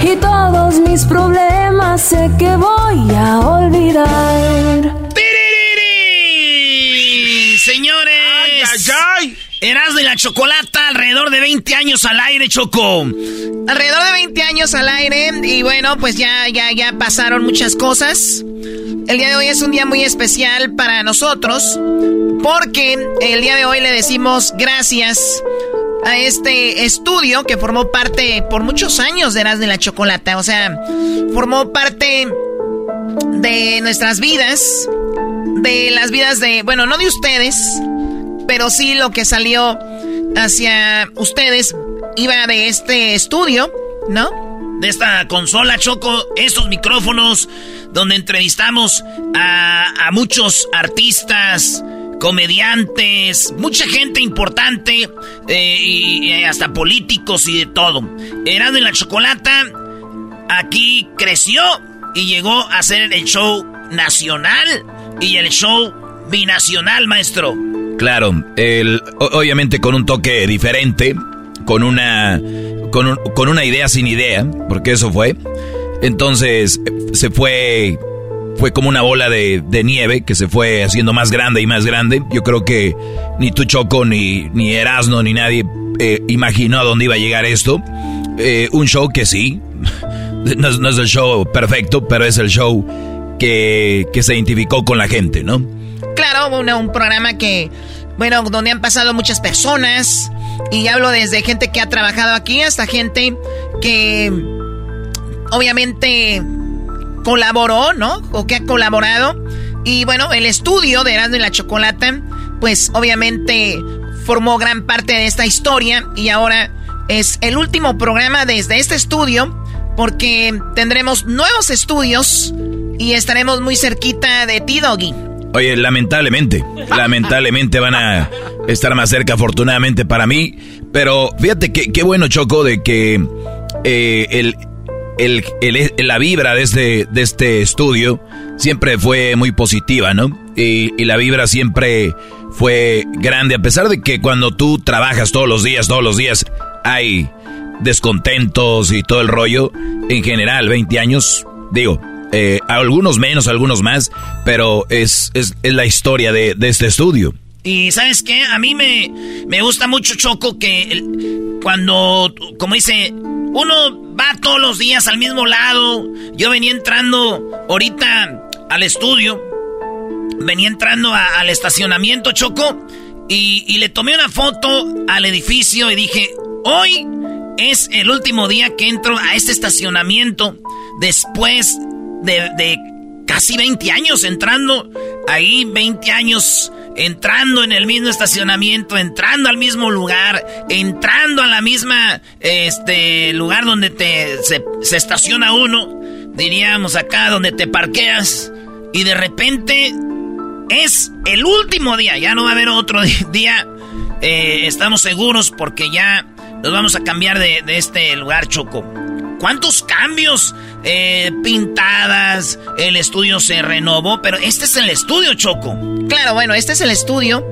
y todos mis problemas sé que voy a olvidar. ¡Tiririri! Señores. Erasmo y la Chocolata, alrededor de 20 años al aire, Choco. Alrededor de 20 años al aire. Y bueno, pues ya, ya, ya pasaron muchas cosas. El día de hoy es un día muy especial para nosotros. Porque el día de hoy le decimos gracias a este estudio que formó parte por muchos años de Erasmo y la Chocolata. O sea, formó parte de nuestras vidas. De las vidas de, bueno, no de ustedes, pero sí lo que salió hacia ustedes iba de este estudio, ¿no? De esta consola Choco, estos micrófonos donde entrevistamos a, a muchos artistas, comediantes, mucha gente importante eh, y, y hasta políticos y de todo. Erasmo y la Chocolata aquí creció y llegó a ser el show nacional y el show binacional, maestro. Claro, el, obviamente con un toque diferente, con una, con, con una idea sin idea, porque eso fue. Entonces eh, se fue, fue como una bola de, de nieve que se fue haciendo más grande y más grande. Yo creo que ni tú Choco, ni, ni Erasno, ni nadie eh, imaginó a dónde iba a llegar esto. Eh, un show que sí, no es, el show perfecto, pero es el show que, que se identificó con la gente, ¿no? Claro, una- un programa que, bueno, donde han pasado muchas personas. Y hablo desde gente que ha trabajado aquí hasta gente que obviamente colaboró, ¿no? O que ha colaborado. Y bueno, el estudio de Erasmo y la Chocolata, pues obviamente formó gran parte de esta historia. Y ahora es el último programa desde este estudio. Porque tendremos nuevos estudios y estaremos muy cerquita de ti, Doggy. Oye, lamentablemente, lamentablemente van a estar más cerca, afortunadamente para mí. Pero fíjate qué bueno, Choco, de que eh, el, el- el- la vibra de este, de este estudio siempre fue muy positiva, ¿no? Y, y la vibra siempre fue grande, a pesar de que cuando tú trabajas todos los días, todos los días, hay descontentos y todo el rollo. En general, 20 años, digo, eh, algunos menos, algunos más, pero es, es, es la historia de, de este estudio. Y sabes qué, a mí me, me gusta mucho Choco que cuando, como dice, uno va todos los días al mismo lado. Yo venía entrando ahorita al estudio, venía entrando al estacionamiento Choco y, y le tomé una foto al edificio y dije, hoy es el último día que entro a este estacionamiento después de, de casi 20 años entrando ahí, 20 años entrando en el mismo estacionamiento, entrando al mismo lugar, entrando a la misma este lugar donde te se, estaciona uno, diríamos acá donde te parqueas y de repente es el último día, ya no va a haber otro día. Eh, estamos seguros porque ya nos vamos a cambiar de, de este lugar, Choco. ¿Cuántos cambios? Eh, pintadas, el estudio se renovó, pero este es el estudio, Choco. Claro, bueno, este es el estudio.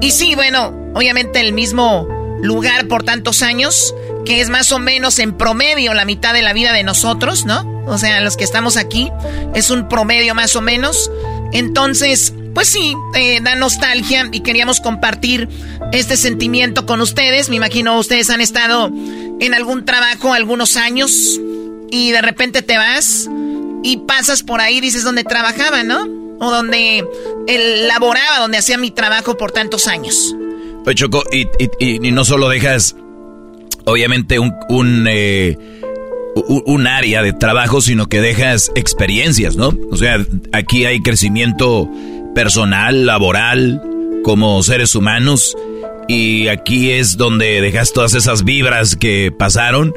Y sí, bueno, obviamente el mismo lugar por tantos años, que es más o menos en promedio la mitad de la vida de nosotros, ¿no? O sea, los que estamos aquí, es un promedio más o menos. Entonces, pues sí, eh, da nostalgia y queríamos compartir este sentimiento con ustedes. Me imagino ustedes han estado en algún trabajo algunos años y de repente te vas y pasas por ahí, dices donde trabajaba, ¿no? O donde él laboraba, donde hacía mi trabajo por tantos años. Pues Choco, y, y, no solo dejas, obviamente, un, un, eh, un área de trabajo, sino que dejas experiencias, ¿no? O sea, aquí hay crecimiento personal, laboral, como seres humanos. Y aquí es donde dejas todas esas vibras que pasaron.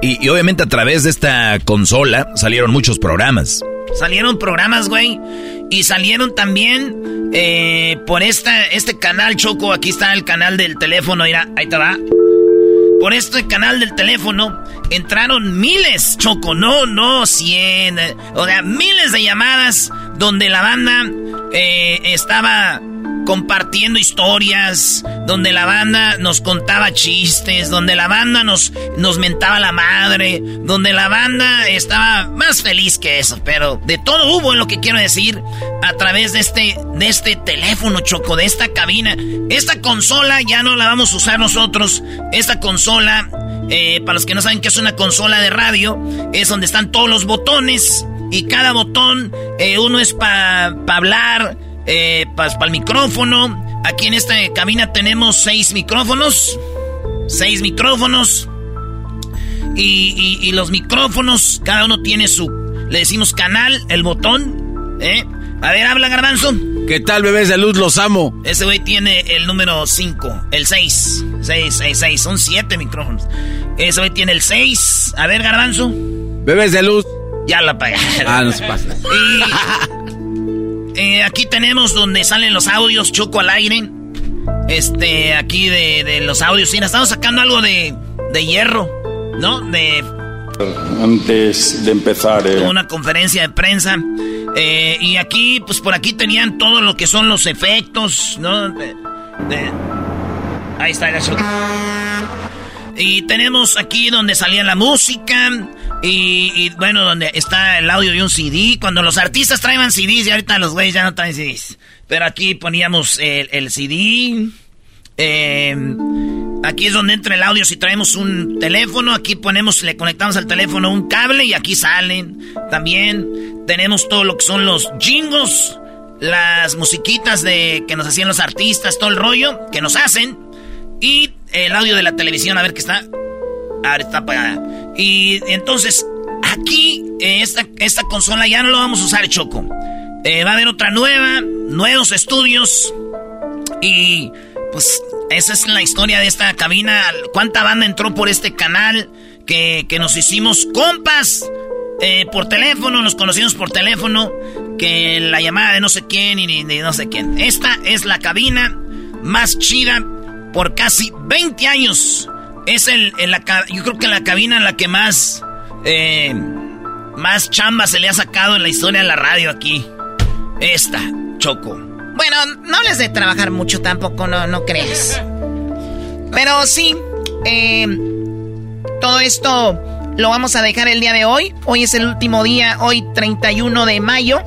Y, obviamente a través de esta consola salieron muchos programas. Salieron programas, güey. Y salieron también eh, por esta, este canal, Choco. Aquí está el canal del teléfono. Mira, ahí te va. Por este canal del teléfono entraron miles, Choco. No, no, cien. O sea, miles de llamadas donde la banda eh, estaba compartiendo historias, donde la banda nos contaba chistes, donde la banda nos, nos mentaba la madre, donde la banda estaba más feliz que eso, pero de todo hubo en lo que quiero decir a través de este, de este teléfono choco, de esta cabina. Esta consola ya no la vamos a usar nosotros, esta consola, eh, para los que no saben que es una consola de radio, es donde están todos los botones y cada botón, eh, uno es para hablar, eh, para el micrófono. Aquí en esta cabina tenemos seis micrófonos. Seis micrófonos. Y, los micrófonos, cada uno tiene su, le decimos canal, el botón. ¿eh? A ver, habla Garbanzo. ¿Qué tal, bebés de luz? Los amo. Ese güey tiene el número 5, el 6. 6, 6, 6. Son 7 micrófonos. Ese güey tiene el 6. A ver, Garbanzo. Bebés de luz. Ya la pagaron. Ah, no se pasa. Eh, aquí tenemos donde salen los audios, Choco al aire. Este, aquí de, los audios. Sí, estamos sacando algo de, de hierro, ¿no? De. Antes de empezar. Eh. Una conferencia de prensa. Eh, y aquí, pues por aquí tenían todo lo que son los efectos, ¿no? De, ahí está, eso. Y tenemos aquí donde salía la música. Y, bueno, donde está el audio de un CD. Cuando los artistas traían CDs y ahorita los güeyes ya no traen CDs. Pero aquí poníamos el, CD. Eh, aquí es donde entra el audio si traemos un teléfono. Aquí ponemos, le conectamos al teléfono un cable y aquí salen. También tenemos todo lo que son los jingos. Las musiquitas de que nos hacían los artistas, todo el rollo que nos hacen. Y el audio de la televisión, a ver qué está. Ahora está apagada. Y entonces, aquí, esta, esta consola ya no lo vamos a usar, Choco. Eh, va a haber otra nueva, nuevos estudios. Y pues esa es la historia de esta cabina. ¿Cuánta banda entró por este canal? Que, nos hicimos compas eh, por teléfono, nos conocimos por teléfono. Que la llamada de no sé quién y de no sé quién. Esta es la cabina más chida por casi 20 años. Es el, la, yo creo que la cabina en la que más, eh, más chamba se le ha sacado en la historia de la radio aquí. Esta, Choco. Bueno, no les de trabajar mucho tampoco, no, no crees. Pero sí, eh, todo esto lo vamos a dejar el día de hoy. Hoy es el último día, hoy 31 de mayo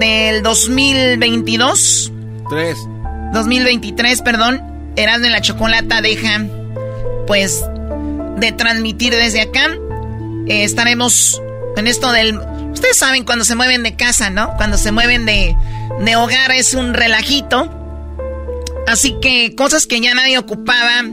del 2022. 3. 2023, perdón. Erasmo en la Chocolata deja, pues, de transmitir desde acá. Eh, estaremos en esto del... Ustedes saben cuando se mueven de casa, ¿no? Cuando se mueven de, de hogar es un relajito. Así que cosas que ya nadie ocupaba,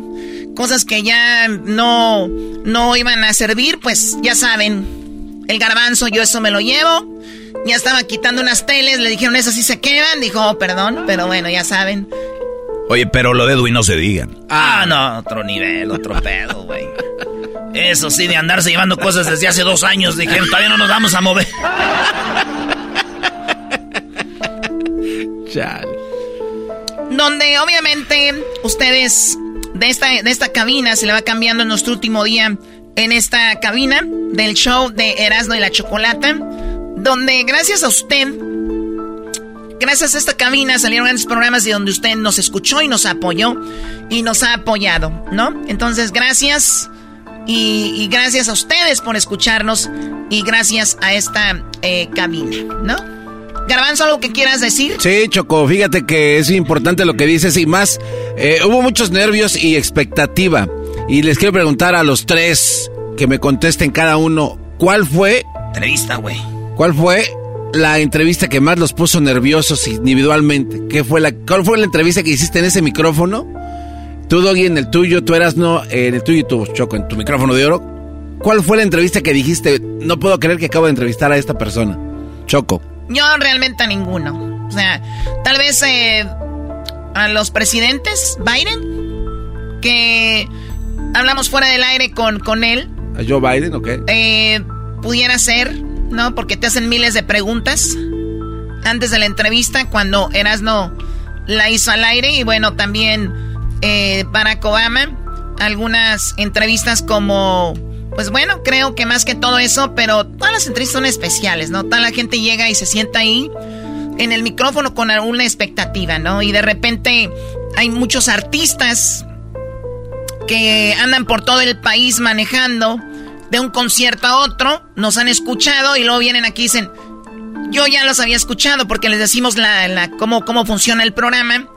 cosas que ya no, no iban a servir, pues ya saben, el garbanzo, yo eso me lo llevo. Ya estaba quitando unas teles, le dijeron, esas sí se quedan. Dijo, oh, perdón, pero bueno, ya saben. Oye, pero lo de Edwin no se digan. Ah, no, otro nivel, otro pedo, güey. Eso sí, de andarse llevando cosas desde hace dos años, dijeron, todavía no nos vamos a mover. Chale. Donde obviamente ustedes de esta, de esta cabina se le va cambiando en nuestro último día en esta cabina del show de Erasmo y la Chocolata. Donde gracias a usted, gracias a esta cabina salieron grandes programas de donde usted nos escuchó y nos apoyó y nos ha apoyado, ¿no? Entonces, gracias. Y, y gracias a ustedes por escucharnos y gracias a esta eh, cabina, ¿no? Garbanzo, ¿algo que quieras decir? Sí, Choco, fíjate que es importante lo que dices y más, eh, hubo muchos nervios y expectativa. Y les quiero preguntar a los tres que me contesten cada uno, ¿cuál fue, Entrevista, güey. cuál fue la entrevista que más los puso nerviosos individualmente? ¿Qué fue la, ¿Cuál fue la entrevista que hiciste en ese micrófono? Tú, Doggy, en el tuyo, tú eras no, en el tuyo y tú, Choco, en tu micrófono de oro. ¿Cuál fue la entrevista que dijiste, no puedo creer que acabo de entrevistar a esta persona? Choco. Yo realmente a ninguno. O sea, tal vez eh, a los presidentes, Biden, que hablamos fuera del aire con, con él, ¿A Joe Biden o qué? eh, pudiera ser, ¿no? Porque te hacen miles de preguntas antes de la entrevista cuando Erasno la hizo al aire y bueno, también eh, Barack Obama, algunas entrevistas como, pues bueno, creo que más que todo eso, pero todas las entrevistas son especiales, ¿no? Toda la gente llega y se sienta ahí en el micrófono con alguna expectativa, ¿no? Y de repente hay muchos artistas que andan por todo el país manejando de un concierto a otro, nos han escuchado y luego vienen aquí y dicen, yo ya los había escuchado porque les decimos la, la- cómo, cómo funciona el programa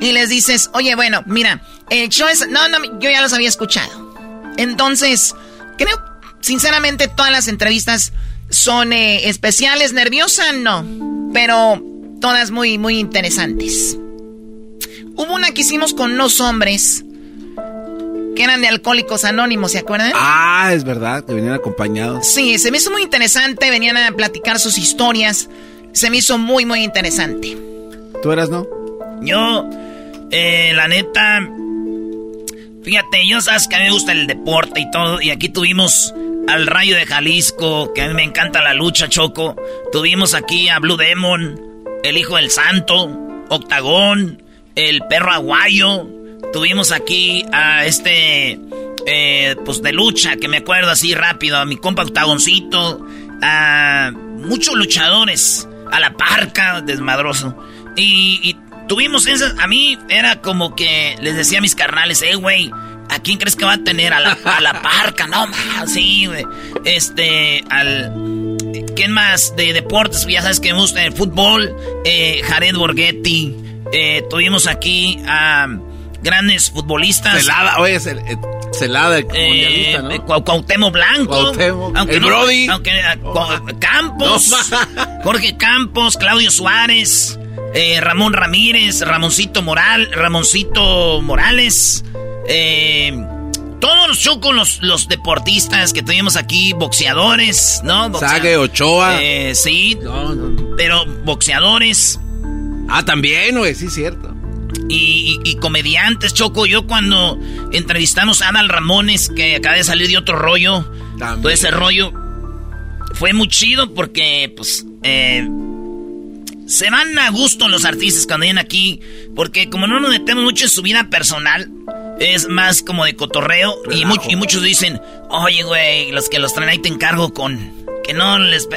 y les dices, oye, bueno, mira, el show es... No, no, yo ya los había escuchado. Entonces, creo, sinceramente, todas las entrevistas son eh, especiales. Nerviosa, no, pero todas muy, muy interesantes. Hubo una que hicimos con unos hombres que eran de Alcohólicos Anónimos, ¿se acuerdan? Ah, es verdad, que venían acompañados. Sí, se me hizo muy interesante, venían a platicar sus historias. Se me hizo muy, muy interesante. ¿Tú eras, no? Yo, eh, la neta, fíjate, yo sabes que a mí me gusta el deporte y todo, y aquí tuvimos al Rayo de Jalisco, que a mí me encanta la lucha, Choco. Tuvimos aquí a Blue Demon, el Hijo del Santo, Octagón, el Perro Aguayo. Tuvimos aquí a este, eh, pues de lucha, que me acuerdo así rápido, a mi compa Octagoncito, a muchos luchadores, a la parca, desmadroso. Y, y tuvimos esas, a mí era como que les decía a mis carnales, eh, güey, ¿a quién crees que va a tener? A la, a la parca, no más, sí, güey. Este, al... ¿Quién más? De deportes, ya sabes que me gusta el fútbol, eh, Jared Borghetti. Eh, tuvimos aquí a grandes futbolistas. Celada, oye, Cel- eh, Celada, el Eh, mundialista, ¿no? eh, Cuauhtémoc Blanco. Cuauhtémoc. Aunque El no- Brody. Aunque, eh, Campos. No, Jorge Campos, Claudio Suárez, eh, Ramón Ramírez, Ramoncito Moral, Ramoncito Morales. eh, todos los chocos, los, los deportistas que tuvimos aquí, boxeadores, ¿no? Boxea- Sague, Ochoa. Eh, sí, no. pero boxeadores. Ah, también, güey, sí, cierto. Y, y- y comediantes, Choco. Yo cuando entrevistamos a Adal Ramones, que acaba de salir de otro rollo, También. todo ese rollo, fue muy chido porque, pues, eh, se van a gusto los artistas cuando vienen aquí, porque como no nos metemos mucho en su vida personal, es más como de cotorreo, y, much- y muchos dicen, oye, güey, los que los traen ahí te encargo con... Que no les...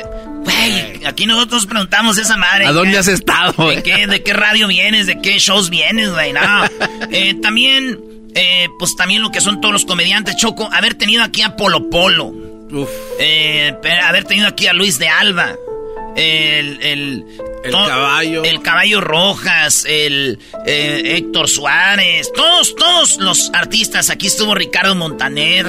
pe-". Güey, aquí nosotros preguntamos esa madre. ¿A dónde has estado, ¿De qué, ¿De qué radio vienes? ¿De qué shows vienes, güey? No. Eh, también, eh, pues también lo que son todos los comediantes, Choco, haber tenido aquí a Polo Polo, Uf. eh, haber tenido aquí a Luis de Alba, el... El, El caballo. El caballo Rojas, el eh, Héctor Suárez, todos, todos los artistas. Aquí estuvo Ricardo Montaner,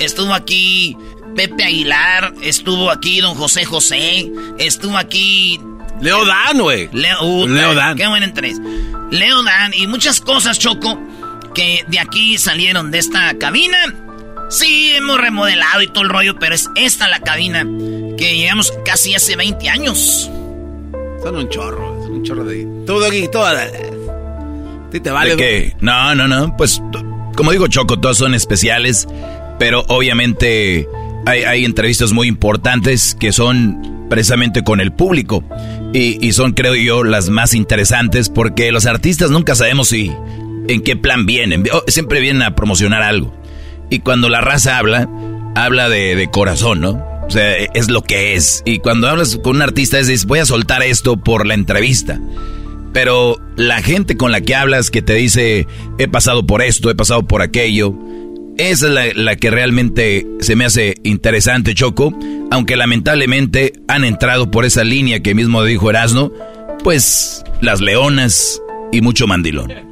estuvo aquí Pepe Aguilar, estuvo aquí Don José José, estuvo aquí Leo Dan, güey. Leo, uh, Leo Dan. Qué buena entrevista. Leo Dan y muchas cosas, Choco. que de aquí salieron de esta cabina. Sí, hemos remodelado y todo el rollo, pero es esta la cabina que llegamos casi hace 20 años. Son un chorro, son un chorro de... Todo aquí, toda te vale? ¿De qué? No, no, no, pues como digo Choco, todas son especiales, pero obviamente hay, entrevistas muy importantes que son precisamente con el público. Y, son, creo yo, las más interesantes porque los artistas nunca sabemos si en qué plan vienen. Oh, siempre vienen a promocionar algo. Y cuando la raza habla, habla de, de corazón, ¿no? O sea, es lo que es. Y cuando hablas con un artista, es dices, voy a soltar esto por la entrevista. Pero la gente con la que hablas que te dice, he pasado por esto, he pasado por aquello, esa es la, la, que realmente se me hace interesante, Choco. Aunque lamentablemente han entrado por esa línea que mismo dijo Erasno, pues las leonas y mucho mandilón.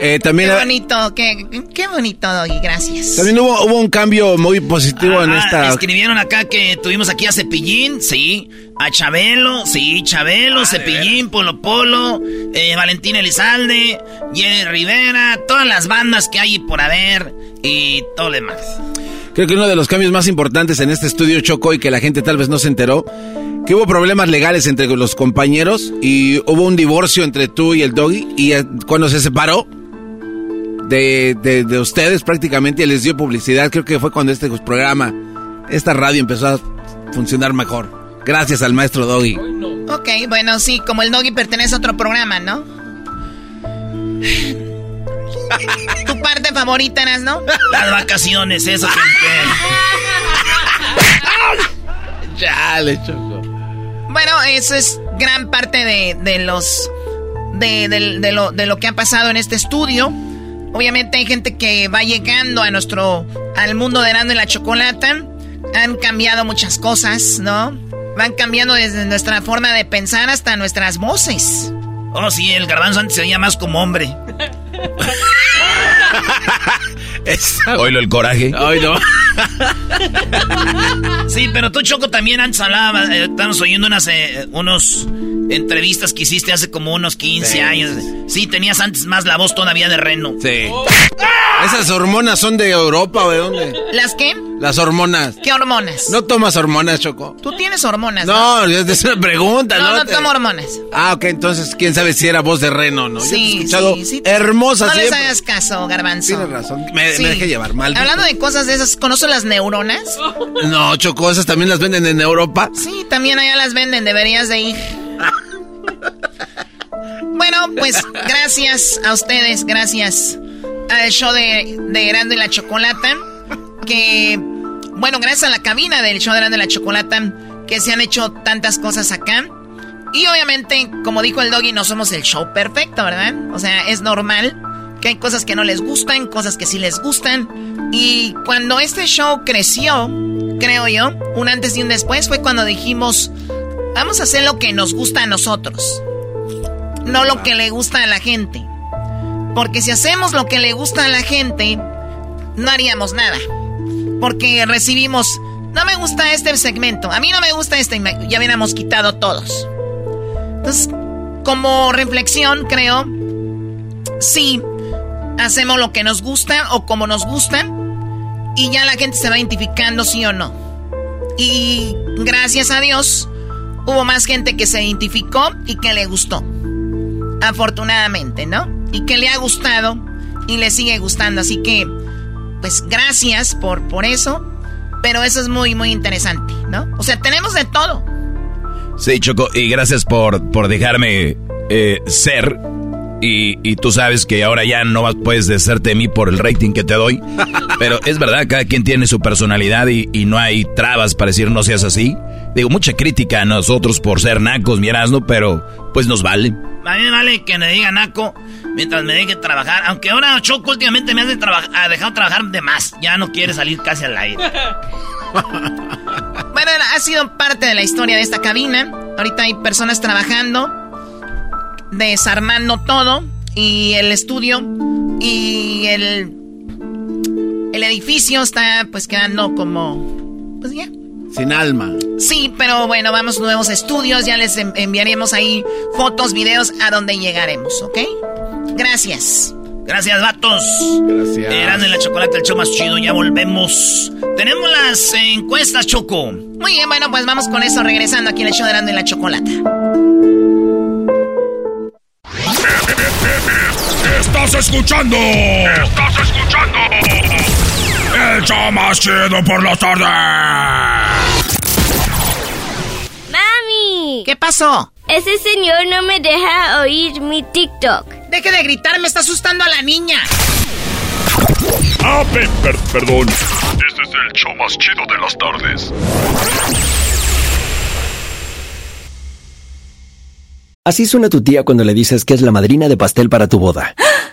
Eh, también qué bonito, qué, qué bonito, Doggy, gracias. También hubo, hubo un cambio muy positivo en esta. Escribieron acá que tuvimos aquí a Cepillín, sí. A Chabelo, sí, Chabelo, ah, Cepillín, Polo Polo, eh, Valentín Elizalde, Jerry Rivera, todas las bandas que hay por haber y todo lo demás. Creo que uno de los cambios más importantes en este estudio Choco y que la gente tal vez no se enteró, que hubo problemas legales entre los compañeros y hubo un divorcio entre tú y el doggy y eh, cuando se separó de, de, de ustedes prácticamente y les dio publicidad, creo que fue cuando este programa, esta radio empezó a funcionar mejor. Gracias al maestro Doggy. Ok, bueno, sí, como el Doggy pertenece a otro programa, ¿no? ¿Tu parte favorita, eras, no? Las vacaciones, eso que... ya le choco. Bueno, eso es gran parte de, de los... De, de, de, lo, de lo que ha pasado en este estudio. Obviamente hay gente que va llegando a nuestro... Al mundo de Nando y la Chocolata. Han cambiado muchas cosas, ¿no? Van cambiando desde nuestra forma de pensar hasta nuestras voces. Oh, sí, el garbanzo antes se veía más como hombre. Oílo el coraje. Ay, no. sí, pero tú, Choco, también antes hablaba. Eh, estamos oyendo unas eh, unos entrevistas que hiciste hace como unos 15 años. Sí, tenías antes más la voz todavía de reno. Sí. Esas hormonas son de Europa o de dónde? ¿Las qué? Las hormonas. ¿Qué hormonas? No tomas hormonas, Choco. Tú tienes hormonas. No, es una pregunta, ¿no? No, no tomo hormonas. Ah, ok, entonces quién sabe si era voz de reno, ¿no? Sí, Yo te he escuchado sí, sí. hermosa No les siempre. hagas caso, garbanzo. Tienes razón. Me, Sí. me llevar mal. Hablando de cosas de esas, ¿conocen las neuronas? No, Choco, esas también las venden en Europa. Sí, también allá las venden, deberías de ir. Bueno, pues gracias a ustedes, gracias al show de, de Grande y la Chocolata, que, bueno, gracias a la cabina del show de Grande y la Chocolata, que se han hecho tantas cosas acá. Y obviamente, como dijo el doggy, no somos el show perfecto, ¿verdad? O sea, es normal que hay cosas que no les gustan, cosas que sí les gustan. Y cuando este show creció, creo yo, un antes y un después, fue cuando dijimos, vamos a hacer lo que nos gusta a nosotros, no lo que le gusta a la gente. Porque si hacemos lo que le gusta a la gente, no haríamos nada. Porque recibimos, no me gusta este segmento, a mí no me gusta este, ya hubiéramos quitado todos. Entonces, como reflexión, creo, sí, hacemos lo que nos gusta o como nos gusta, y ya la gente se va identificando sí o no. Y gracias a Dios, hubo más gente que se identificó y que le gustó. Afortunadamente, ¿no? Y que le ha gustado y le sigue gustando. Así que, pues gracias por, por eso. Pero eso es muy, muy interesante, ¿no? O sea, tenemos de todo. Sí, Choco, y gracias por, por dejarme eh, ser. Y, y tú sabes que ahora ya no vas- puedes deshacerte de mí por el rating que te doy. Pero es verdad, cada quien tiene su personalidad y, y no hay trabas para decir no seas así. Digo, mucha crítica a nosotros por ser nacos, miras, ¿no? Pero pues nos vale. A mí me vale que me diga Naco mientras me deje trabajar. Aunque ahora Choco últimamente me traba- ha dejado trabajar de más. Ya no quiere salir casi al aire. Bueno, ha sido parte de la historia de esta cabina. Ahorita hay personas trabajando, desarmando todo, y el estudio y el, el edificio está pues quedando como... Pues ya. Sin alma. Sí, pero bueno, vamos nuevos estudios, ya les en- enviaremos ahí fotos, videos a donde llegaremos, ¿ok? Gracias. Gracias, vatos. Gracias. Eran de la chocolate, el show más chido. Ya volvemos. Tenemos las encuestas, Choco. Muy bien, bueno, pues vamos con eso regresando aquí en el show de Erasmo y la chocolate. Estás escuchando. Estás escuchando. El show más chido por la tarde. ¡Mami! ¿Qué pasó? Ese señor no me deja oír mi TikTok. Deje de gritar, me está asustando a la niña. Ah, pe- per- perdón. Este es el show más chido de las tardes. Así suena tu tía cuando le dices que es la madrina de pastel para tu boda.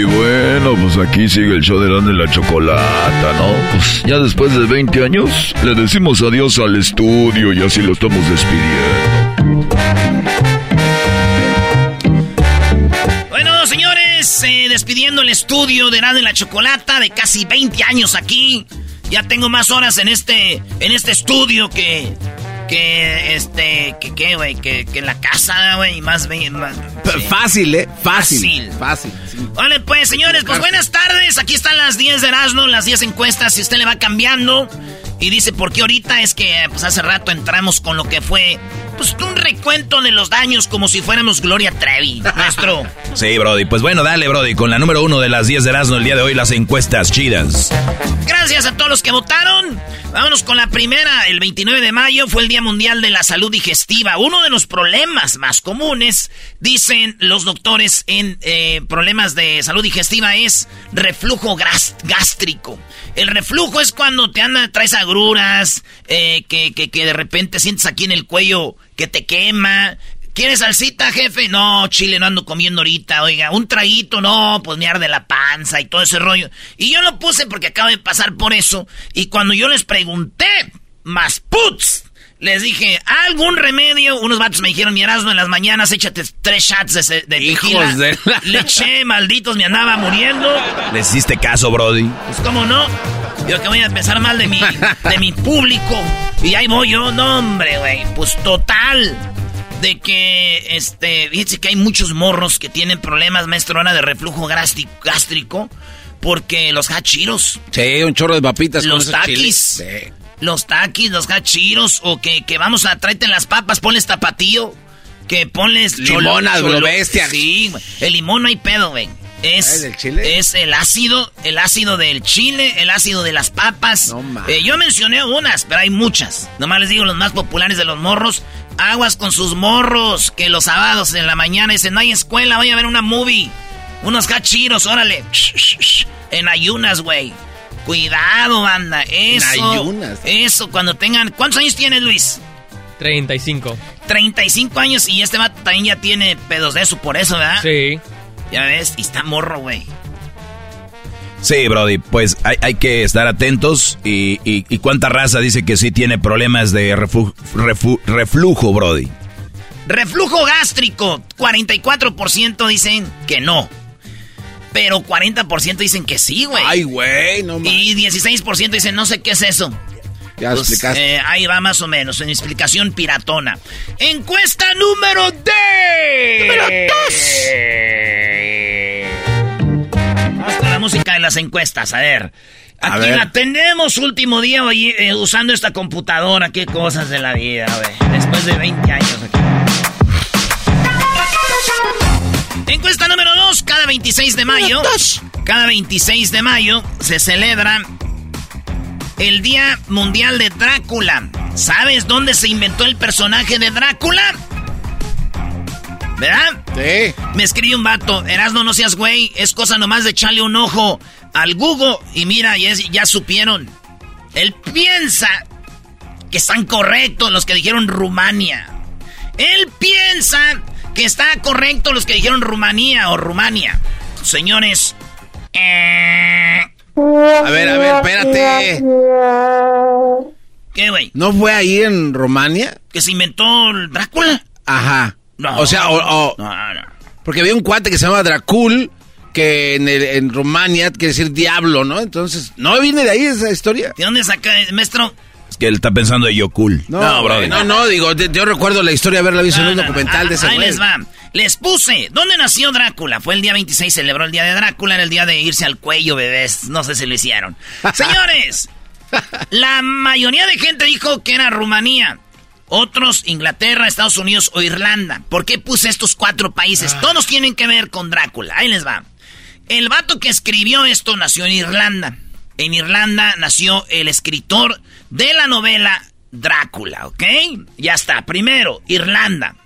Y bueno, pues aquí sigue el show de y la Chocolata, ¿no? Pues ya después de 20 años le decimos adiós al estudio y así lo estamos despidiendo. Bueno, señores, eh, despidiendo el estudio de y la Chocolata de casi 20 años aquí. Ya tengo más horas en este, en este estudio que, que, este, que, qué, güey, que, que la casa, güey, más, más sí. Fácil, ¿eh? Fácil. Fácil. Vale, pues, señores, pues buenas tardes. Aquí están las 10 de Erasmo, las 10 encuestas. Si usted le va cambiando y dice por qué ahorita es que, pues hace rato entramos con lo que fue, pues un recuento de los daños como si fuéramos Gloria Trevi, nuestro. Sí, Brody. Pues bueno, dale, Brody. Con la número uno de las 10 de Erasmo el día de hoy, las encuestas chidas. Gracias a todos los que votaron. Vámonos con la primera. El 29 de mayo fue el Día Mundial de la Salud Digestiva. Uno de los problemas más comunes, dicen los doctores en eh, problemas de salud digestiva, es reflujo gástrico. El reflujo es cuando te anda, traes agruras, eh, que, que, que de repente sientes aquí en el cuello que te quema. ¿Quieres salsita, jefe? No, chile, no ando comiendo ahorita. Oiga, un traguito, no, pues me arde la panza y todo ese rollo. Y yo lo puse porque acabo de pasar por eso. Y cuando yo les pregunté, más puts, les dije, ¿algún remedio? Unos vatos me dijeron, mi Erasmo, en las mañanas échate tres shots de, de Hijos de la- Le eché, malditos, me andaba muriendo. ¿Les hiciste caso, Brody? Pues cómo no. Yo que voy a empezar mal de mi, de mi público. Y ahí voy yo, no hombre, güey. Pues total. De que, este, fíjense que hay muchos morros que tienen problemas, maestro, ahora de reflujo gástrico. Porque los hachiros, Sí, un chorro de papitas con los taquis. Sí. Los taquis, los hachiros, o que, que vamos a tráete las papas, ponles tapatío. Que ponles Limón a lo bestia. Sí. El limón no hay pedo, güey. Es, ¿Ah, del chile? es el ácido, el ácido del chile, el ácido de las papas. Eh, yo mencioné unas, pero hay muchas. Nomás les digo los más populares de los morros. Aguas con sus morros, que los sábados en la mañana dicen, no hay escuela, voy a ver una movie. Unos hachiros, órale. En ayunas, güey. Cuidado, banda. Eso. ayunas. Eso, cuando tengan... ¿Cuántos años tienes, Luis? 35. 35 años y este vato también ya tiene pedos de eso por eso, ¿verdad? Sí. Ya ves, y está morro, güey. Sí, Brody, pues hay, hay que estar atentos y, y, y, cuánta raza dice que sí tiene problemas de reflujo, Brody. Reflujo gástrico, 44% dicen que no. Pero 40% dicen que sí, güey. Ay, güey, no mames. Y 16% dicen, no sé qué es eso. Ya pues, explicaste. Eh, ahí va más o menos, en explicación piratona. Encuesta número D. Número 2. Hasta la música de las encuestas, a ver. Aquí a ver. la tenemos último día hoy, eh, usando esta computadora. Qué cosas de la vida, güey. Después de 20 años aquí. Encuesta número 2, cada 26 de mayo. Cada 26 de mayo se celebra el Día Mundial de Drácula. ¿Sabes dónde se inventó el personaje de Drácula? ¿Verdad? Sí. Me escribe un vato, Erasno, no seas güey, es cosa nomás de echarle un ojo al Google y mira, ya, ya supieron. Él piensa que están correctos los que dijeron Rumania. Él piensa que está correcto los que dijeron Rumanía o Rumania. Señores. Eh... A ver, a ver, espérate. ¿Qué, güey? ¿No fue ahí en Rumania? ¿Que se inventó el Drácula? Ajá. No. O sea, o, o, no, no. Porque había un cuate que se llama Dracul, que en, el, en Rumania quiere decir diablo, ¿no? Entonces, ¿no viene de ahí esa historia? ¿De dónde saca, maestro? Es que él está pensando de Yokul. No, no, bro. No, no, digo, yo recuerdo la historia de haberla visto no, en un documental de ese Ahí güey. les va. Les puse, ¿dónde nació Drácula? Fue el día 26, celebró el día de Drácula, era el día de irse al cuello, bebés. No sé si lo hicieron. Señores, la mayoría de gente dijo que era Rumanía. Otros, Inglaterra, Estados Unidos o Irlanda. ¿Por qué puse estos cuatro países? Ah. Todos tienen que ver con Drácula. Ahí les va. El vato que escribió esto nació en Irlanda. En Irlanda nació el escritor de la novela Drácula, ¿ok? Ya está. Primero, Irlanda.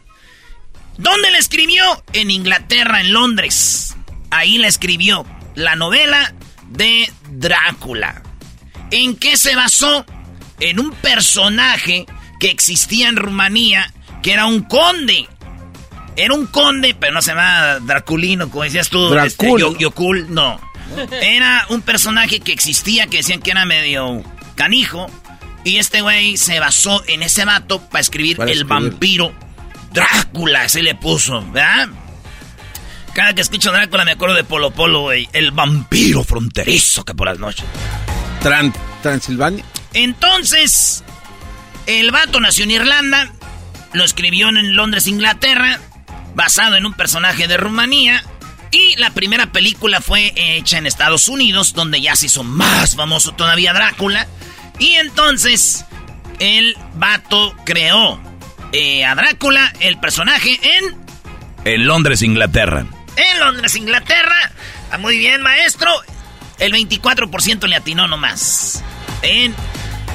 ¿Dónde la escribió? En Inglaterra, en Londres. Ahí la escribió la novela de Drácula. ¿En qué se basó? En un personaje que existía en Rumanía, que era un conde. Era un conde, pero no se llamaba Draculino, como decías tú. Dracul. Este, no. Era un personaje que existía, que decían que era medio canijo. Y este güey se basó en ese vato para escribir Para el escribir. vampiro Drácula, se le puso, ¿verdad? Cada que escucho Drácula me acuerdo de Polo Polo, güey. El vampiro fronterizo que por las noches. Tran- Transilvania. Entonces, el vato nació en Irlanda, lo escribió en Londres, Inglaterra, basado en un personaje de Rumanía. Y la primera película fue hecha en Estados Unidos, donde ya se hizo más famoso todavía Drácula. Y entonces, el vato creó eh, a Drácula, el personaje, en, En Londres, Inglaterra. en Londres, Inglaterra. Ah, muy bien, maestro. El 24% le atinó nomás. En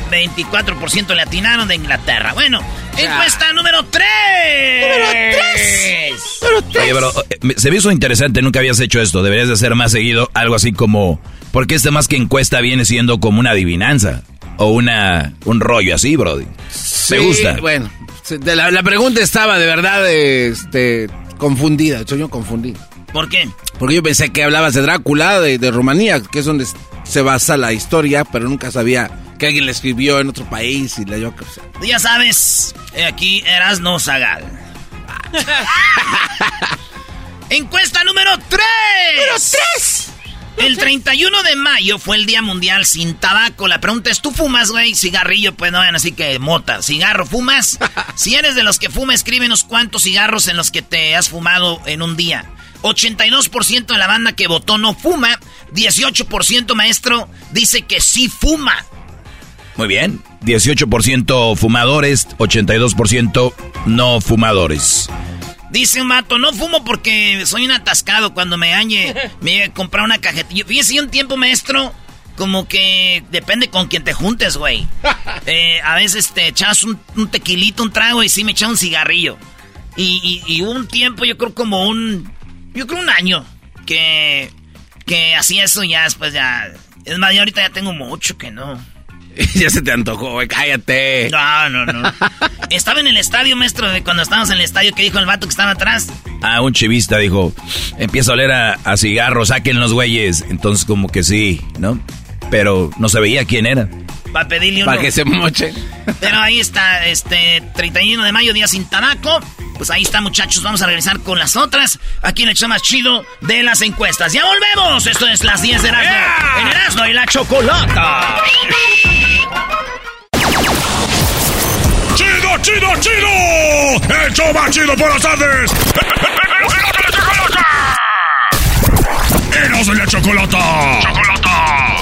24% le atinaron de Inglaterra. Bueno, encuesta número 3. Número 3. Oye, pero eh, me- se me hizo interesante, nunca habías hecho esto. Deberías de hacer más seguido algo así como... Porque este más que encuesta viene siendo como una adivinanza. O una un rollo así, Brody. Me Sí, gusta. Bueno, la, la pregunta estaba de verdad este, confundida. Yo, yo confundí. ¿Por qué? Porque yo pensé que hablabas de Drácula, de, de Rumanía, que es donde se basa la historia, pero nunca sabía que alguien la escribió en otro país y la yo. o sea, Ya sabes, aquí Erasno Zagal. Encuesta número 3. Número 3. El 31 de mayo fue el Día Mundial sin Tabaco. La pregunta es, ¿tú fumas, güey? Cigarrillo, pues no, así que mota. ¿Cigarro fumas? si eres de los que fuma, escríbenos cuántos cigarros en los que te has fumado en un día. 82% de la banda que votó no fuma. 18% maestro dice que sí fuma. Muy bien. 18% fumadores, 82% no fumadores. Dice un vato, no fumo porque soy un atascado cuando me dañe, me a comprar una cajetilla. Fíjese, un tiempo, maestro, como que depende con quien te juntes, güey. Eh, a veces te echas un, un tequilito, un trago y sí me echaba un cigarrillo. Y, y, y hubo un tiempo, yo creo como un, yo creo un año, que, que hacía eso y ya después ya... Es más, yo ahorita ya tengo mucho que no. ya se te antojó, güey, cállate. No, no, no. Estaba en el estadio, maestro, cuando estábamos en el estadio, ¿qué dijo el vato que estaba atrás? Ah, un chivista dijo, empieza a oler a, a cigarro, saquen los güeyes. Entonces como que sí, ¿no? Pero no se veía quién era. Para pedirle uno. Para que se moche. Pero ahí está, este, 31 de mayo, día sin tabaco. Pues ahí está, muchachos. Vamos a regresar con las otras. Aquí en el show más chido de las encuestas. ¡Ya volvemos! Esto es las 10 de Erasmo. En Erasmo y la Chocolata. ¡Chido, chido! ¡El show más chido por las tardes! ¡Eros de la chocolata! ¡Chocolata!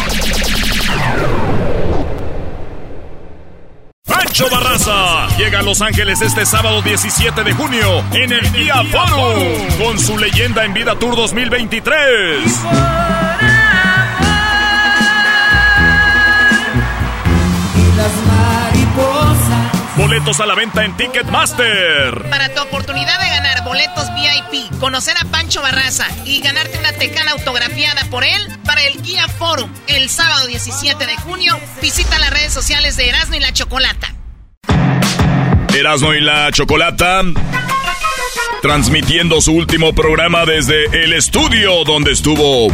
Pancho Barraza llega a Los Ángeles este sábado 17 de junio en el Día Forum con su leyenda en vida Tour 2023. Boletos a la venta en Ticketmaster. Para tu oportunidad de ganar boletos VIP, conocer a Pancho Barraza y ganarte una tecana autografiada por él para el Guía Forum el sábado 17 de junio, visita las redes sociales de Erasmo y la Chocolata. Erasmo y la Chocolata. Transmitiendo su último programa desde el estudio donde estuvo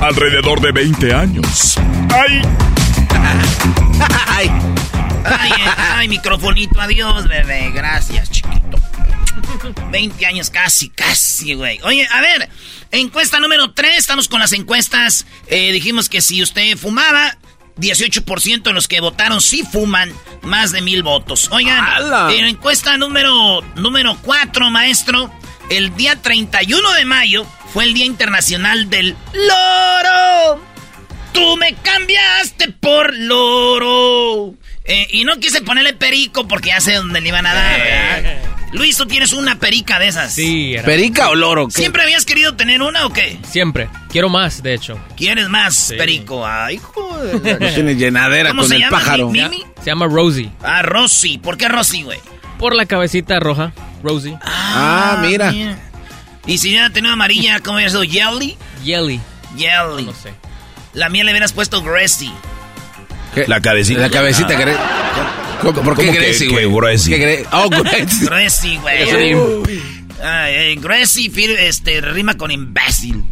alrededor de 20 años. ¡Ay! Ay, ay, ay, microfonito, adiós, bebé. Gracias, chiquito. 20 años casi, casi, güey. Oye, a ver, encuesta número 3, estamos con las encuestas. Eh, dijimos que si usted fumaba, 18% de los que votaron sí fuman, más de mil votos. Oigan, ¡Hala! en encuesta número, número 4, maestro, el día 31 de mayo fue el Día Internacional del Loro. Tú me cambiaste por loro. Eh, y no quise ponerle perico porque ya sé dónde le iban a dar. ¿verdad? Luis, tú tienes una perica de esas. Sí, era- ¿Perica o loro? ¿Qué? ¿Siempre habías querido tener una o qué? Siempre. Quiero más, de hecho. ¿Quieres más, Sí. perico? Ay, joder. No tiene llenadera ¿Cómo con se el llama? pájaro. ¿Mi- Mimi? Se llama Rosie. Ah, Rosy. ¿Por qué Rosy, güey? Por la cabecita roja. Rosie. Ah, mira. Y si hubiera tenido amarilla, ¿cómo hubiera sido? ¿Jelly? Jelly. Jelly. No sé. La mía le hubieras puesto Gracie. ¿Qué? La cabecita. La cabecita, Ah. ¿Cómo- ¿Por qué ¿Cómo que- Gracie, que güey? Gracie? ¿Qué Oh, Gracie. Gracie, güey. Ay, eh, fir- este, rima con imbécil.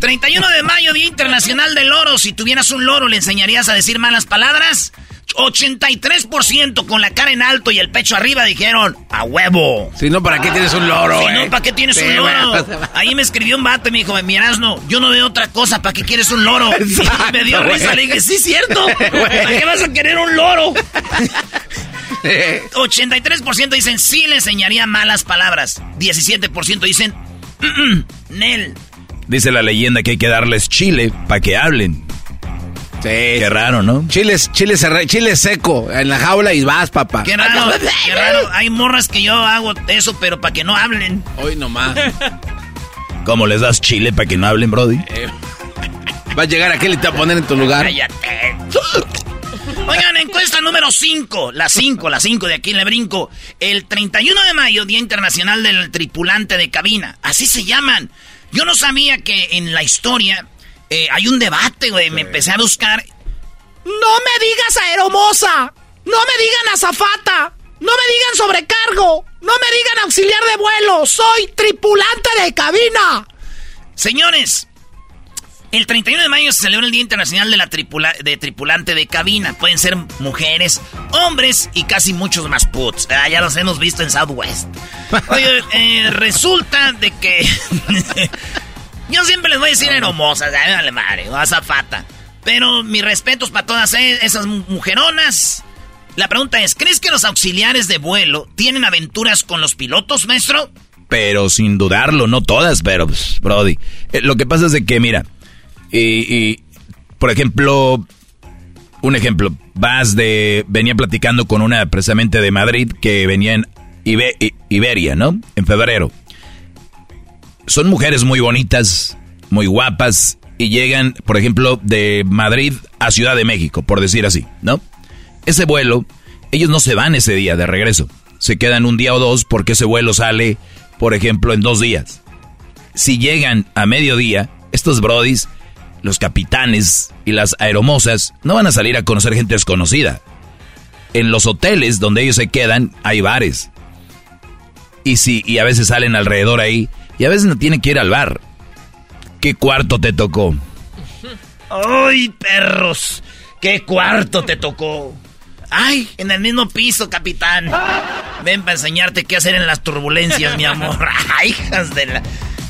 31 de mayo, Día Internacional del Loro. Si tuvieras un loro, ¿le enseñarías a decir malas palabras? 83% con la cara en alto y el pecho arriba dijeron, a huevo. Si no, ¿para qué tienes un loro, Si no, ¿para qué tienes Sí, un loro? Ahí me escribió un vato y me dijo, miras, no, yo no veo otra cosa, ¿para qué quieres un loro? Exacto, Y me dio risa, le dije, sí, cierto. ¿Para qué vas a querer un loro? 83% dicen sí le enseñaría malas palabras. 17% dicen "Mm, mm, Nel. Dice la leyenda que hay que darles chile para que hablen. Sí. Qué raro, ¿no? Chile, chile, chile seco en la jaula y vas, papá. Qué raro, qué raro. Hay morras que yo hago eso, pero para que no hablen. Hoy nomás. ¿Cómo les das chile para que no hablen, Brody? Eh, Va a llegar aquel y te va a poner en tu lugar. Cállate. Oigan, encuesta número 5. La 5, la 5 de aquí le brinco. El 31 de mayo, Día Internacional del Tripulante de Cabina. Así se llaman. Yo no sabía que en la historia eh, hay un debate, güey. Me empecé a buscar. No me digas aeromoza. No me digan azafata. No me digan sobrecargo. No me digan auxiliar de vuelo. Soy tripulante de cabina. Señores, el 31 de mayo se celebra el Día Internacional de la tripula- de Tripulante de Cabina. Pueden ser mujeres, hombres y casi muchos más puts. Ah, ya los hemos visto en Southwest. Oye, eh, resulta de que... Yo siempre les voy a decir hermosas, ay, vale madre, o azafata. Pero mis respetos para todas e- esas mujeronas. La pregunta es, ¿crees que los auxiliares de vuelo tienen aventuras con los pilotos, maestro? Pero sin dudarlo, no todas, pero, pues, Brody. Eh, lo que pasa es de que, mira, y, y, por ejemplo, un ejemplo, vas de, venía platicando con una precisamente de Madrid que venía en Ibe- I- Iberia, ¿no? En febrero. Son mujeres muy bonitas, muy guapas, y llegan, por ejemplo, de Madrid a Ciudad de México, por decir así, ¿no? Ese vuelo, ellos no se van ese día de regreso. Se quedan un día o dos porque ese vuelo sale, por ejemplo, en dos días. Si llegan a mediodía, estos brodis los capitanes y las aeromosas no van a salir a conocer gente desconocida. En los hoteles donde ellos se quedan hay bares. Y sí, y a veces salen alrededor ahí y a veces no tienen que ir al bar. ¿Qué cuarto te tocó? ¡Ay, perros! ¿Qué cuarto te tocó? ¡Ay! En el mismo piso, capitán. Ven para enseñarte qué hacer en las turbulencias, mi amor. ¡Ay, hijas de la...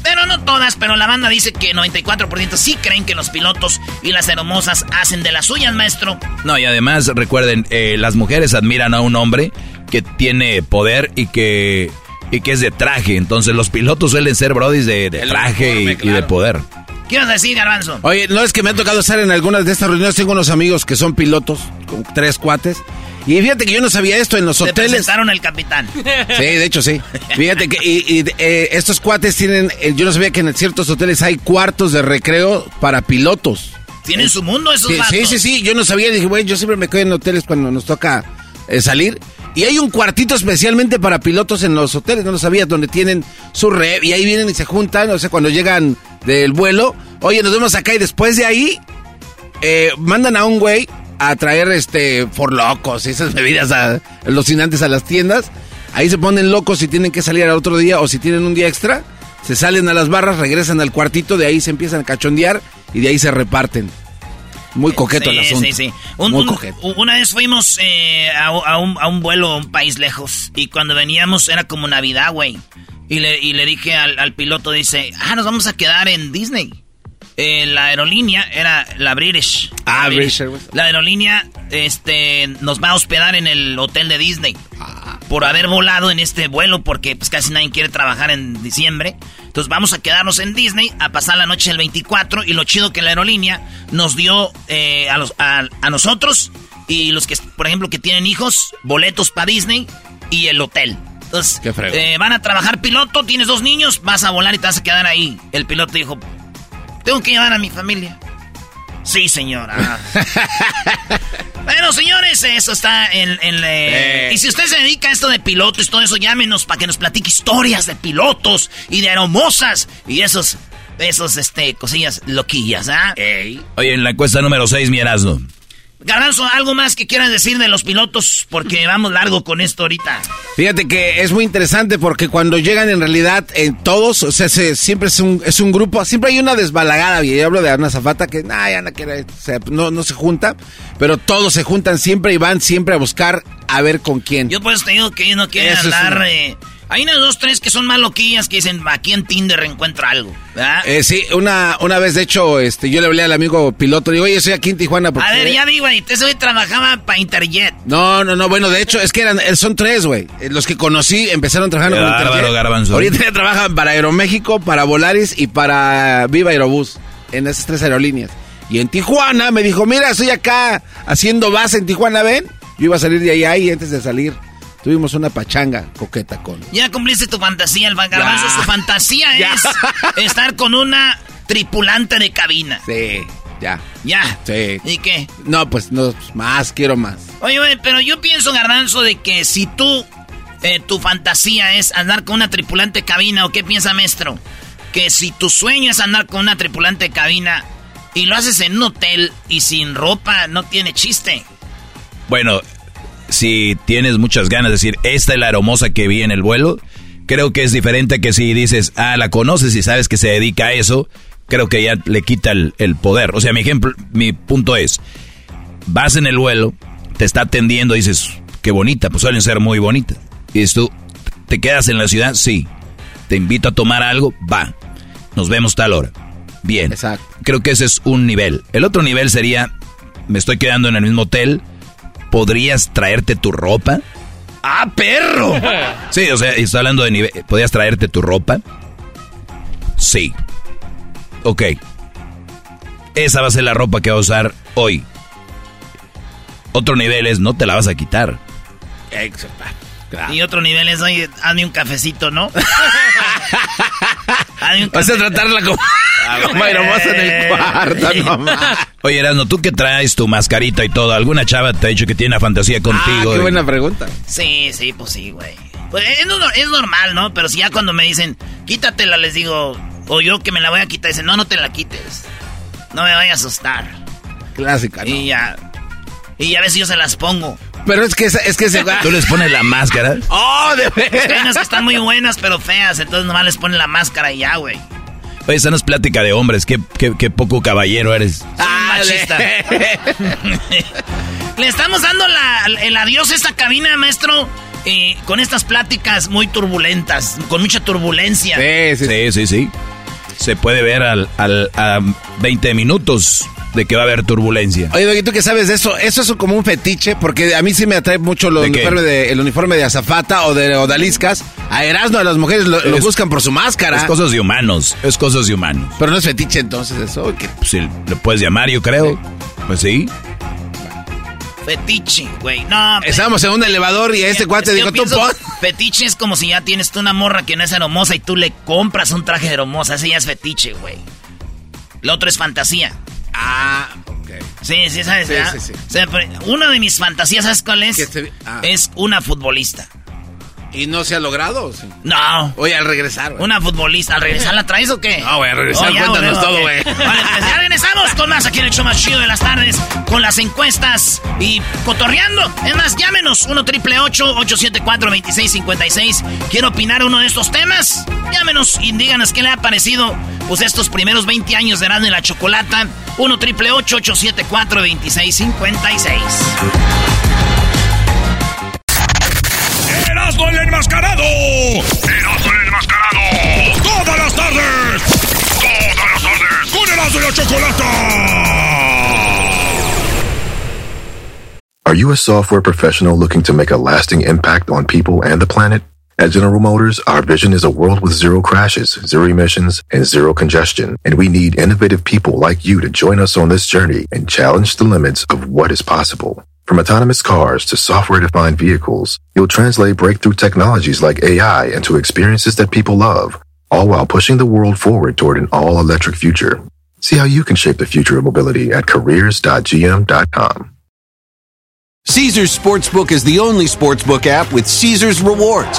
Pero no todas, pero la banda dice que 94% sí creen que los pilotos y las hermosas hacen de las suyas, maestro. No, y además, recuerden, eh, las mujeres admiran a un hombre que tiene poder y que, y que es de traje. Entonces, los pilotos suelen ser brodis de, de traje y- y de poder. ¿Qué ibas a decir, Garbanzo? Oye, no es que me ha tocado estar en algunas de estas reuniones. Tengo unos amigos que son pilotos, con tres cuates. Y fíjate que yo no sabía esto en los Te hoteles. presentaron el capitán. Sí, de hecho sí. Fíjate que y, y, eh, estos cuates tienen, eh, yo no sabía que en ciertos hoteles hay cuartos de recreo para pilotos. Tienen su mundo esos Sí, sí, vatos. sí, sí, yo no sabía, dije, güey, yo siempre me quedo en hoteles cuando nos toca eh, salir. Y hay un cuartito especialmente para pilotos en los hoteles, no lo sabía, donde tienen su red y ahí vienen y se juntan, o sea, cuando llegan del vuelo, oye, nos vemos acá y después de ahí eh, mandan a un güey a traer este forlocos y esas bebidas alucinantes a las tiendas. Ahí se ponen locos si tienen que salir al otro día o si tienen un día extra. Se salen a las barras, regresan al cuartito, de ahí se empiezan a cachondear y de ahí se reparten. Muy coqueto el asunto. sí, sí. Un- Muy un- coqueto. una vez fuimos eh, a, a un, a un vuelo a un país lejos y cuando veníamos era como Navidad, güey. Y le, y le dije al, al piloto, dice, ah, nos vamos a quedar en Disney. Eh, la aerolínea era la British. Ah, British. La aerolínea este, nos va a hospedar en el hotel de Disney. Por haber volado en este vuelo, porque pues casi nadie quiere trabajar en diciembre. Entonces vamos a quedarnos en Disney a pasar la noche del 24. Y lo chido que la aerolínea nos dio eh, a, los, a, a nosotros y los que, por ejemplo, que tienen hijos, boletos para Disney y el hotel. Entonces, Qué eh, van a trabajar piloto, tienes dos niños, vas a volar y te vas a quedar ahí. El piloto dijo, tengo que llevar a mi familia. Sí, señora. bueno, señores, eso está en... en, eh, Eh. Y si usted se dedica a esto de pilotos y todo eso, llámenos para que nos platique historias de pilotos y de aeromosas y esos, esos, este, cosillas loquillas, ¿ah? Oye, en la encuesta número 6, mi Erasmo. Garbanzo, ¿algo más que quieras decir de los pilotos? Porque vamos largo con esto ahorita. Fíjate que es muy interesante porque cuando llegan en realidad en todos, o sea, se- siempre es un, es un grupo, siempre hay una desbalagada, y yo hablo de una zafata que nah, ya no, quiere, o sea, no, no se junta, pero todos se juntan siempre y van siempre a buscar a ver con quién. Yo por eso te digo que ellos no quieren Eso una- eh, hay unas dos, tres que son más loquillas que dicen, aquí en Tinder encuentro algo, ¿verdad? Eh, sí, una, una vez de hecho, este, yo le hablé al amigo piloto, le digo, oye, estoy aquí en Tijuana. Porque A ver, ya vi, güey, ese güey trabajaba para Interjet. No, no, no, bueno, de hecho, es que eran, son tres, güey. Eh, Los que conocí empezaron trabajando bárbaro, Interjet. Garbanzo. Ahorita ya trabajan para Aeroméxico, para Volaris y para Viva Aerobús, en esas tres aerolíneas. Y en Tijuana me dijo, mira, estoy acá haciendo base en Tijuana, ven. Yo iba a salir de allá y antes de salir tuvimos una pachanga coqueta con... Ya cumpliste tu fantasía, el garbanzo. Ya. Su fantasía Ya. es estar con una tripulante de cabina. Sí, ya. Ya. Sí. ¿Y qué? No, pues no, pues, más, quiero más. Oye, güey, pero yo pienso, garbanzo, de que si tú, eh, tu fantasía es andar con una tripulante de cabina, ¿o qué piensa, maestro? Que si tu sueño es andar con una tripulante de cabina y lo haces en un hotel y sin ropa, no tiene chiste. Bueno, si tienes muchas ganas de decir, esta es la aeromosa que vi en el vuelo, creo que es diferente que si dices, ah, la conoces y sabes que se dedica a eso, creo que ya le quita el, el poder. O sea, mi ejemplo, mi punto es, vas en el vuelo, te está atendiendo y dices, qué bonita, pues suelen ser muy bonitas. Y dices tú, ¿te quedas en la ciudad? Sí. Te invito a tomar algo, va. Nos vemos tal hora. Bien. Exacto. Creo que ese es un nivel. El otro nivel sería, me estoy quedando en el mismo hotel, ¿podrías traerte tu ropa? ¡Ah, perro! Sí, o sea, estoy hablando de nivel. ¿Podrías traerte tu ropa? Sí. Ok. Esa va a ser la ropa que va a usar hoy. Otro nivel es, no te la vas a quitar. Y otro nivel es, oye, hazme un cafecito, ¿no? hazme un Vas a tratarla como, como aeromoza en el cuarto, no más. Oye, Erasmo, tú que traes tu mascarita y todo, ¿alguna chava te ha dicho que tiene una fantasía contigo? Ah, qué buena pregunta. Sí, sí, pues sí, güey. Pues es, es normal, ¿no? Pero si ya cuando me dicen, quítatela, les digo, o yo que me la voy a quitar, dicen, no, no te la quites. No me vaya a asustar. Clásica, ¿no? Y ya. Y a ver si yo se las pongo. Pero es que es que se ¿Tú les pones la máscara? ¡Oh, de Es que hay unas que están muy buenas, pero feas. Entonces nomás les ponen la máscara y ya, güey. Oye, esa no es plática de hombres. Qué, qué, qué poco caballero eres. Ah, machista. Le estamos dando la- el adiós a esta cabina, maestro, eh, con estas pláticas muy turbulentas, con mucha turbulencia. Sí, sí, sí. Se puede ver al, al, a 20 minutos de que va a haber turbulencia. Oye, Doggy, ¿tú qué sabes de eso? Eso es como un fetiche, porque a mí sí me atrae mucho lo ¿De uniforme de, el uniforme de azafata o de odaliscas. A Erasmo, a las mujeres lo, buscan por su máscara. Es cosas de humanos. Es cosas de humanos. Pero no es fetiche entonces eso. ¿qué? Pues sí, lo puedes llamar, yo creo. Pues sí. Fetiche, güey. No, Estábamos en un elevador y este cuate dijo, tú pon. Fetiche es como si ya tienes tú una morra que no es hermosa y tú le compras un traje de hermosa. Ese ya es fetiche, güey. Lo otro es fantasía. Ah, ok. Sí, sí, ¿sabes? Sí, sí, sí. O sea, pero una de mis fantasías, ¿sabes cuál es? Ah. Es una futbolista. ¿Y no se ha logrado? sí? No. Oye, al regresar, güey. Una futbolista. ¿Al regresar la traes o qué? No, güey, al regresar, ya, cuéntanos todo, güey. Vale, pues ya regresamos con más aquí en el show más chido de las tardes, con las encuestas y cotorreando. Es más, llámenos, 1 triple 874 2656 ¿Quiere opinar uno de estos temas? Llámenos y díganos qué le ha parecido pues estos primeros 20 años de Erasmo y la Chocolata. 1 triple 874 2656 ¡Erasmo el enmascarado! ¡Erasmo el enmascarado! ¡Todas las tardes! ¡Todas las tardes! ¡Con Erasmo y la Chocolata! Are you a software professional looking to make a lasting impact on people and the planet? At General Motors, our vision is a world with zero crashes, zero emissions, and zero congestion. And we need innovative people like you to join us on this journey and challenge the limits of what is possible. From autonomous cars to software defined vehicles, you'll translate breakthrough technologies like AI into experiences that people love, all while pushing the world forward toward an all electric future. See how you can shape the future of mobility at careers.gm.com. Caesars Sportsbook is the only sportsbook app with Caesars rewards.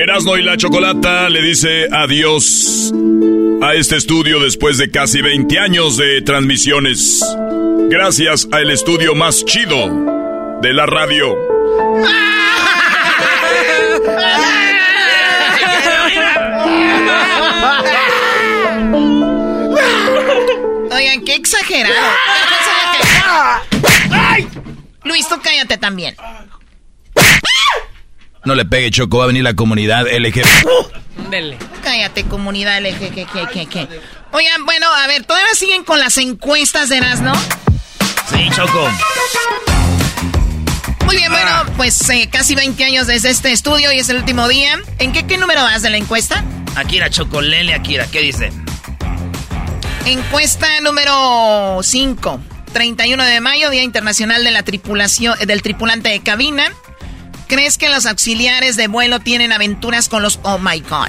Erasmo y la Chocolata le dice adiós a este estudio después de casi 20 años de transmisiones. Gracias al estudio más chido de la radio. Oigan, qué exagerado. Luis, tú cállate también. No le pegue, Choco. Va a venir la comunidad LGBT. Dele. Cállate, comunidad LGBTQ. Oigan, bueno, a ver, ¿todavía siguen con las encuestas de Erasmo? Sí, Choco. Muy bien, bueno, pues eh, casi 20 años desde este estudio y es el último día. ¿En qué, qué número vas de la encuesta? Akira Chocolele, Akira, ¿qué dice? Encuesta número 5. 31 de mayo, Día Internacional de la Tripulación, del Tripulante de Cabina. ¿Crees que los auxiliares de vuelo tienen aventuras con los Oh My God?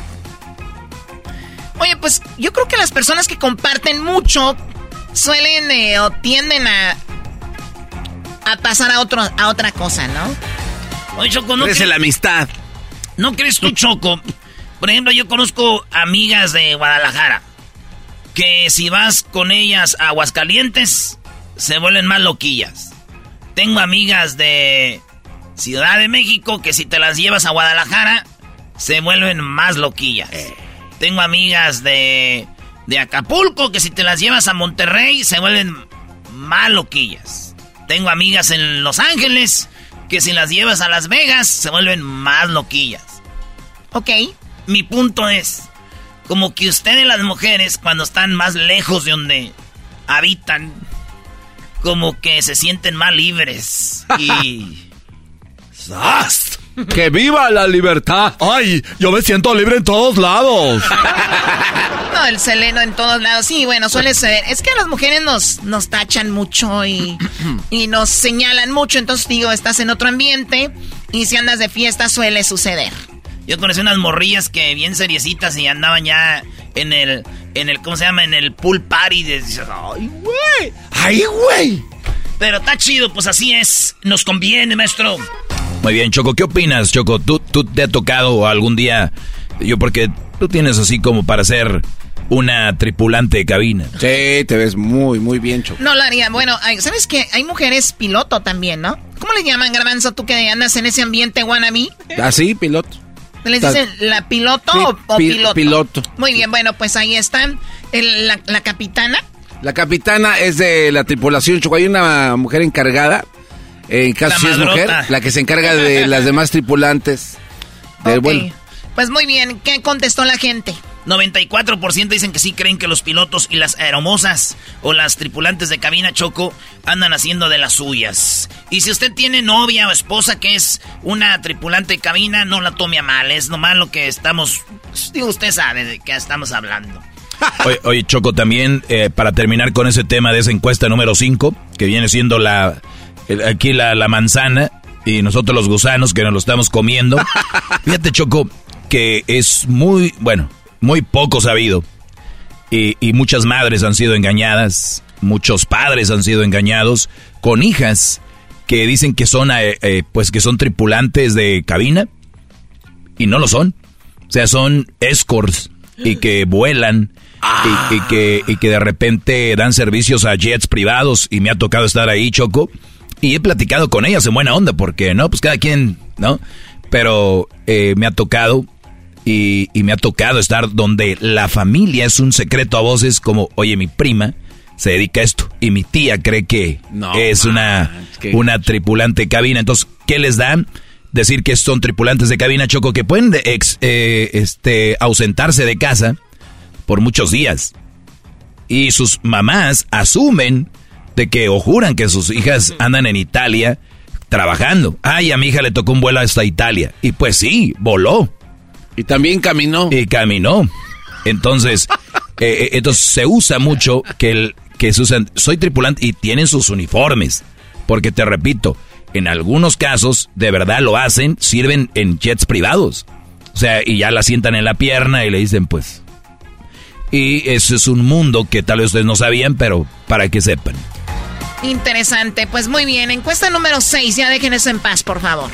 Oye, pues yo creo que las personas que comparten mucho suelen eh, o tienden a, a pasar a, otro, a otra cosa, ¿no? Oye, Choco, ¿no Crece cre- la amistad. ¿No crees tú, Choco? Por ejemplo, yo conozco amigas de Guadalajara que si vas con ellas a Aguascalientes se vuelven más loquillas. Tengo amigas de Ciudad de México que si te las llevas a Guadalajara se vuelven más loquillas. Tengo amigas de de Acapulco que si te las llevas a Monterrey se vuelven más loquillas. Tengo amigas en Los Ángeles que si las llevas a Las Vegas se vuelven más loquillas. Ok. Mi punto es, como que ustedes las mujeres cuando están más lejos de donde habitan, como que se sienten más libres y... ¡Zas! ¡Que viva la libertad! ¡Ay! Yo me siento libre en todos lados. No, el seleno en todos lados. Sí, bueno, suele ser. Es que a las mujeres nos, nos tachan mucho y, y nos señalan mucho. Entonces digo, estás en otro ambiente y si andas de fiesta suele suceder. Yo conocí unas morrillas que bien seriecitas y andaban ya en el, en el, ¿cómo se llama? En el pool party. De, ay, güey. ¡Ay, güey! Pero está chido, pues así es. Nos conviene, maestro. Muy bien, Choco, ¿qué opinas, Choco? ¿Tú, tú te ha tocado algún día? Yo porque tú tienes así como para ser una tripulante de cabina. Sí, te ves muy, muy bien, Choco. No lo haría. Bueno, hay- ¿sabes qué? Hay mujeres piloto también, ¿no? ¿Cómo le llaman, Garbanzo, tú que andas en ese ambiente wannabe? Así, piloto. ¿Les dicen la piloto o, o pi- piloto? piloto. Muy bien, bueno, pues ahí están. El- la, la capitana. La capitana es de la tripulación, Choco. Hay una mujer encargada, en caso La si es mujer, madrota. la que se encarga de las demás tripulantes. Del Ok. vuelo. Pues muy bien, ¿qué contestó la gente? 94% dicen que sí creen que los pilotos y las aeromosas o las tripulantes de cabina Choco andan haciendo de las suyas. Y si usted tiene novia o esposa que es una tripulante de cabina, no la tome a mal. Es nomás lo que estamos... Digo, usted sabe de qué estamos hablando. Oye, oye, Choco, también eh, para terminar con ese tema de esa encuesta número 5, que viene siendo la aquí la, la manzana y nosotros los gusanos que nos lo estamos comiendo. Fíjate, Choco, que es muy, bueno, muy poco sabido. Y, y muchas madres han sido engañadas, muchos padres han sido engañados con hijas que dicen que son, eh, eh, pues que son tripulantes de cabina y no lo son. O sea, son escorts y que vuelan y, y que, y que de repente dan servicios a jets privados y me ha tocado estar ahí, Choco. Y he platicado con ellas en buena onda porque, ¿no? Pues cada quien, ¿no? Pero eh, me ha tocado y, y me ha tocado estar donde la familia es un secreto a voces como, oye, mi prima se dedica a esto y mi tía cree que No, es una, que- una tripulante de cabina. Entonces, ¿qué les dan? Decir que son tripulantes de cabina, Choco, que pueden de- ex- eh, este, ausentarse de casa por muchos días. Y sus mamás asumen de que o juran que sus hijas andan en Italia trabajando. Ay, a mi hija le tocó un vuelo hasta Italia. Y pues sí, voló. Y también caminó. Y caminó. Entonces, eh, eh, entonces se usa mucho que, el, que se usan, soy tripulante y tienen sus uniformes. Porque te repito, en algunos casos de verdad lo hacen, sirven en jets privados. O sea, y ya la sientan en la pierna y le dicen pues. Y eso es un mundo que tal vez ustedes no sabían, pero para que sepan. Interesante, pues muy bien. Encuesta número 6, ya dejen eso en paz, por favor.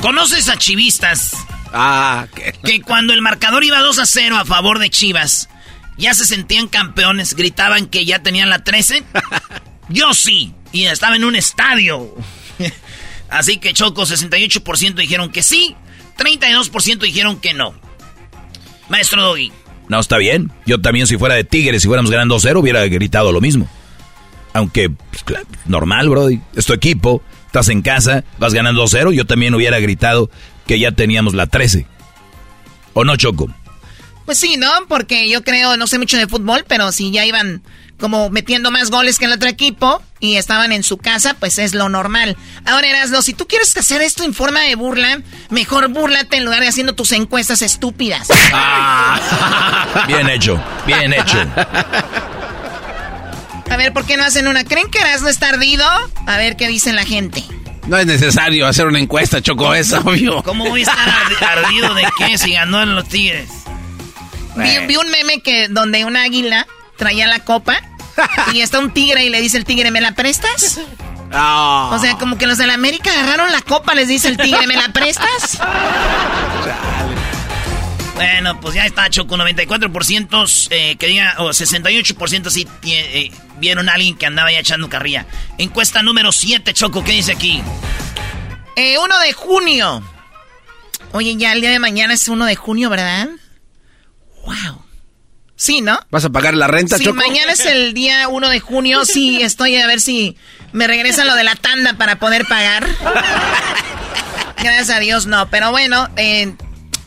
¿Conoces a chivistas? Ah, ¿qué? Que cuando el marcador iba 2 a 0 a favor de Chivas, ya se sentían campeones, gritaban que ya tenían la 13. Yo sí, y estaba en un estadio. Así que Choco, 68% dijeron que sí, 32% dijeron que no. Maestro Doggy. No, está bien. Yo también si fuera de Tigres, si fuéramos ganando 2-0, hubiera gritado lo mismo. Aunque, pues, normal, Brody. Es tu equipo, estás en casa, vas ganando 2-0, yo también hubiera gritado que ya teníamos la 13. ¿O no, Choco? Pues sí, ¿no? Porque yo creo, no sé mucho de fútbol, pero si ya iban como metiendo más goles que el otro equipo y estaban en su casa, pues es lo normal. Ahora, Erasno, si tú quieres hacer esto en forma de burla, mejor búrlate en lugar de haciendo tus encuestas estúpidas. Bien hecho, bien hecho. A ver, ¿por qué no hacen una? ¿Creen que Erasno está ardido? A ver qué dice la gente. No es necesario hacer una encuesta, Choco, es obvio. ¿Cómo voy a estar ardi- ardido de qué si ganó en los Tigres? Vi, vi un meme que donde un águila traía la copa y está un tigre y le dice el tigre, ¿me la prestas? Ah. O sea, como que los de la América agarraron la copa, les dice el tigre, ¿me la prestas? Bueno, pues ya está, Choco, 94% eh, que diga, o 68% sí eh, vieron a alguien que andaba ya echando carrilla. Encuesta número 7, Choco, ¿qué dice aquí? Eh, 1 de junio. Oye, ya el día de mañana es 1 de junio, ¿verdad? Wow. Sí, ¿no? ¿Vas a pagar la renta, Sí, Choco? mañana es el día 1 de junio. Sí, estoy a ver si me regresan lo de la tanda para poder pagar. Gracias a Dios, no. Pero bueno, eh,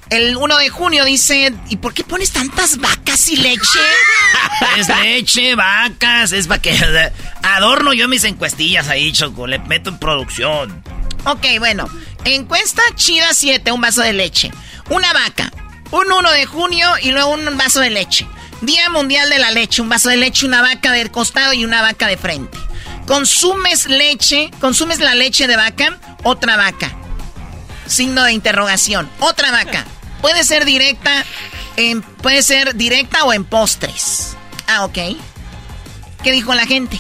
el 1 de junio dice, ¿y por qué pones tantas vacas y leche? Es leche, vacas, es para que adorno yo mis encuestillas ahí, Choco, le meto en producción. Ok, bueno. Encuesta chida 7, un vaso de leche. Una vaca. Un 1 de junio y luego un vaso de leche. Día Mundial de la Leche, un vaso de leche, una vaca del costado y una vaca de frente. ¿Consumes leche? ¿Consumes la leche de vaca? Otra vaca. Signo de interrogación. Otra vaca. Puede ser directa, en, puede ser directa o en postres. Ah, ok. ¿Qué dijo la gente?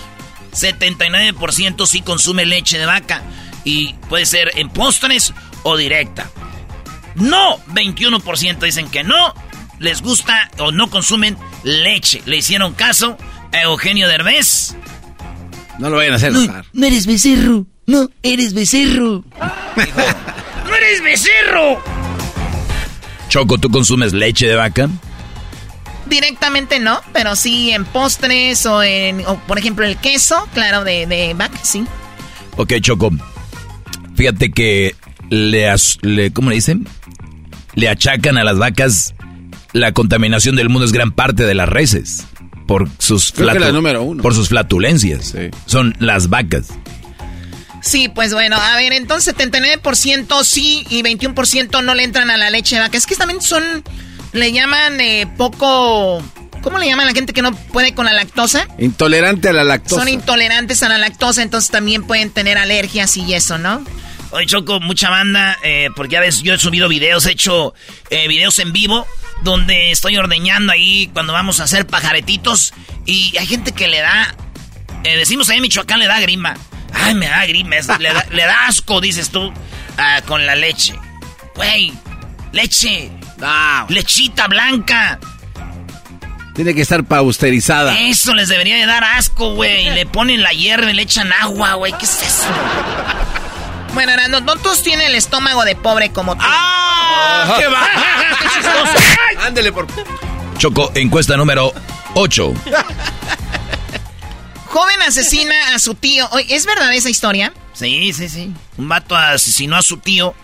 79% sí consume leche de vaca y puede ser en postres o directa. No, 21% dicen que no, les gusta o no consumen leche. Le hicieron caso a Eugenio Derbez. No lo vayan a hacer no, no eres becerro, no eres becerro. ¡No eres becerro! Choco, ¿tú consumes leche de vaca? Directamente no, pero sí en postres o en, o por ejemplo, el queso, claro, de, de vaca, sí. Ok, Choco. Fíjate que le, le, ¿cómo le dicen? Le achacan a las vacas la contaminación del mundo es gran parte de las reses. Por sus, por sus flatulencias. Son las vacas. Sí, pues bueno, a ver, entonces 79% sí y 21% no le entran a la leche de vaca. Es que también son, le llaman eh, poco... ¿Cómo le llaman a la gente que no puede con la lactosa? Intolerante a la lactosa. Son intolerantes a la lactosa, entonces también pueden tener alergias y eso, ¿no? Hoy Choco, mucha banda, eh, porque ya ves, yo he subido videos, he hecho eh, videos en vivo, donde estoy ordeñando ahí cuando vamos a hacer pajaretitos, y hay gente que le da, eh, decimos ahí en Michoacán, le da grima. Ay, me da grima, le, da, asco, dices tú, ah, con la leche. Güey, leche, lechita blanca. Tiene que estar pausterizada. Eso les debería de dar asco, güey. Le ponen la hierba y le echan agua, güey. ¿Qué es eso? Bueno, no, no todos tienen el estómago de pobre como tú. ¡Ah! ¡Qué va! Ándele por. Choco, encuesta número 8. Joven asesina a su tío. ¿Es verdad esa historia? Sí, sí, sí. Un vato asesinó a su tío.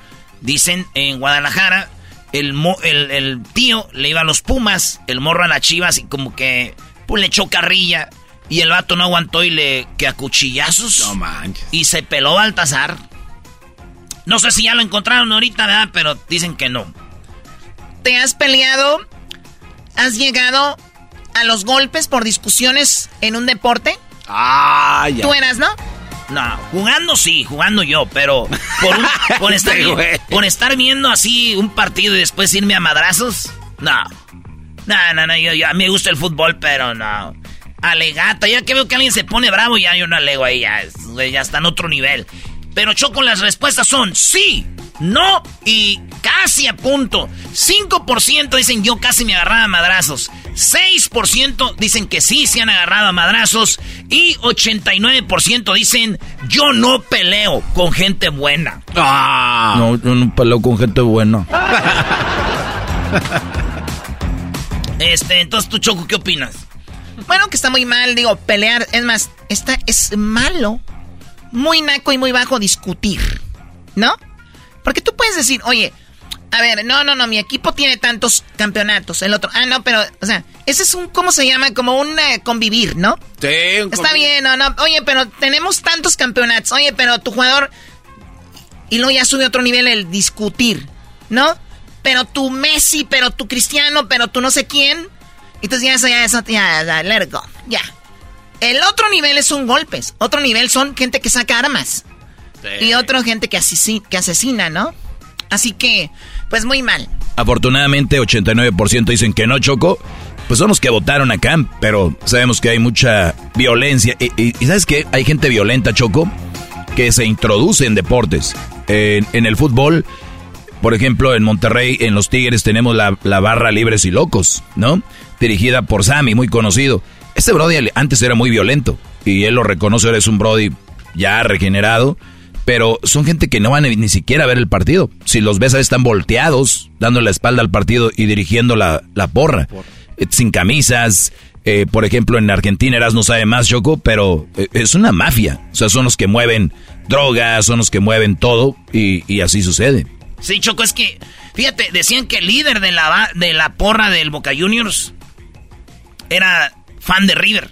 Dicen en Guadalajara. El, el, tío le iba a los Pumas. El morro a las chivas y como que pues, le echó carrilla. Y el vato no aguantó y le que a cuchillazos. No manches. Y se peló Baltasar. No sé si ya lo encontraron ahorita, ¿verdad? Pero dicen que no. ¿Te has peleado? ¿Has llegado a los golpes por discusiones en un deporte? Ah, ya. ¿Tú eras, no? No, jugando sí, jugando yo, pero por, estar, por estar viendo así un partido y después irme a madrazos, no. No, no, no, yo, a mí me gusta el fútbol, pero no. Alegata, ya que veo que alguien se pone bravo, ya yo no alego ahí, ya, ya está en otro nivel. Pero Choco, las respuestas son sí, no y casi a punto. 5% dicen yo casi me agarraba a madrazos. 6% dicen que sí se han agarrado a madrazos. Y 89% dicen yo no peleo con gente buena. Ah. No, yo no peleo con gente buena. este, entonces tú, Choco, ¿qué opinas? Bueno, que está muy mal, digo, pelear. Es más, está, es malo muy naco y muy bajo discutir, ¿no? Porque tú puedes decir, oye, a ver, no, no, no, mi equipo tiene tantos campeonatos, el otro, ah, no, pero, o sea, ese es un, ¿cómo se llama? Como un eh, convivir, ¿no? Sí, un Está bien, no, no, oye, pero tenemos tantos campeonatos, oye, pero tu jugador, y luego ya sube a otro nivel el discutir, ¿no? Pero tu Messi, pero tu Cristiano, pero tu no sé quién, entonces ya eso, ya eso, ya, ya, go, ya. El otro nivel es un golpes. Otro nivel son gente que saca armas. Y otro gente que, que asesina, ¿no? Así que, pues muy mal. Afortunadamente, 89% dicen que no, Choco. Pues son los que votaron acá, pero sabemos que hay mucha violencia. Y, ¿sabes qué? Hay gente violenta, Choco, que se introduce en deportes. En, el fútbol, por ejemplo, en Monterrey, en los Tigres, tenemos la, la barra Libres y Locos, ¿no? Dirigida por Sammy, muy conocido. Este Brody antes era muy violento y él lo reconoce, ahora es un Brody ya regenerado, pero son gente que no van ni siquiera a ver el partido. Si los ves, están volteados, dando la espalda al partido y dirigiendo la, porra, eh, sin camisas. Eh, por ejemplo, en Argentina Eras no sabe más, Choco, pero eh, es una mafia. O sea, son los que mueven drogas, son los que mueven todo y, y así sucede. Sí, Choco, es que, fíjate, decían que el líder de la, de la porra del Boca Juniors era fan de River.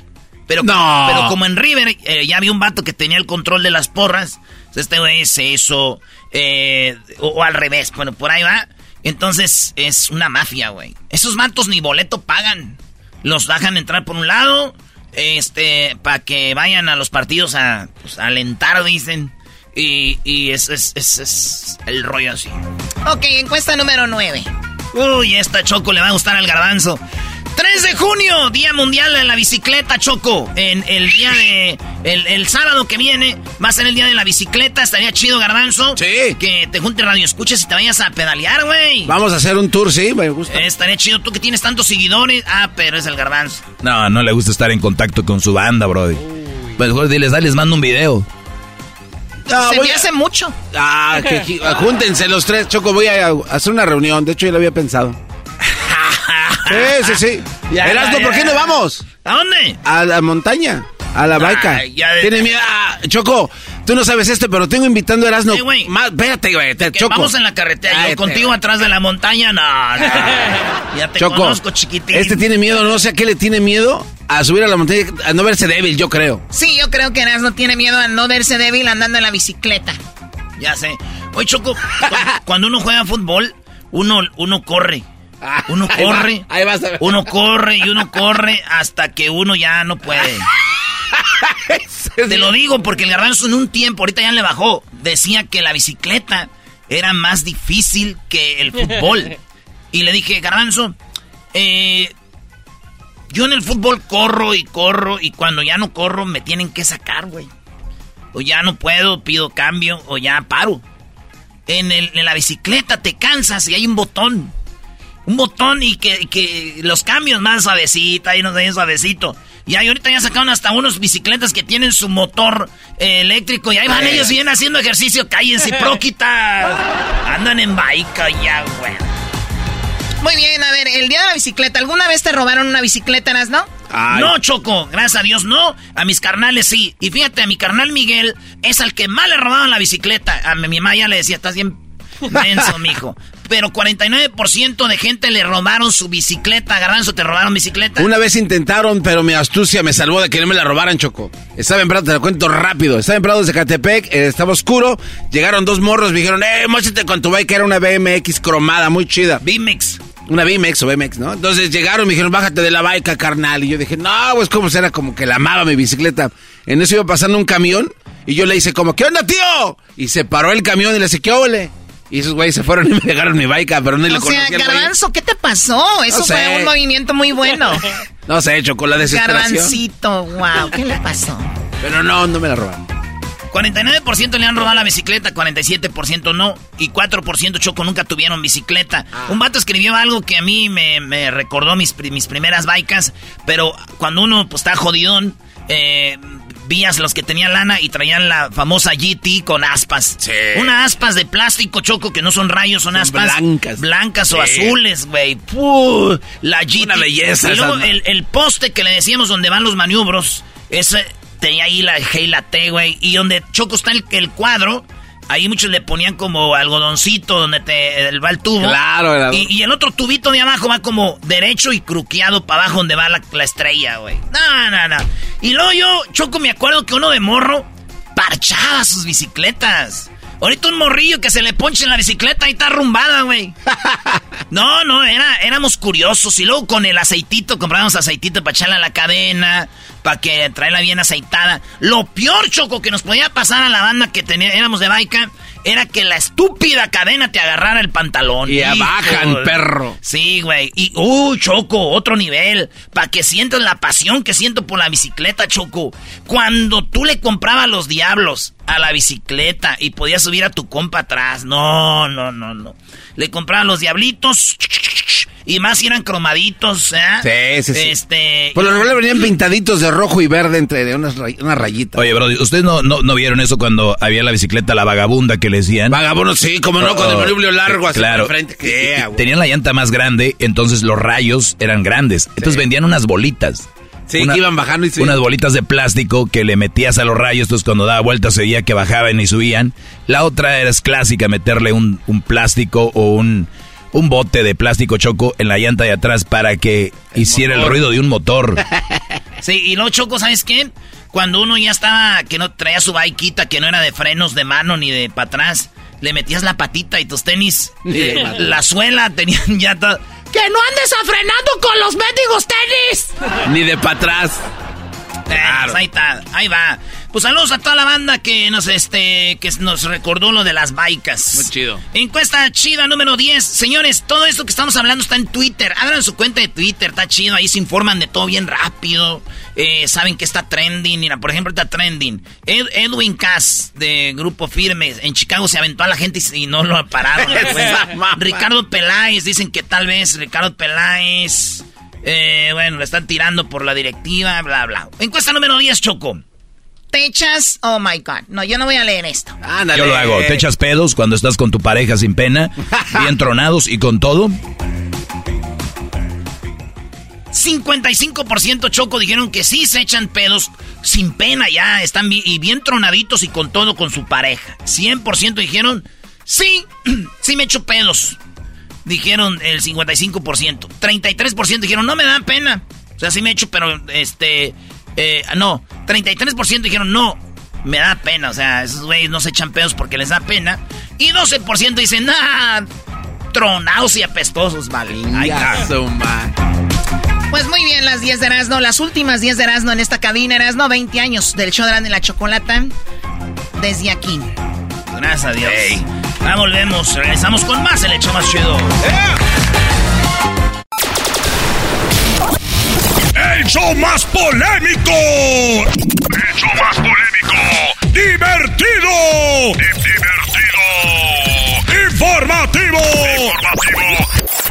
Pero, No. pero como en River eh, ya había un vato que tenía el control de las porras, este güey es eso, eh, o, o al revés, bueno, por ahí va. Entonces es una mafia, güey. Esos vatos ni boleto pagan. Los dejan entrar por un lado, este, para que vayan a los partidos a, pues, a alentar, dicen. Y, y es, es, es, es el rollo así. Ok, encuesta número 9. Uy, esta Choco le va a gustar al garbanzo. 3 de junio, Día Mundial de la Bicicleta, Choco. En el día de. El, el sábado que viene va a ser el día de la bicicleta. Estaría chido, garbanzo. Sí. Que te junte radio escuches y te vayas a pedalear, güey. Vamos a hacer un tour, sí, me gusta. Eh, Estaría chido tú que tienes tantos seguidores. Ah, pero es el garbanzo. No, no le gusta estar en contacto con su banda, brody. Pues mejor diles, dale, les mando un video. Se me a- hace mucho. Ah, que, que- júntense los tres, Choco, voy a hacer una reunión. De hecho, ya lo había pensado. Sí, sí, sí. Ya, Erasmo, ya, ¿por qué no vamos? ¿A dónde? A la montaña, a la baica. ya de- Tiene miedo. Ah, Choco, tú no sabes esto, pero tengo invitando a Erasmo. Eh, güey. Más, espérate, güey, te- Choco. Vamos en la carretera. Yo Cállate, contigo atrás de la montaña. No, no. Ya te Choco, conozco, chiquitín. este tiene miedo, no sé a qué le tiene miedo. A subir a la montaña, a no verse débil, yo creo. Sí, yo creo que Erasmo tiene miedo a no verse débil andando en la bicicleta. Ya sé. Oye, Choco, cu- cuando uno juega fútbol, uno, uno corre. Uno ahí va, corre. ahí vas a ver. Uno corre y uno corre hasta que uno ya no puede. Te lo digo porque el garbanzo en un tiempo, ahorita ya le bajó, decía que la bicicleta era más difícil que el fútbol. Y le dije, garbanzo, eh, yo en el fútbol corro y corro y cuando ya no corro me tienen que sacar, güey. O ya no puedo, pido cambio o ya paro. En, el- en la bicicleta te cansas y hay un botón. Un botón y que, que los cambios más suavecita y no sé, suavecito. Y ahí ahorita ya sacaron hasta unos bicicletas que tienen su motor eh, eléctrico y ahí van ellos y vienen haciendo ejercicio. Cállense, proquita. Andan en baica ya, güey. Muy bien, a ver, el día de la bicicleta. ¿Alguna vez te robaron una bicicleta, no? Ay. No, Choco, gracias a Dios no. A mis carnales sí. Y fíjate, a mi carnal Miguel es al que más le robaban la bicicleta. A mi, mi mamá ya le decía, estás bien menso, mijo. Pero 49% de gente le robaron su bicicleta. Garbanzo, ¿te robaron bicicleta? Una vez intentaron, pero mi astucia me salvó de que no me la robaran, Choco. Estaba en Prado, te lo cuento rápido. Estaba en Prado de Zacatepec, eh, estaba oscuro. Llegaron dos morros, me dijeron, eh, móchate con tu bike, era una BMX cromada, muy chida. BMX. Una BMX o BMX, ¿no? Entonces llegaron, me dijeron, bájate de la bike, carnal. Y yo dije, no, pues como será como que la amaba mi bicicleta. En eso iba pasando un camión y yo le hice como, ¿qué onda, tío? Y se paró el camión y le dije, ¿qué ole? Y esos güeyes se fueron y me dejaron mi bike, pero no le O sea, conocía al güey. Garbanzo, ¿qué te pasó? Eso No sé. fue un movimiento muy bueno. No sé, Choco, la desesperación. Garbancito, wow, ¿qué le pasó? Pero no, no me la robaron. 49% le han robado la bicicleta, 47% no. Y 4% Choco nunca tuvieron bicicleta. Un vato escribió algo que a mí me, me recordó mis, mis primeras bikes. Pero cuando uno pues, está jodidón, eh, vías los que tenían lana y traían la famosa GT con aspas. Unas aspas de plástico choco que no son rayos, son, Son aspas blancas. blancas o Sí. azules, güey. La GT. Una belleza Y luego el, el poste que le decíamos donde van los maniobros, ese tenía ahí la G y la T, güey. Y donde Choco está el, el cuadro, ahí muchos le ponían como algodoncito donde te el- va el tubo. Claro, Y, y el otro tubito de abajo va como derecho y cruqueado para abajo donde va la, la estrella, güey. No, no, no. Y luego yo, Choco, me acuerdo que uno de morro parchaba sus bicicletas. Ahorita un morrillo que se le ponche en la bicicleta y está arrumbada, güey. No, no, era, éramos curiosos. Y luego con el aceitito, comprábamos aceitito para echarle a la cadena, para que traerla bien aceitada. Lo peor, Choco, que nos podía pasar a la banda que tenía, éramos de baica, era que la estúpida cadena te agarrara el pantalón. Y Hijo. bajan, perro. Sí, güey. Y, uh, Choco, otro nivel. Para que sientas la pasión que siento por la bicicleta, Choco. Cuando tú le comprabas los diablos a la bicicleta y podías subir a tu compa atrás. No, no, no, no. Le comprabas los diablitos. Y más si eran cromaditos, ¿eh? Sí, sí, sí. Este. Por lo regular venían pintaditos de rojo y verde entre de unas, ray- unas rayitas. Oye, bro, ¿ustedes no, no, no vieron eso cuando había la bicicleta, la vagabunda que le decían? Vagabundo, sí, como no, con el manubrio largo así claro. por frente. Que, Y- y tenían la llanta más grande, entonces los rayos eran grandes. Entonces vendían unas bolitas. Sí, que iban bajando y subían. Unas bolitas de plástico que le metías a los rayos, entonces cuando daba vueltas se veía que bajaban y subían. La otra era es clásica, meterle un, un plástico o un, un bote de plástico choco en la llanta de atrás para que hiciera el ruido de un motor. Sí, y luego Choco, ¿sabes qué? Cuando uno ya estaba, que no traía su baiquita, que no era de frenos de mano ni de para atrás, le metías la patita y tus tenis, eh, la suela tenían ya todo. ¡Que no andes afrenando con los mendigos tenis! Ni de para atrás. Claro. ahí está, ahí va. Pues saludos a toda la banda que nos este que nos recordó lo de las baicas. Muy chido. Encuesta chida número 10. Señores, todo esto que estamos hablando está en Twitter. Abran su cuenta de Twitter, está chido. Ahí se informan de todo bien rápido. Eh, saben que está trending. Mira, por ejemplo, está trending. Edwin Cass, de Grupo Firme, en Chicago se aventó a la gente y, no lo ha parado. Ricardo Peláez, dicen que tal vez Ricardo Peláez... Eh, bueno, le están tirando por la directiva, bla, bla. Encuesta número 10, Choco. ¿Te echas? Oh my God. No, yo no voy a leer esto. Yo lo hago. ¿Te echas pedos cuando estás con tu pareja sin pena? bien tronados y con todo. 55% Choco dijeron que sí se echan pedos sin pena ya, están bien, y bien tronaditos y con todo con su pareja. 100% dijeron, sí, sí me echo pedos. Dijeron el 55%. 33% dijeron, no me da pena. O sea, sí me echo, pero este, eh, no, 33% dijeron no, me da pena. O sea, esos güeyes no se echan pedos porque les da pena. Y 12% dicen, nah, tronados y apestosos, vale. Pues muy bien, las 10 de Erasmo, las últimas 10 de Erasmo en esta cabina, Erasmo, 20 años del show de Erasmo la Chocolata, desde aquí. Gracias a Dios. Ya volvemos, regresamos con más el hecho más chido. El show más polémico. El show más polémico. Divertido. divertido. Informativo. Informativo.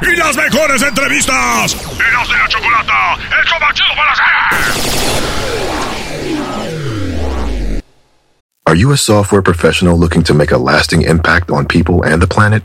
Y las mejores entrevistas. De la chocolata. El show más chido para. Are you a software professional looking to make a lasting impact on people and the planet?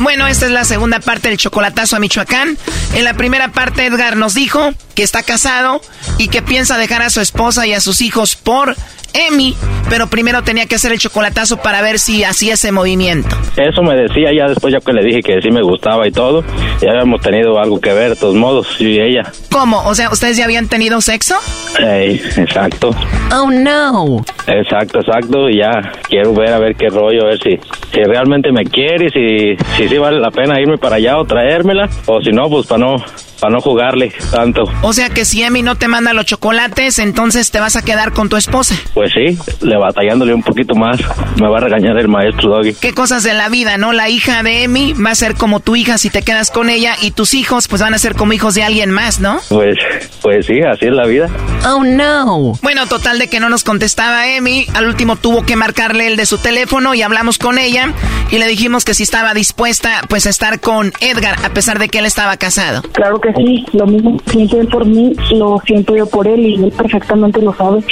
Bueno, esta es la segunda parte del chocolatazo a Michoacán. En la primera parte Edgar nos dijo que está casado y que piensa dejar a su esposa y a sus hijos por Emi, pero primero tenía que hacer el chocolatazo para ver si hacía ese movimiento. Eso me decía ya después ya que le dije que sí me gustaba y todo. Ya habíamos tenido algo que ver de todos modos, yo y ella. ¿Cómo? O sea, ¿ustedes ya habían tenido sexo? Ey, exacto. Oh, no. Exacto, exacto. Y ya quiero ver a ver qué rollo, a ver si, si realmente me quiere, si, si sí vale la pena irme para allá o traérmela. O si no, pues para no, para no jugarle tanto. O sea que si Emi no te manda los chocolates, entonces te vas a quedar con tu esposa. Pues sí, le batallándole un poquito más, me va a regañar el maestro Doggy. Qué cosas de la vida, ¿no? La hija de Emi va a ser como tu hija si te quedas con ella y tus hijos pues van a ser como hijos de alguien más, ¿no? Pues, pues sí, así es la vida. Oh no. Bueno, total de que no nos contestaba Emi, al último tuvo que marcarle el de su teléfono y hablamos con ella y le dijimos que si estaba dispuesta pues a estar con Edgar a pesar de que él estaba casado. Claro que sí, lo mismo que siente él por mí, lo siento yo por él y él perfectamente lo sabe.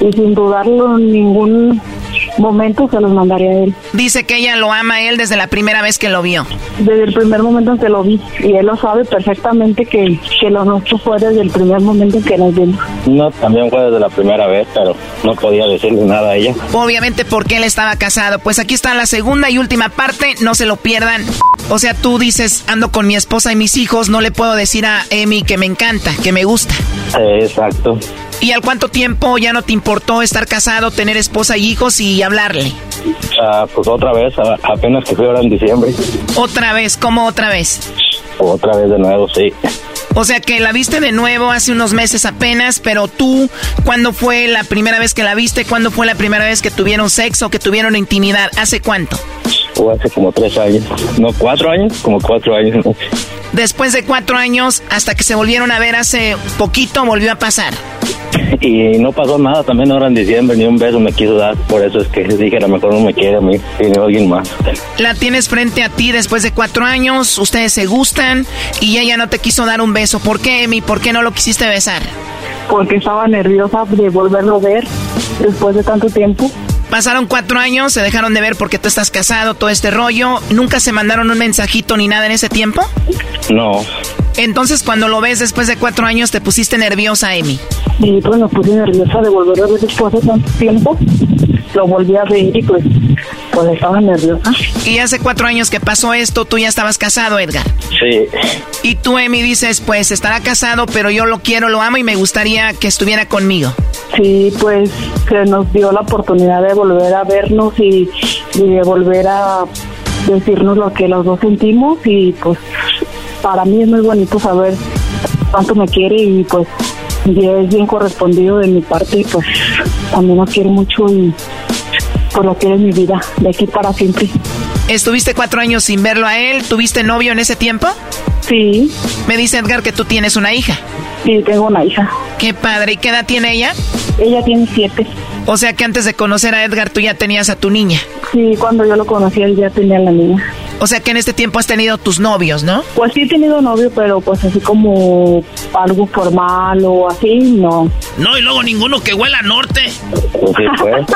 Y sin dudarlo en ningún momento se los mandaría a él. Dice que ella lo ama a él desde la primera vez que lo vio. Desde el primer momento en que lo vi. Y él lo sabe perfectamente que, que lo nuestro fue desde el primer momento en que nos vimos. No, también fue desde la primera vez, pero no podía decirle nada a ella. Obviamente porque él estaba casado. Pues aquí está la segunda y última parte, no se lo pierdan. O sea, tú dices, ando con mi esposa y mis hijos, no le puedo decir a Emi que me encanta, que me gusta. Exacto. ¿Y al cuánto tiempo ya no te importó estar casado, tener esposa y hijos y hablarle? Ah, pues otra vez, apenas que fui ahora en diciembre. Otra vez, ¿cómo otra vez? Otra vez de nuevo, sí. O sea que la viste de nuevo hace unos meses apenas, pero tú, ¿cuándo fue la primera vez que la viste? ¿Cuándo fue la primera vez que tuvieron sexo, que tuvieron intimidad? ¿Hace cuánto? O hace como tres años. No, cuatro años, como cuatro años. Después de cuatro años, hasta que se volvieron a ver hace poquito, volvió a pasar. Y no pasó nada, también ahora en diciembre ni un beso me quiso dar, por eso es que dije a lo mejor no me quiere a mí, sino alguien más. La tienes frente a ti después de cuatro años, ustedes se gustan y ella no te quiso dar un beso. ¿Por qué, Emi? ¿Por qué no lo quisiste besar? Porque estaba nerviosa de volverlo a ver después de tanto tiempo. Pasaron cuatro años, se dejaron de ver porque tú estás casado, todo este rollo. ¿Nunca se mandaron un mensajito ni nada en ese tiempo? No. Entonces, cuando lo ves después de cuatro años, te pusiste nerviosa, Emi. Y pues me puse nerviosa de volver a ver después de tanto tiempo. Lo volví a ver y pues, pues estaba nerviosa. Y hace cuatro años que pasó esto, tú ya estabas casado, Edgar. Sí. Y tú, Emi, dices, pues estará casado, pero yo lo quiero, lo amo y me gustaría que estuviera conmigo. Sí, pues se nos dio la oportunidad de volver a vernos y, y de volver a decirnos lo que los dos sentimos y pues para mí es muy bonito saber cuánto me quiere y pues ya es bien correspondido de mi parte y pues también lo quiero mucho y pues lo quiero en mi vida, de aquí para siempre. ¿Estuviste cuatro años sin verlo a él? ¿Tuviste novio en ese tiempo? Sí. Me dice Edgar que tú tienes una hija. Sí, tengo una hija. Qué padre. ¿Y qué edad tiene ella? Ella tiene siete. O sea que antes de conocer a Edgar tú ya tenías a tu niña. Sí, cuando yo lo conocí él ya tenía la niña. O sea que en este tiempo has tenido tus novios, ¿no? Pues sí he tenido novio, pero pues así como algo formal o así, no. No, y luego ninguno que huela a norte. Sí, pues.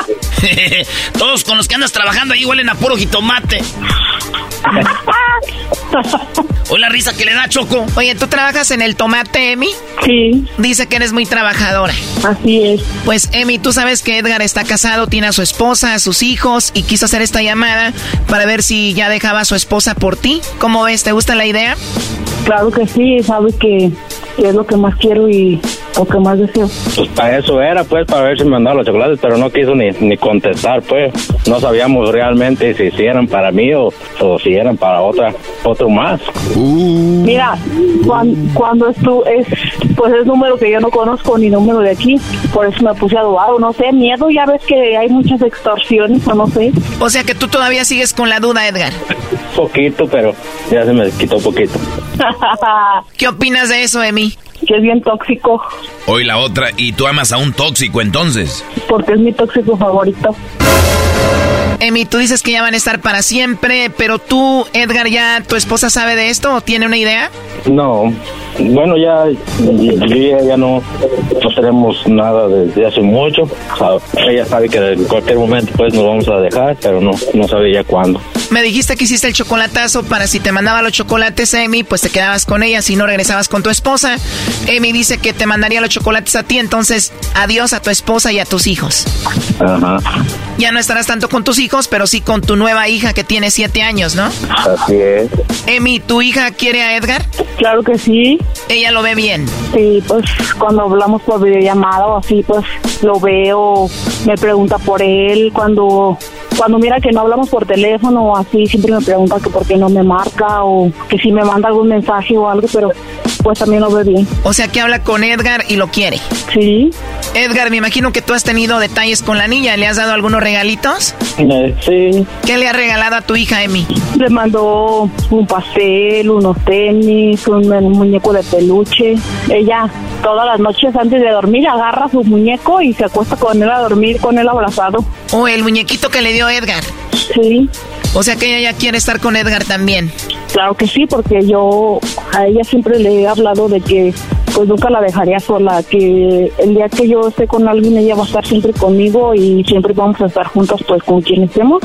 Todos con los que andas trabajando ahí huelen a puro jitomate. O la risa que le da Choco. Oye, ¿tú trabajas en el tomate, Emi? Sí. Dice que eres muy trabajadora. Así es. Pues, Emi, tú sabes que Edgar está casado, tiene a su esposa, a sus hijos y quiso hacer esta llamada para ver si ya dejaba a su esposa por ti. ¿Cómo ves? ¿Te gusta la idea? Claro que sí, sabe que, que es lo que más quiero y lo que más deseo. Pues para eso era, pues, para ver si me mandaba los chocolates, pero no quiso ni, ni contestar, pues. No sabíamos realmente si, si eran para mí o, o si eran para otra, otro más. Mira, cuan- cuando esto es, pues es número que yo no conozco ni número de aquí, por eso me puse a dudar, o no sé, miedo, ya ves que hay muchas extorsiones, o no sé. O sea que tú todavía sigues con la duda, Edgar. Poquito, pero ya se me quitó poquito. ¿Qué opinas de eso, Emi? Que es bien tóxico, Hoy la otra, y tú amas a un tóxico entonces. porque es mi tóxico favorito. Emi, tú dices que ya van a estar para siempre, pero tú, Edgar, ¿ya tu esposa sabe de esto o tiene una idea? No, bueno, ya, yo y ella no, no tenemos nada desde hace mucho. O sea, ella sabe que en cualquier momento pues nos vamos a dejar, pero no, no sabe ya cuándo. Me dijiste que hiciste el chocolatazo para si te mandaba los chocolates, Emi, pues te quedabas con ella, si no regresabas con tu esposa. Emi dice que te mandaría los chocolates a ti, entonces adiós a tu esposa y a tus hijos. Ajá, Ya no estarás tanto con tus hijos, pero sí con tu nueva hija que tiene siete años, ¿no? así es. Emi, ¿tu hija quiere a Edgar? Claro que sí. Ella lo ve bien. Sí, pues cuando hablamos por videollamada o así, pues lo veo, me pregunta por él, cuando cuando mira que no hablamos por teléfono o así, siempre me pregunta que por qué no me marca o que si me manda algún mensaje o algo, pero pues también lo ve bien. O sea que habla con Edgar y lo quiere. Sí. Edgar, me imagino que tú has tenido detalles con la niña. ¿Le has dado algunos regalitos? Eh, sí, ¿Qué le has regalado a tu hija, Emi? Le mandó un pastel, unos tenis, un, un muñeco de peluche. Ella todas las noches antes de dormir agarra su muñeco y se acuesta con él a dormir, con él abrazado. O el muñequito que le dio Edgar. Sí. O sea que ella ya quiere estar con Edgar también. Claro que sí, porque yo a ella siempre le he hablado de que pues nunca la dejaría sola, que el día que yo esté con alguien ella va a estar siempre conmigo y siempre vamos a estar juntos pues con quien estemos,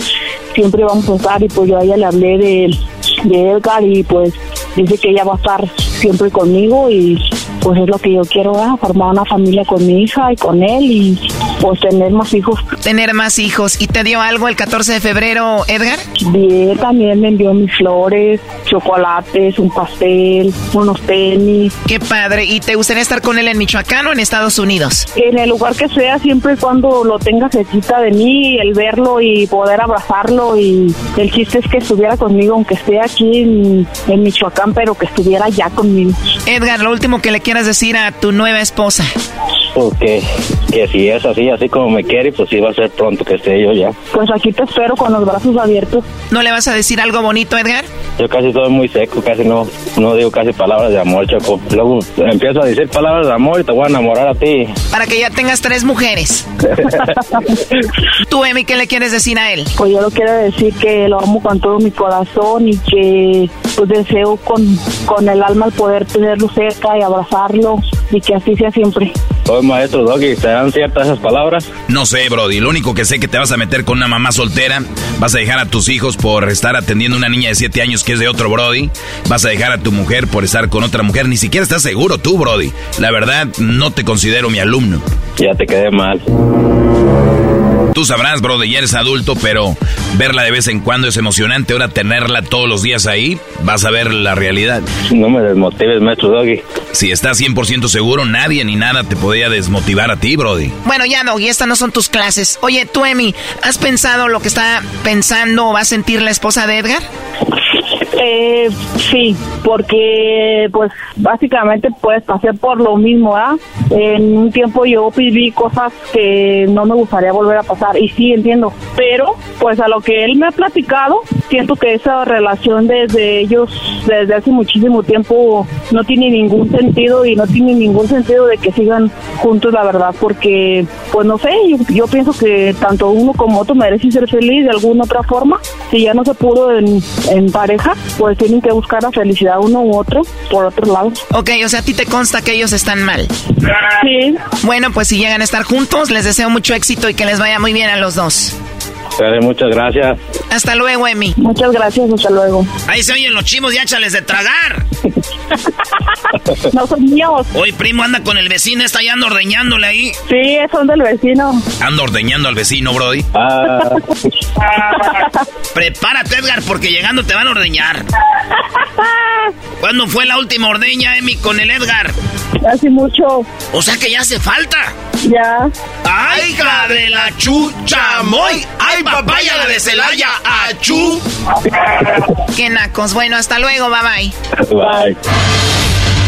siempre vamos a estar y pues yo a ella le hablé de, de Edgar y pues dice que ella va a estar siempre conmigo y pues es lo que yo quiero, ¿verdad? formar una familia con mi hija y con él y pues tener más hijos. Tener más hijos. ¿Y te dio algo el 14 de febrero, Edgar? Bien, también me envió mis flores, chocolates, un pastel, unos tenis. Qué padre. ¿Y te gustaría estar con él en Michoacán o en Estados Unidos? En el lugar que sea, siempre y cuando lo tenga cerquita de mí, el verlo y poder abrazarlo y el chiste es que estuviera conmigo, aunque esté aquí en, en Michoacán, pero que estuviera ya conmigo. Edgar, lo último que le quieras decir a tu nueva esposa. Porque que si es así, así como me quiere, pues sí va a ser pronto que esté yo ya. Pues aquí te espero con los brazos abiertos. ¿No le vas a decir algo bonito, Edgar? Yo casi soy muy seco, casi no, no digo casi palabras de amor, Choco. Luego empiezo a decir palabras de amor y te voy a enamorar a ti. Para que ya tengas tres mujeres. Tú, Emi, ¿qué le quieres decir a él? Pues yo lo quiero decir que lo amo con todo mi corazón y que pues deseo con, con el alma el poder tenerlo cerca y y que así sea siempre. Soy maestro Doggy, ¿te dan ciertas esas palabras? No sé, Brody. Lo único que sé que te vas a meter con una mamá soltera. Vas a dejar a tus hijos por estar atendiendo a una niña de 7 años que es de otro Brody. Vas a dejar a tu mujer por estar con otra mujer. Ni siquiera estás seguro tú, Brody. La verdad, no te considero mi alumno. Ya te quedé mal. Tú sabrás, Brody, ya eres adulto, pero verla de vez en cuando es emocionante. Ahora tenerla todos los días ahí, vas a ver la realidad. No me desmotives, maestro Doggy. Si estás 100% seguro, nadie ni nada te podría desmotivar a ti, Brody. Bueno, ya no, y estas no son tus clases. Oye, tú, Emi, ¿has pensado lo que está pensando o va a sentir la esposa de Edgar? Eh, sí, porque pues básicamente pues pasé por lo mismo, ¿ah? En un tiempo yo viví cosas que no me gustaría volver a pasar y sí entiendo, pero pues a lo que él me ha platicado, siento que esa relación desde ellos desde hace muchísimo tiempo no tiene ningún sentido y no tiene ningún sentido de que sigan juntos la verdad, porque pues no sé, yo, yo pienso que tanto uno como otro merecen ser feliz de alguna otra forma, si ya no se pudo en, en pareja, pues tienen que buscar la felicidad uno u otro por otro lado. Ok, o sea, a ti te consta que ellos están mal. Sí. Bueno, pues si llegan a estar juntos, les deseo mucho éxito y que les vaya muy bien a los dos. Dale, muchas gracias. Hasta luego, Emi. Muchas gracias, hasta luego. Ahí se oyen los chimos, ya échales de tragar. no son míos. Hoy primo anda con el vecino, está ya anda ordeñándole ahí. Sí, son del vecino. Ando ordeñando al vecino, Brody. Ah, Prepárate, Edgar, porque llegando te van a ordeñar. ¿Cuándo fue la última ordeña, Emi, con el Edgar? Hace mucho. O sea que ya hace falta. Ya. ¡Ay, hija de la chucha, moy! ¡Ay, papaya la de Celaya, achú! Qué nacos. Bueno, hasta luego, bye bye. bye.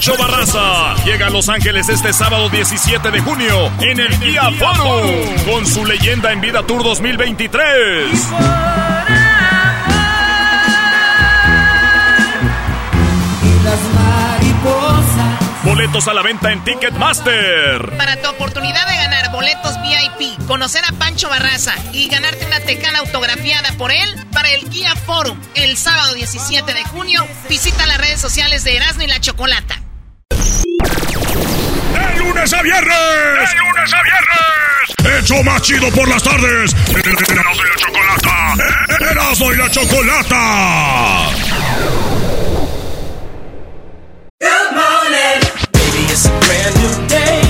Pancho Barraza llega a Los Ángeles este sábado 17 de junio en el Día Forum con su leyenda en vida Tour 2023. Boletos a la venta en Ticketmaster. Para tu oportunidad de ganar boletos VIP, conocer a Pancho Barraza y ganarte una tecana autografiada por él para el Guía Forum el sábado 17 de junio, visita las redes sociales de Erasmo y la Chocolata. ¡De lunes a viernes! ¡De lunes a viernes! ¡Hecho más chido por las tardes! ¡Erasmo y la Chocolata! ¡Erasmo y la Chocolata! Good morning. Baby, it's a brand new day.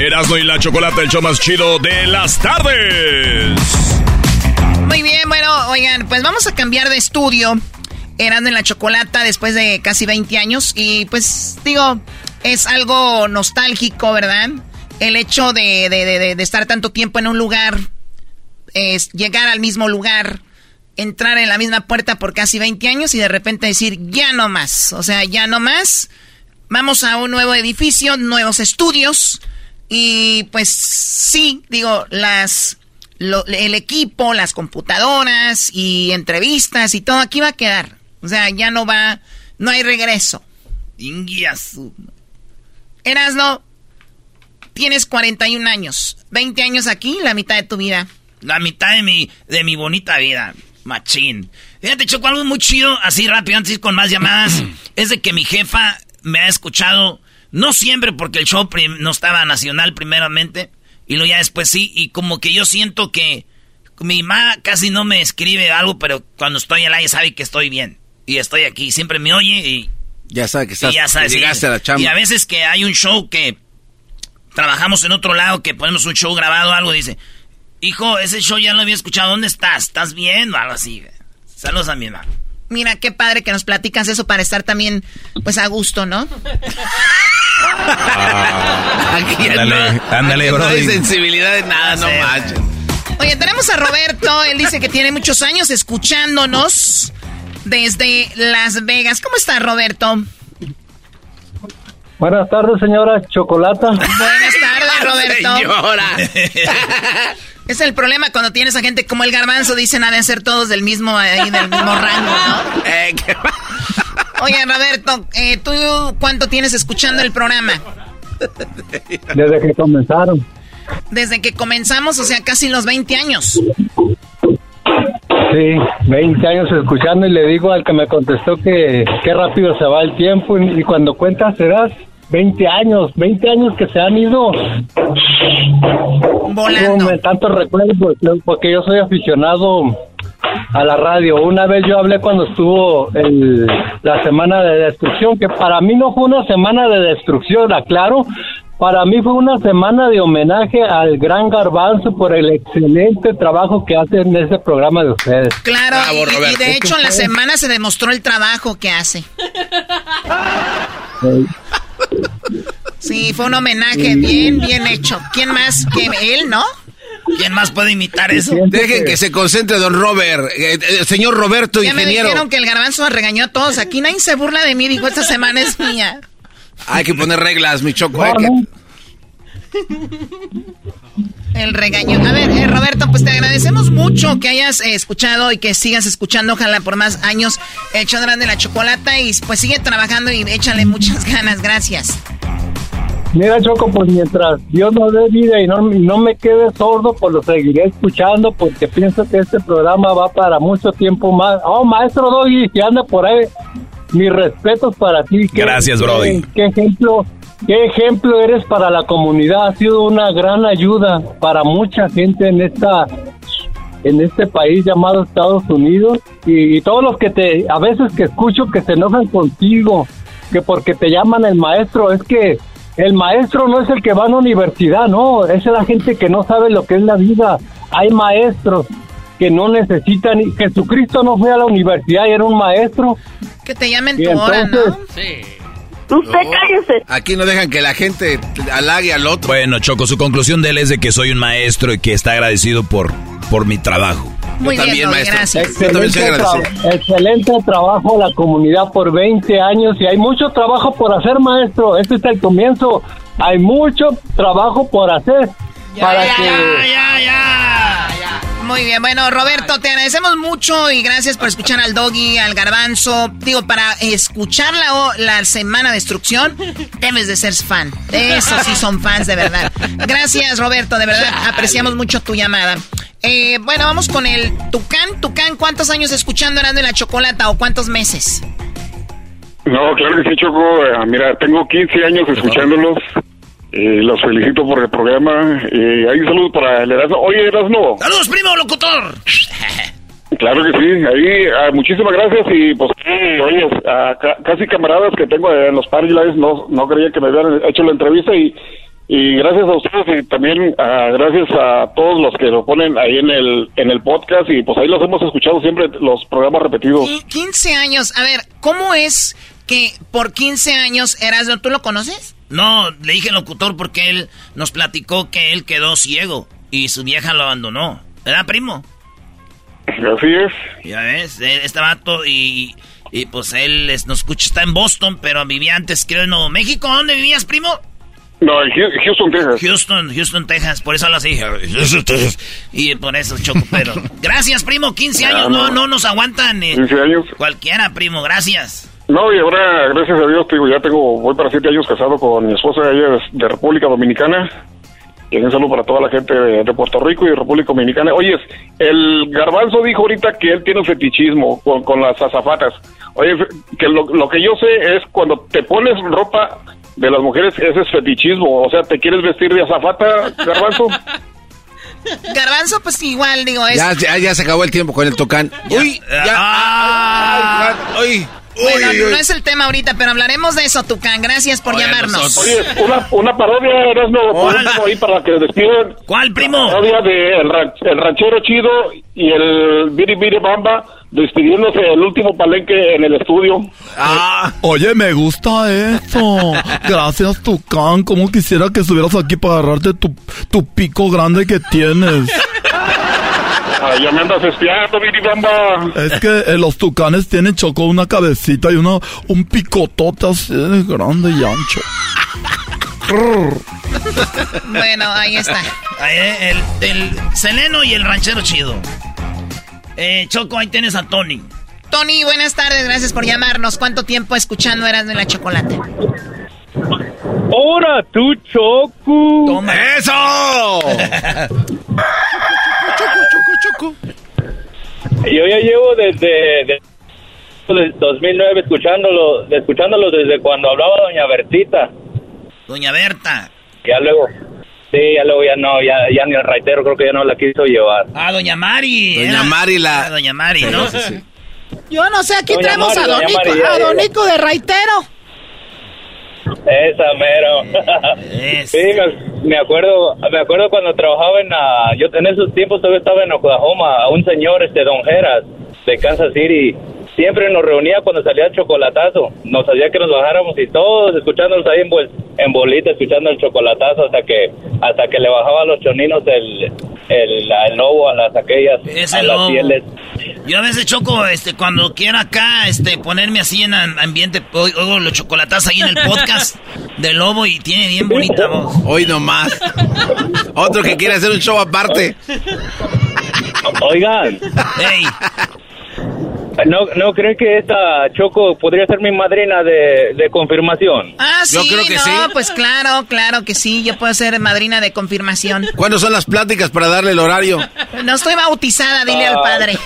Erasmo y la Chocolata, el show más chido de las tardes. Muy bien, bueno, oigan, pues vamos a cambiar de estudio. Erasmo y la Chocolata después de casi 20 años. Y pues digo, es algo nostálgico, ¿verdad? El hecho de, de- de- de estar tanto tiempo en un lugar es llegar al mismo lugar, entrar en la misma puerta por casi 20 años y de repente decir, ya no más. O sea, ya no más. Vamos a un nuevo edificio, nuevos estudios. Y pues sí, digo, las el equipo, las computadoras y entrevistas y todo aquí va a quedar. O sea, ya no va, no hay regreso. Erasno, tienes 41 años, 20 años aquí, la mitad de tu vida. La mitad de mi, de mi bonita vida, machín. Fíjate, Choco, algo muy chido, así rápido, antes de ir con más llamadas, es de que mi jefa me ha escuchado, no siempre porque el show no estaba nacional primeramente, y luego ya después sí, y como que yo siento que mi mamá casi no me escribe algo, pero cuando estoy al aire sabe que estoy bien. Y estoy aquí, siempre me oye y... Ya sabe que estás, y ya llegaste a la chamba. Y a veces que hay un show que trabajamos en otro lado, que ponemos un show grabado o algo, dice, hijo, ese show ya lo había escuchado, ¿dónde estás? ¿Estás bien? O algo así. Saludos a mi mamá. Mira, qué padre que nos platicas eso para estar también, pues, a gusto, ¿no? Ah, ándale, ándale, bro. No hay sensibilidad de nada, no, manches. Oye, tenemos a Roberto. Él dice que tiene muchos años escuchándonos desde Las Vegas. ¿Cómo está, Roberto? Buenas tardes, señora Chocolata. Buenas tardes, Roberto. Señora. Es el problema cuando tienes a gente como el garbanzo, dicen a de ser todos del mismo, ahí, del mismo rango, ¿no? Eh, Oye, Roberto, eh, ¿tú cuánto tienes escuchando el programa? Desde que comenzaron. Desde que comenzamos, o sea, casi los 20 años. Sí, 20 años escuchando y le digo al que me contestó que qué rápido se va el tiempo y, cuando cuentas serás 20 años, 20 años que se han ido volando. Tanto recuerdo porque yo soy aficionado a la radio. Una vez yo hablé cuando estuvo el, la semana de destrucción, que para mí no fue una semana de destrucción, aclaro. Para mí fue una semana de homenaje al gran garbanzo por el excelente trabajo que hacen en ese programa de ustedes. Claro, y, de hecho en la semana se demostró el trabajo que hace. Sí, fue un homenaje bien, bien hecho. ¿Quién más que él, no? ¿Quién más puede imitar eso? Dejen que se concentre don Robert, eh, eh, señor Roberto, ya ingeniero. me dijeron que el garbanzo regañó a todos. Aquí nadie se burla de mí, dijo, esta semana es mía. Hay que poner reglas, mi choco. El regaño. A ver, eh, Roberto, pues te agradecemos mucho que hayas escuchado y que sigas escuchando, ojalá por más años, el show de la chocolata y pues sigue trabajando y échale muchas ganas. Gracias. Mira, Choco, pues mientras Dios nos dé vida y no, no me quede sordo, pues lo seguiré escuchando porque pienso que este programa va para mucho tiempo más. Oh, maestro Doggy, que anda por ahí, mis respetos para ti. Gracias, Brody. Qué, ejemplo, qué ejemplo eres para la comunidad. Ha sido una gran ayuda para mucha gente en esta en este país llamado Estados Unidos y, y todos los que te a veces que escucho que se enojan contigo que porque te llaman el maestro es que el maestro no es el que va a la universidad, no, es la gente que no sabe lo que es la vida. Hay maestros que no necesitan, Jesucristo no fue a la universidad y era un maestro. Que te llamen tu hora, ¿no? Sí. Usted cállese. Aquí no dejan que la gente halague al otro. Bueno, Choco, su conclusión de él es de que soy un maestro y que está agradecido por, por mi trabajo. Muy bien, gracias. Excelente, trabajo la comunidad por 20 años y hay mucho trabajo por hacer, maestro. Este es el comienzo. Hay mucho trabajo por hacer para que... ya, ya, muy bien, bueno, Roberto, te agradecemos mucho y gracias por escuchar al Doggy, al Garbanzo. Digo, para escuchar la, la Semana de Destrucción, debes de ser fan. Eso sí son fans, de verdad. Gracias, Roberto, de verdad, apreciamos mucho tu llamada. Eh, bueno, vamos con el Tucán. Tucán, ¿cuántos años escuchando Erasmo de la Chocolata o cuántos meses? No, claro que sí, Choco. Eh, mira, tengo 15 años escuchándolos. Eh, los felicito por el programa. Eh, hay un saludo para el Erasmo. Oye, Erasmo. ¡Saludos, primo locutor! Claro que sí. Ahí, ah, muchísimas gracias. Y pues, oye, casi camaradas que tengo en los Parlives no, no creía que me hubieran hecho la entrevista y y gracias a ustedes y también ah, gracias a todos los que lo ponen ahí en el en el podcast y pues ahí los hemos escuchado siempre los programas repetidos. 15 años, a ver, ¿cómo es que por 15 años Erasmo, tú lo conoces? No, le dije locutor porque él nos platicó que él quedó ciego y su vieja lo abandonó. ¿Verdad, primo? Así es. Ya ves, este vato y, y pues él es- nos escucha, está en Boston, pero vivía antes, creo, en Nuevo México. ¿Dónde vivías, primo? No, en Houston, Texas. Houston, Houston, Texas, por eso hablo así. Houston, Texas. Y por eso choco, pero... Gracias, primo, 15 años, Ah, no, no. no nos aguantan. eh, 15 años. Cualquiera, primo, gracias. No, y ahora, gracias a Dios, te digo, ya tengo, voy para siete años casado con mi esposa, ella es de República Dominicana. Y un saludo para toda la gente de, de Puerto Rico y República Dominicana. Oye, el garbanzo dijo ahorita que él tiene un fetichismo con, con las azafatas. Oye, que lo, lo que yo sé es cuando te pones ropa de las mujeres, ese es fetichismo. O sea, ¿te quieres vestir de azafata, garbanzo? Garbanzo, pues igual, digo, es... Ya, ya, ya se acabó el tiempo con el tocán. Uy, ya. Ah. Ay, uy. Bueno, Uy, no uy. es el tema ahorita, pero hablaremos de eso, Tucán. Gracias por llamarnos. Oye, una, una parodia, Erasmo, pon algo ahí para que despiden. ¿Cuál, primo? parodia de el, ran- el ranchero chido y el Biri Biri Bamba despidiéndose el último palenque en el estudio. Ah. Oye, me gusta eso. Gracias, Tucán. Como quisiera que estuvieras aquí para agarrarte tu, tu pico grande que tienes. Ah, ya me andas espiando, Biri Bamba. Es que eh, los tucanes tienen choco una cabecita y una, un picotote así de grande y ancho. Bueno, ahí está. Ahí, el, el Seleno y el ranchero chido. Eh, Choco, ahí tienes a Tony. Tony, buenas tardes, gracias por llamarnos. ¿Cuánto tiempo escuchando Eras de la Chocolate? ¡Hora, tú, Choco! ¡Eso! Yo ya llevo desde, de- desde 2009 escuchándolo, escuchándolo desde cuando hablaba Doña Bertita. Doña Berta. Ya luego, sí, ya luego ya no, ya, ya ni el raitero creo que ya no la quiso llevar. Ah, Doña Mari. Doña era- Mari la- era Doña Mari, ¿no? Sí, sí, sí. Yo no sé, aquí Doña traemos Mari, a Donico, Mari, a. Donico de Raitero. Esa mero. Sí, me, me acuerdo, me acuerdo cuando trabajaba en la, yo en esos tiempos todavía estaba en Oklahoma, un señor, este Don Geras, de Kansas City, siempre nos reunía cuando salía el chocolatazo, nos hacía que nos bajáramos y todos escuchándonos ahí en, bol- en bolita, escuchando el chocolatazo hasta que, hasta que le bajaba a los choninos el, el, el lobo a las aquellas, Ese a las lobo. pieles. Yo a veces choco, este, cuando quiero acá, este, ponerme así en am- ambiente, oigo oigo los chocolatazos ahí en el podcast del lobo y tiene bien bonita voz. Hoy nomás. Otro que quiere hacer un show aparte. Oigan. ¿No, ¿No creen que esta Choco podría ser mi madrina de, de confirmación? Ah, sí, Yo creo que no, sí. pues claro, claro que sí. Yo puedo ser madrina de confirmación. ¿Cuándo son las pláticas para darle el horario? No estoy bautizada, dile al padre.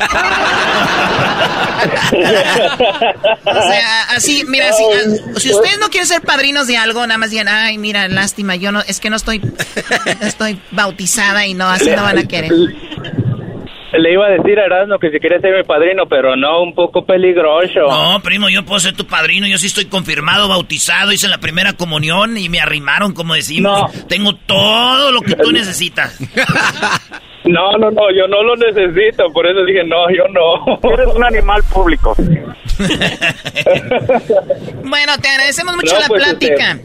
O sea, así, mira, si, a- si ustedes no quieren ser padrinos de algo, nada más digan, ay, mira, lástima, yo no, es que no estoy, no estoy bautizada y no, así no van a querer. Le iba a decir a Erasmo que si quería ser mi padrino, pero no, un poco peligroso. No, primo, yo puedo ser tu padrino, yo sí estoy confirmado, bautizado, hice la primera comunión y me arrimaron, como decimos. Tengo todo lo que tú necesitas. No, no, no, yo no lo necesito, por eso dije, no, yo no. Eres un animal público. Bueno, te agradecemos mucho No, la pues, plática.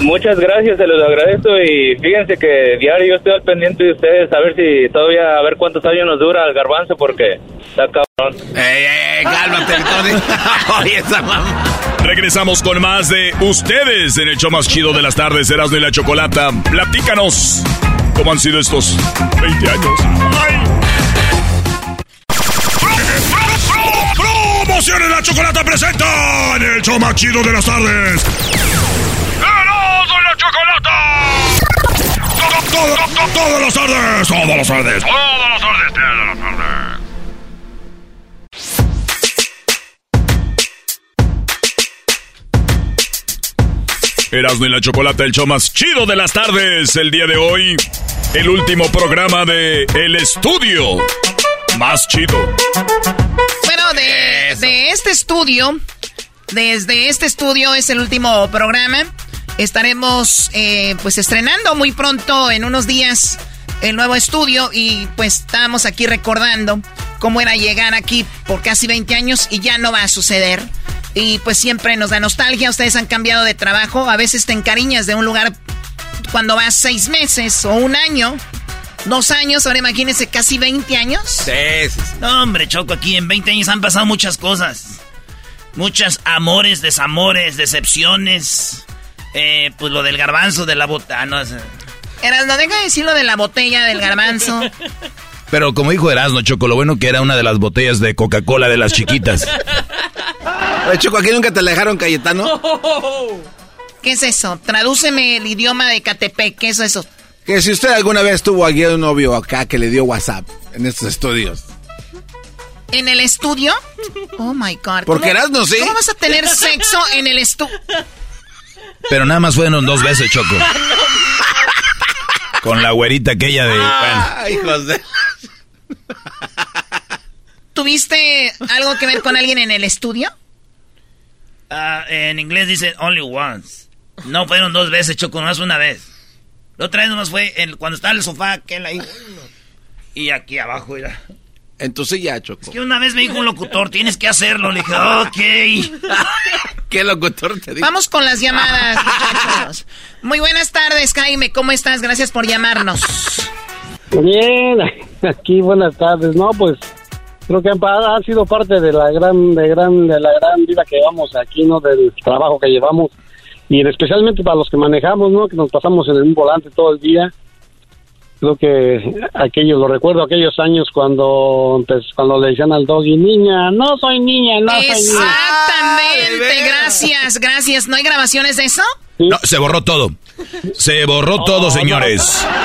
Muchas gracias, se los agradezco y fíjense que diario yo estoy al pendiente de ustedes, a ver si todavía, a ver cuántos años nos dura el garbanzo, porque está cabrón. ¡Ey, ey, cálmate! Oye, esa mamá. Regresamos con más de ustedes en el show más chido de las tardes, Erasmo y la Chocolata. Platícanos cómo han sido estos 20 años. Promociones la Chocolata presenta en el show más chido de las tardes. ¡Erasmo y la Chocolata! Todo- todo- todo- Todas las tardes, todas las tardes, todas las tardes, todas las tardes. Erasmo y la Chocolata, el show más chido de las tardes. El día de hoy, el último programa de El Estudio. Más chido. Bueno, de, de este estudio, desde este estudio es el último programa. Estaremos eh, pues estrenando muy pronto, en unos días, el nuevo estudio y pues estábamos aquí recordando cómo era llegar aquí por casi 20 años y ya no va a suceder. Y pues siempre nos da nostalgia, ustedes han cambiado de trabajo, a veces te encariñas de un lugar cuando vas seis meses o un año Dos años, ahora imagínense, casi 20 años. Sí, sí, sí. No, hombre, Choco, aquí en 20 años han pasado muchas cosas. Muchas amores, desamores, decepciones. Eh, pues lo del garbanzo, de la botella. No, sé. Erasno, deja de decir lo de la botella del garbanzo. Pero como dijo Erasno, Choco, lo bueno que era una de las botellas de Coca-Cola de las chiquitas. Oye, Choco, ¿aquí nunca te la dejaron Cayetano? ¿Qué es eso? Tradúceme el idioma de Catepec. ¿Qué es eso? Que si usted alguna vez tuvo aquí un novio acá que le dio WhatsApp en estos estudios. ¿En el estudio? Oh my God. Porque ¿Cómo- Erasno sí. ¿Cómo vas a tener sexo en el estudio? Pero nada más fueron dos veces, Choco. Con la güerita aquella de... Ah, hijos de... ¿Tuviste algo que ver con alguien en el estudio? Ah, en inglés dice only once. No fueron dos veces, Choco, no es una vez. La otra vez nomás fue en- cuando estaba en el sofá, aquel ahí. Y aquí abajo, mira. Entonces ya, Choco. Que una vez me dijo un locutor, tienes que hacerlo. Le dije, ok. ¿Qué locutor te dijo? Vamos con las llamadas, muchachos. Muy buenas tardes, Jaime. ¿Cómo estás? Gracias por llamarnos. Bien, aquí buenas tardes. No, pues creo que han sido parte de la gran, de gran, de la gran vida que llevamos aquí, ¿no? Del trabajo que llevamos y especialmente para los que manejamos, ¿no? Que nos pasamos en un volante todo el día. Creo que aquello, lo recuerdo aquellos años cuando, pues, cuando le decían al doggy, niña, no soy niña, no soy niña. Exactamente, gracias, gracias. ¿No hay grabaciones de eso? No, se borró todo. Se borró todo, señores.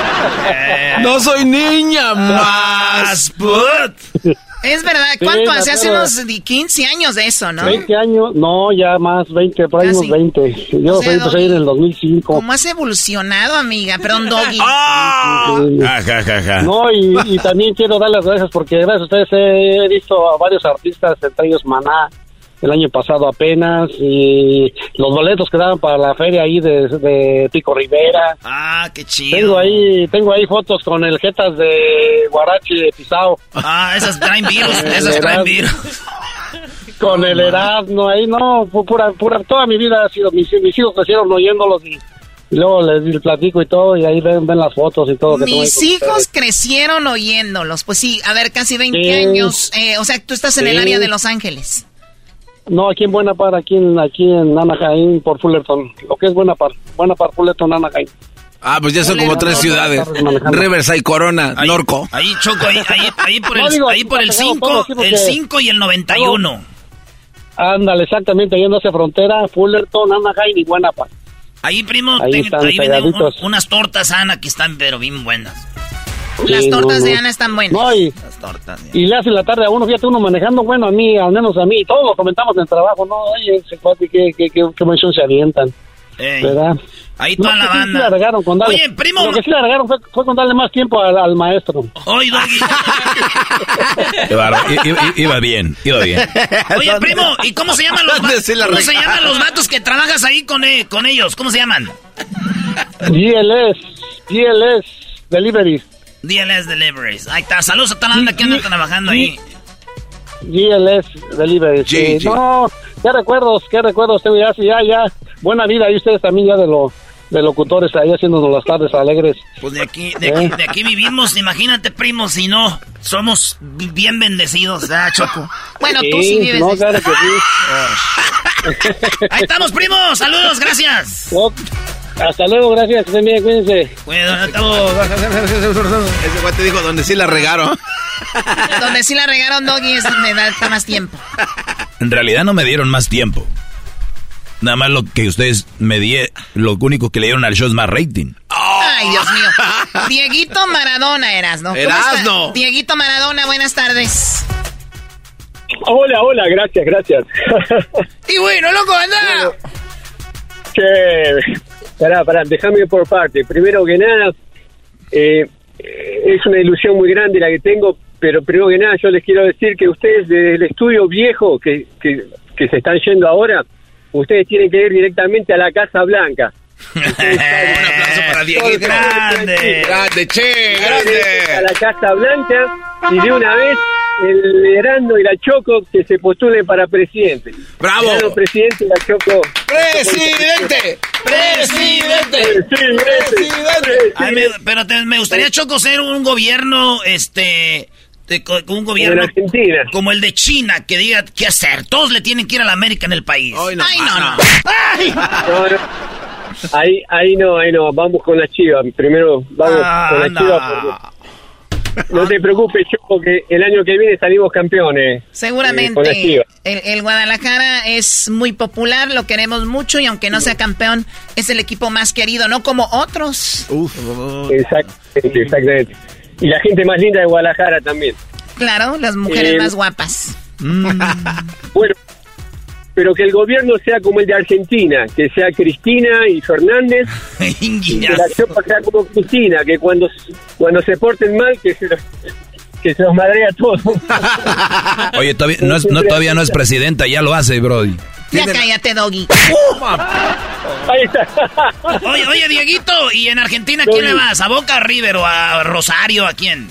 No soy niña más. Es verdad, ¿cuánto Sí, hace? Hace unos di- 15 años de eso, ¿no? 20 años, no, ya más, 20, por ahí unos 20. Yo O sea, empecé ahí en el 2005. ¿Cómo has evolucionado, amiga? Perdón, Doggy. Sí. Ja, ja, ja. No, y, y también quiero dar las gracias porque gracias a ustedes he visto a varios artistas, entre ellos Maná, el año pasado apenas, y los boletos que daban para la feria ahí de, de Pico Rivera. Ah, qué chido. Tengo ahí, tengo ahí fotos con el Jetas de Guarachi de Pisao. Ah, esas traen virus, esas traen virus. Con el Erasmo ahí, no, pu- pura, pura, toda mi vida ha sido, mis, mis hijos crecieron oyéndolos y, y luego les, platico y todo, y ahí ven, ven las fotos y todo. que Mis hijos crecieron oyéndolos. Pues sí, a ver, casi 20 Sí. años. Eh, o sea, tú estás en el área de Los Ángeles. No, aquí en Buena Par, aquí en, aquí en Anaheim, por Fullerton. Lo que es Buena Par, Buena Par, Fullerton, Anaheim. Ah, pues ya son como tres ciudades. Riverside, Corona, Norco. Ahí, Choco, ahí, ahí, ahí por No, el, digo, ahí por el manejamos 5, todo, sí, porque- el 5 y el 91. Ándale, exactamente, yendo hacia frontera, Fullerton, Anaheim y Buena Par. Ahí, primo, Ahí te- están ahí venden un- unas tortas Ana que están pero bien buenas. Las Sí, tortas no, de. Ana están buenas. No, y, Las tortas. y le hace la tarde a uno, fíjate, uno manejando, bueno, a mí, al menos a mí, todos lo comentamos en el trabajo, ¿no? Oye, ese cuate, qué, qué, qué, qué mención se avientan, Ey, ¿verdad? ahí No, toda la sí, sí banda. le regaron con darle- Oye, primo. Lo que sí le regaron fue, fue con darle más tiempo al, al maestro. Oye, Iba bien, iba bien. Oye, primo, ¿y cómo se llaman los, ¿Dónde va- sí la ¿cómo se llaman los vatos que trabajas ahí con, eh, con ellos? ¿Cómo se llaman? GLS, GLS, Delivery, DLS Deliveries. Ahí está. Saludos a toda la banda que anda trabajando ahí. GLS Delivery. sí. G. No, qué recuerdos, qué recuerdos tengo ya, ya, ya. Buena vida, y ustedes también ya de lo de locutores ahí haciéndonos las tardes alegres. Pues de aquí, de aquí, de aquí vivimos. Imagínate, primo, si no, somos bi- bien bendecidos, ¿verdad, Choco? Bueno, tú sí vives. no, claro que sí. Ahí estamos, primo. Saludos, gracias. No, hasta luego, gracias, que estén bien, cuídense. Bueno, estamos. Ese güey te dijo donde sí la regaron. Donde sí la regaron Doggy es donde da más tiempo. En realidad no me dieron más tiempo. Nada más lo que ustedes me dieron, lo único que le dieron al show es más rating. Ay, Dios mío. Dieguito Maradona eras, ¿no? Erasno. Dieguito Maradona, buenas tardes. Hola, hola, gracias, gracias. Y bueno, loco, anda. Che, pará, pará, déjame por parte. Primero que nada, eh, es una ilusión muy grande la que tengo, pero primero que nada yo les quiero decir que ustedes desde el estudio viejo que, que, que se están yendo ahora, ustedes tienen que ir directamente a la Casa Blanca. Un aplauso para Dieguito. Grande. Grande, che, a grande. la Casa Blanca y de una vez el Herando y la Choco que se postulen para presidente. Bravo. Herando presidente y la Choco. ¡Presidente! ¡Presidente! Ay, me- pero te- me gustaría, Choco, ser un gobierno, este... de un gobierno Argentina. como el de China, que diga qué hacer. Todos le tienen que ir a la América en el país. Ay, no, no. Ay. No, no. Ahí, ahí no, ahí no. Vamos con la chiva. Primero vamos Ah, con la no. chiva. porque- No te preocupes, Choco, que el año que viene salimos campeones. eh, Seguramente chiva. el, el Guadalajara es muy popular, lo queremos mucho y aunque no sea campeón, es el equipo más querido, no como otros. Exactamente, exactamente. Y la gente más linda de Guadalajara también. Claro, las mujeres Eh, más guapas. Bueno, pero que el gobierno sea como el de Argentina, que sea Cristina y Fernández, y que la Chopa sea como Cristina, que cuando, cuando se porten mal, que se los, que se los madrea a todos. Oye, todavía no, es, no, todavía no es presidenta, ya lo hace, Brody. Ya cállate, Doggy. Oye, oye, Dieguito, ¿y en Argentina a quién le vas? ¿A Boca, a River o a Rosario? ¿A quién?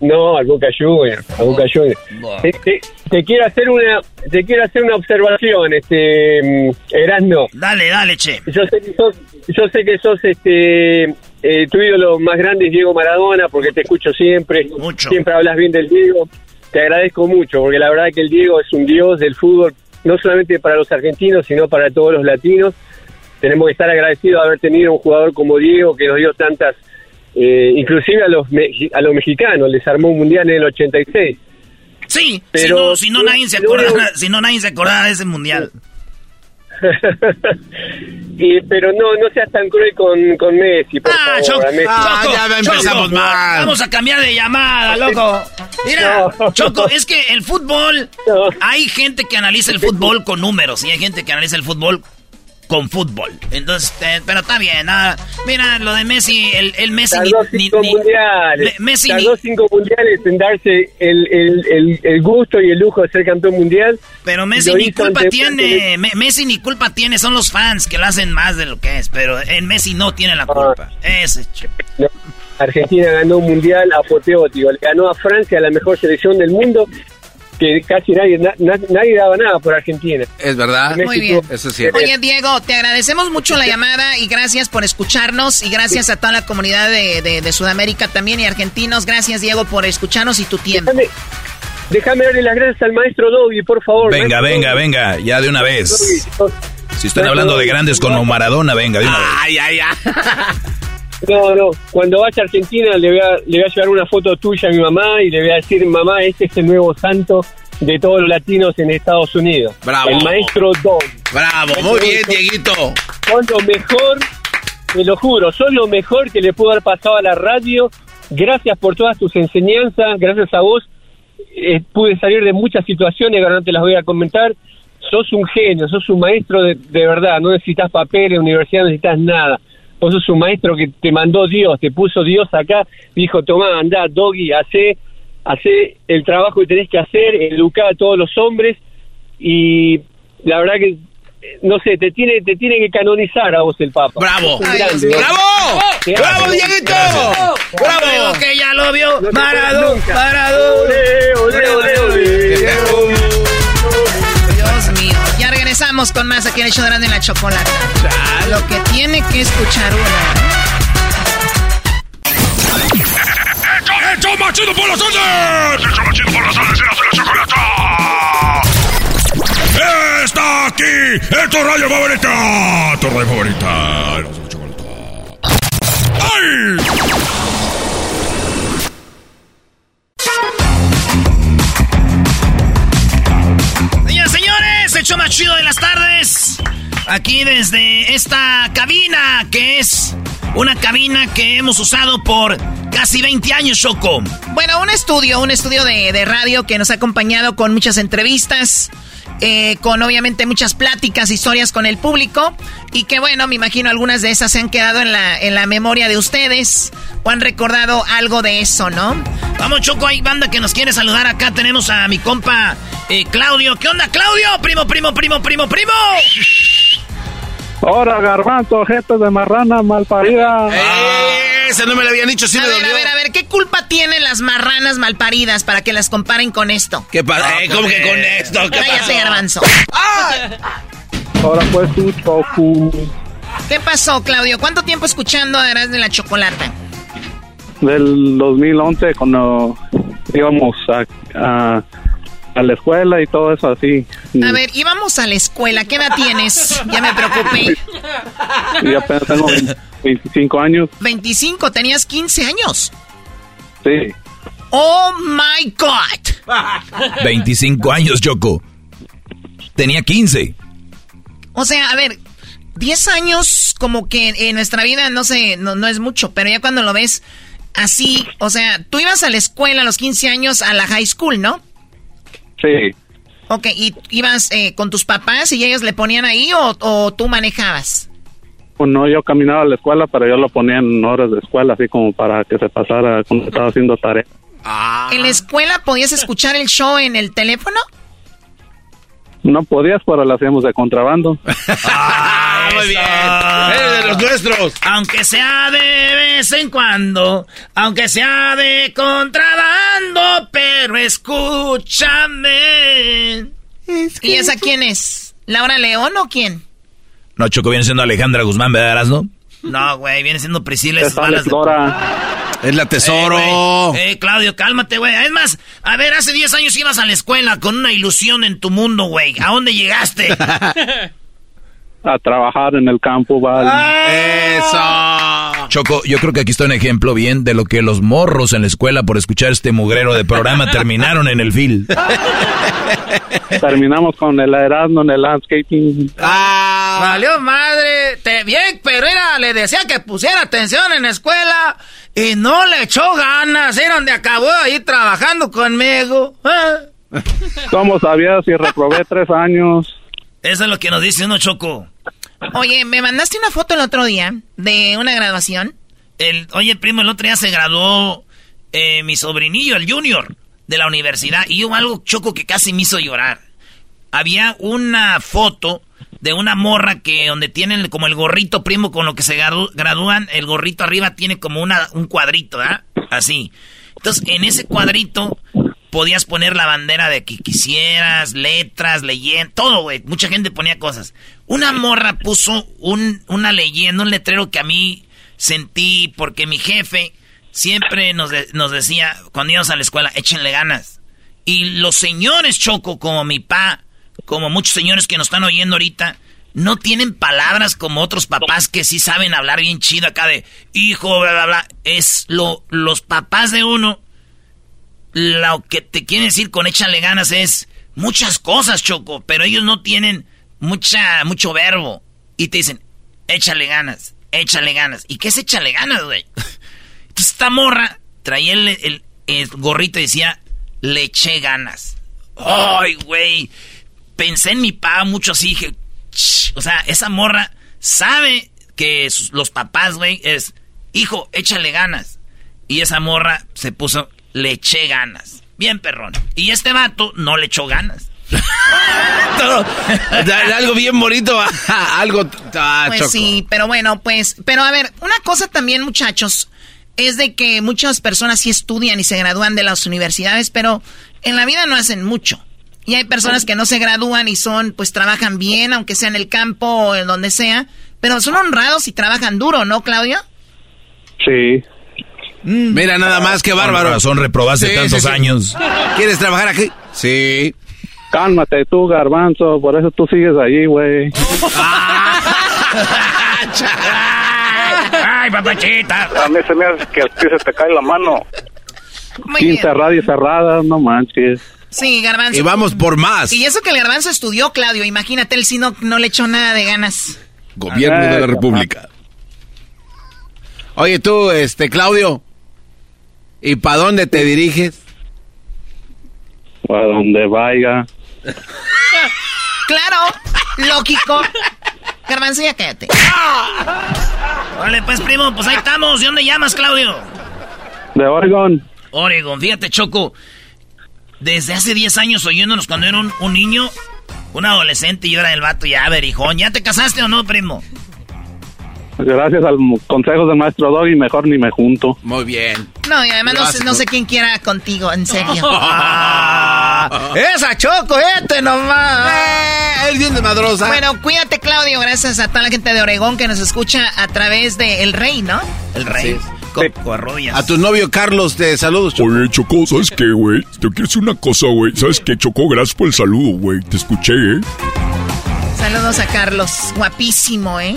No, al Boca Juniors, a Boca Juniors. Te- te quiero hacer una, te quiero hacer una observación, este, mm, Erasmo. Dale, dale, che. Yo sé que sos, yo sé que sos, este, eh, tu ídolo más grande es Diego Maradona, porque te escucho siempre. Siempre hablas bien del Diego. Te agradezco mucho, porque la verdad que el Diego es un dios del fútbol, no solamente para los argentinos, sino para todos los latinos. Tenemos que estar agradecidos de haber tenido un jugador como Diego que nos dio tantas eh, inclusive a los a los mexicanos les armó un mundial en el 86 Sí, Pero- si no, si no nadie se pero- acordaba, si no nadie se acordaba de ese mundial. y, pero no no seas tan cruel con, con Messi por Ah, favor Choco, a Messi. Choco, Choco, Vamos a cambiar de llamada, loco. Mira, Choco, es que el fútbol, hay gente que analiza el fútbol con números y hay gente que analiza el fútbol con fútbol. Entonces, eh, pero está bien. ah, mira, lo de Messi, el, el Messi ni, Tardó ni- cinco ni- mundiales. Le- Messi Tardó ni- cinco mundiales en darse el, el, el, el gusto y el lujo de ser campeón mundial. Pero Messi Lo ni culpa tiene. Me- Messi ni culpa tiene, son los fans que lo hacen más de lo que es. Pero en Messi no tiene la culpa. Ese ch- No, Argentina ganó un mundial apoteótico. Le ganó a Francia, la mejor selección del mundo, que casi nadie, na- na- nadie daba nada por Argentina. Es verdad. Muy bien. Eso es cierto. Oye, Diego, te agradecemos mucho la llamada y gracias por escucharnos y gracias a toda la comunidad de, de- de Sudamérica también y argentinos. Gracias, Diego, por escucharnos y tu tiempo. Déjame darle las gracias al maestro Doggy, por favor. Venga, venga, venga, ya de una vez. Si están hablando de grandes como Maradona, venga, de una vez. Ay, ay, ay. No, no, cuando vaya a Argentina le voy a, le voy a llevar una foto tuya a mi mamá y le voy a decir, mamá, este es el nuevo santo de todos los latinos en Estados Unidos. Bravo. El maestro Don. Bravo, muy bien, Dieguito. Son lo mejor, te lo juro, son lo mejor que le pudo haber pasado a la radio. Gracias por todas tus enseñanzas, gracias a vos eh, pude salir de muchas situaciones, ahora no te las voy a comentar. Sos un genio, sos un maestro de, de verdad, no necesitas papeles, universidad, no necesitas nada. Vos sos un maestro que te mandó Dios, te puso Dios acá, dijo, tomá, andá, doggy, hacé, hacé el trabajo que tenés que hacer, educar a todos los hombres y la verdad que no sé, te tiene, te tiene que canonizar a vos el Papa. Bravo. Grande, ¿no? ¡Bravo! ¡Bravo, Dieguito! Creo ¡Bravo! que ya lo vio. Maradona. Maradona. Regresamos con más aquí en el show de la Chocolata. Lo que tiene que escuchar uno. ¡Hecho más chido por las tardes! ¡Hecho más chido por las! ¡Erasmo y la chocolata! ¡Está aquí! ¡Es tu radio favorita! ¡Tu radio favorita! ¡Ay! Show más chido de las tardes. Aquí desde esta cabina, que es una cabina que hemos usado por casi 20 años, Choco. Bueno, un estudio, un estudio de, de radio que nos ha acompañado con muchas entrevistas, eh, con obviamente muchas pláticas, historias con el público y que bueno, me imagino algunas de esas se han quedado en la, en la memoria de ustedes o han recordado algo de eso, ¿no? Vamos, Choco, hay banda que nos quiere saludar acá. Tenemos a mi compa eh, Claudio. ¿Qué onda, Claudio? Primo, primo, primo, primo, primo. Ahora, garbanzo, gente de marrana malparida. Ese no me lo habían dicho, sí a me ver, dolió. a ver, a ver, ¿qué culpa tienen las marranas malparidas para que las comparen con esto? ¿Qué pasa? Eh, ¿Cómo que con esto? ¿Qué Cállate, pasó? garbanzo. Ahora pues un choco. ¿Qué pasó, Claudio? ¿Cuánto tiempo escuchando Eras de la Chocolata? Del 2011, cuando íbamos a, a, a la escuela y todo eso así. A ver, íbamos a la escuela. ¿Qué edad tienes? Ya me preocupé. Y apenas tengo 20 25 años. 25, tenías 15 años. Sí. Oh my God. 25 años, Choco. Tenía 15. O sea, a ver, 10 años como que en nuestra vida no sé, no, no es mucho, pero ya cuando lo ves así, o sea, tú ibas a la escuela a los 15 años a la high school, ¿no? Sí. Ok, ¿y ibas eh, con tus papás y ellos le ponían ahí o, o tú manejabas? Pues no, yo caminaba a la escuela, pero yo lo ponía en horas de escuela, así como para que se pasara cuando estaba haciendo tarea. ¿En la escuela podías escuchar el show en el teléfono? No podías, pero lo hacíamos de contrabando. Ah, muy bien. Los nuestros. Aunque sea de vez en cuando, aunque sea de contrabando, pero escúchame. ¿Y esa quién es? ¿Laura León o quién? No, Choco viene siendo Alejandra Guzmán, ¿verdad, no? No, güey, viene siendo Priscila. Es de- Es la tesoro. Eh, eh, Claudio, cálmate, güey. Es más, a ver, hace 10 años ibas a la escuela con una ilusión en tu mundo, güey. ¿A dónde llegaste? A trabajar en el campo, vale. Eso. Choco, yo creo que aquí está un ejemplo bien de lo que los morros en la escuela por escuchar este mugrero de programa terminaron en el fil. Terminamos con el Erasmo en el landscaping. Ah. Valió madre. Te, bien, pero era, le decía que pusiera atención en la escuela y no le echó ganas. Era donde acabó ahí trabajando conmigo. Ah. ¿Cómo sabías si reprobé tres años? Eso es lo que nos dice uno, Choco. Oye, me mandaste una foto el otro día de una graduación. El, oye, primo, el otro día se graduó eh, mi sobrinillo, el junior, de la universidad. Y hubo algo, Choco, que casi me hizo llorar. Había una foto de una morra que donde tienen como el gorrito, primo, con lo que se gradúan, el gorrito arriba tiene como una, un cuadrito, ¿ah? Así. Entonces, en ese cuadrito podías poner la bandera de que quisieras, letras, leyenda, todo, güey. Mucha gente ponía cosas. Una morra puso un, una leyenda, un letrero que a mí sentí porque mi jefe siempre nos, nos decía cuando íbamos a la escuela, échenle ganas. Y los señores Choco, como mi pa, como muchos señores que nos están oyendo ahorita, no tienen palabras como otros papás que sí saben hablar bien chido acá de hijo, bla, bla, bla. Es lo, los papás de uno, lo que te quieren decir con échale ganas es muchas cosas, Choco, pero ellos no tienen mucha, mucho verbo. Y te dicen, échale ganas, échale ganas. ¿Y qué es échale ganas, güey? Entonces esta morra traía el, el- el gorrito y decía, le eché ganas. Ay, güey. Pensé en mi papá mucho así, dije, "Ch". o sea, esa morra sabe que los papás, güey, es, hijo, échale ganas. Y esa morra se puso, le eché ganas. Bien, perrón. Y este vato no le echó ganas. algo bien bonito. algo. ah, Pues Choco. sí, pero bueno, pues, pero a ver, una cosa también, muchachos, es de que muchas personas sí estudian y se gradúan de las universidades, pero en la vida no hacen mucho. Y hay personas que no se gradúan y son, pues trabajan bien, aunque sea en el campo o en donde sea, pero son honrados y trabajan duro, ¿no, Claudio? Sí. Mira nada más, qué bárbaro. Razón reprobaste tantos años. ¿Quieres trabajar aquí? Sí. Cálmate tú, garbanzo, por eso tú sigues allí, güey. Ay, papachita. A mí se me hace que a ti se te cae la mano. Muy 15 radios cerradas, no manches. Sí, Garbanzo. Y vamos por más. Y eso que el Garbanzo estudió, Claudio, imagínate, él sí no, no le echó nada de ganas. Gobierno de la República. Oye, tú, este, Claudio. ¿Y para dónde te diriges? A donde vaya. Claro, lógico. Garbanzo, ya cállate. Vale, pues, primo, pues ahí estamos. ¿De dónde llamas, Claudio? De Oregon. Oregon, fíjate, Choco. Desde hace 10 años oyéndonos cuando era un, un niño, un adolescente, y yo era el vato ya berijón. ¿Ya te casaste o no, primo? Gracias al consejo del maestro Doggy, mejor ni me junto. Muy bien. No, y además no sé, no sé quién quiera contigo, en serio. ¡Esa Choco, este nomás! Eh, es bien de madrosa. Bueno, cuídate, Claudio. Gracias a toda la gente de Oregón que nos escucha a través de El Rey, ¿no? El Rey. A tu novio Carlos, te saludos, Choco. Oye, Choco, ¿sabes qué, güey? Te quiero decir una cosa, güey. ¿Sabes qué, Choco? Gracias por el saludo, güey. Te escuché, ¿eh? Saludos a Carlos. Guapísimo, ¿eh?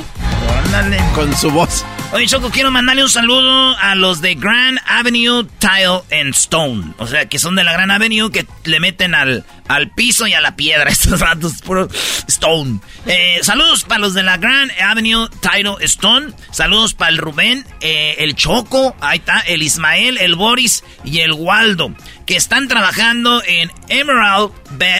Con su voz. Oye, Choco, quiero mandarle un saludo a los de Grand Avenue Tile and Stone. O sea, que son de la Grand Avenue que le meten al, al piso y a la piedra. Estos ratos, puro stone. Eh, saludos para los de la Grand Avenue Tile Stone. Saludos para el Rubén, eh, el Choco, ahí está, el Ismael, el Boris y el Waldo. Que están trabajando en Emerald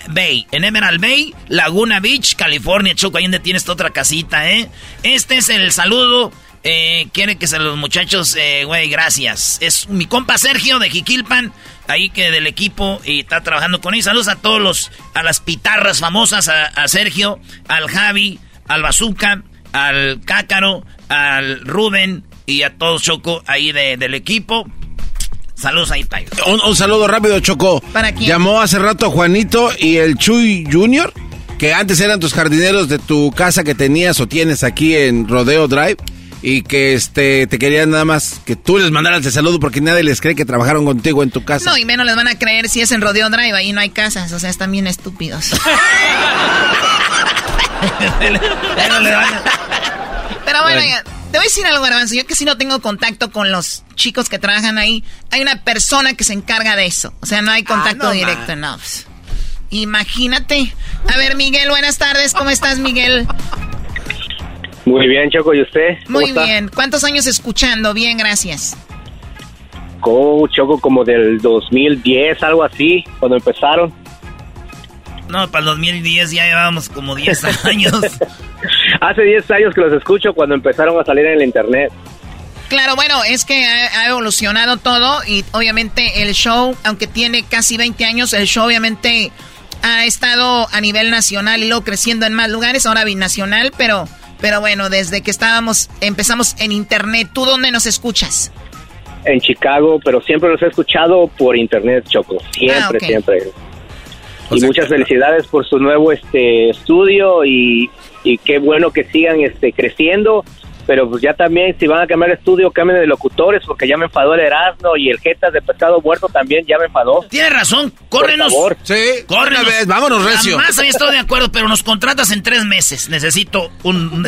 Bay. En Emerald Bay, Laguna Beach, California. Choco, ahí donde tienes tu otra casita, ¿eh? Este es el saludo eh, quiere que se los muchachos, eh, güey, gracias. Es mi compa Sergio de Jiquilpan, ahí que del equipo y está trabajando con ellos. Saludos a todos los, a las pitarras famosas, a, Sergio, al Javi, al Bazooka, al Cácaro, al Rubén y a todos Choco ahí del equipo. Saludos ahí, Payo. Un, un, saludo rápido, Choco. ¿Para quién? Llamó hace rato Juanito y el Chuy Junior, que antes eran tus jardineros de tu casa que tenías o tienes aquí en Rodeo Drive y que este te querían nada más que tú les mandaras el saludo porque nadie les cree que trabajaron contigo en tu casa. No, y menos les van a creer si es en Rodeo Drive, ahí no hay casas, o sea, están bien estúpidos. Pero bueno, te voy a decir algo, Garbanzo. Yo que si no tengo contacto con los chicos que trabajan ahí, hay una persona que se encarga de eso. O sea, no hay contacto ah, directo, no. Pues, imagínate. A ver, Miguel, buenas tardes. ¿Cómo estás, Miguel? Muy bien, Choco, ¿y usted? Muy bien. ¿Cuántos años escuchando? Bien, gracias. Como, Choco, como del 2010, algo así, cuando empezaron. No, para el 2010 ya llevábamos como 10 años. Hace 10 años que los escucho cuando empezaron a salir en el internet. Claro, bueno, es que ha, evolucionado todo y obviamente el show, aunque tiene casi 20 años, el show obviamente ha estado a nivel nacional y luego creciendo en más lugares, ahora binacional, pero pero bueno, desde que estábamos, empezamos en internet, ¿tú dónde nos escuchas? En Chicago, pero siempre los he escuchado por internet, Choco. Siempre, ah, siempre. y muchas felicidades por su nuevo este estudio y, y qué bueno que sigan este creciendo pero pues ya también si van a cambiar de estudio, cambien de locutores, porque ya me enfadó el Erasmo y el Jetas de Pescado Muerto también ya me enfadó. Tienes razón, córrenos. Por favor. Sí, córrenos. Vez, vámonos, Recio. Más había estado de acuerdo, pero nos contratas en tres meses. Necesito un...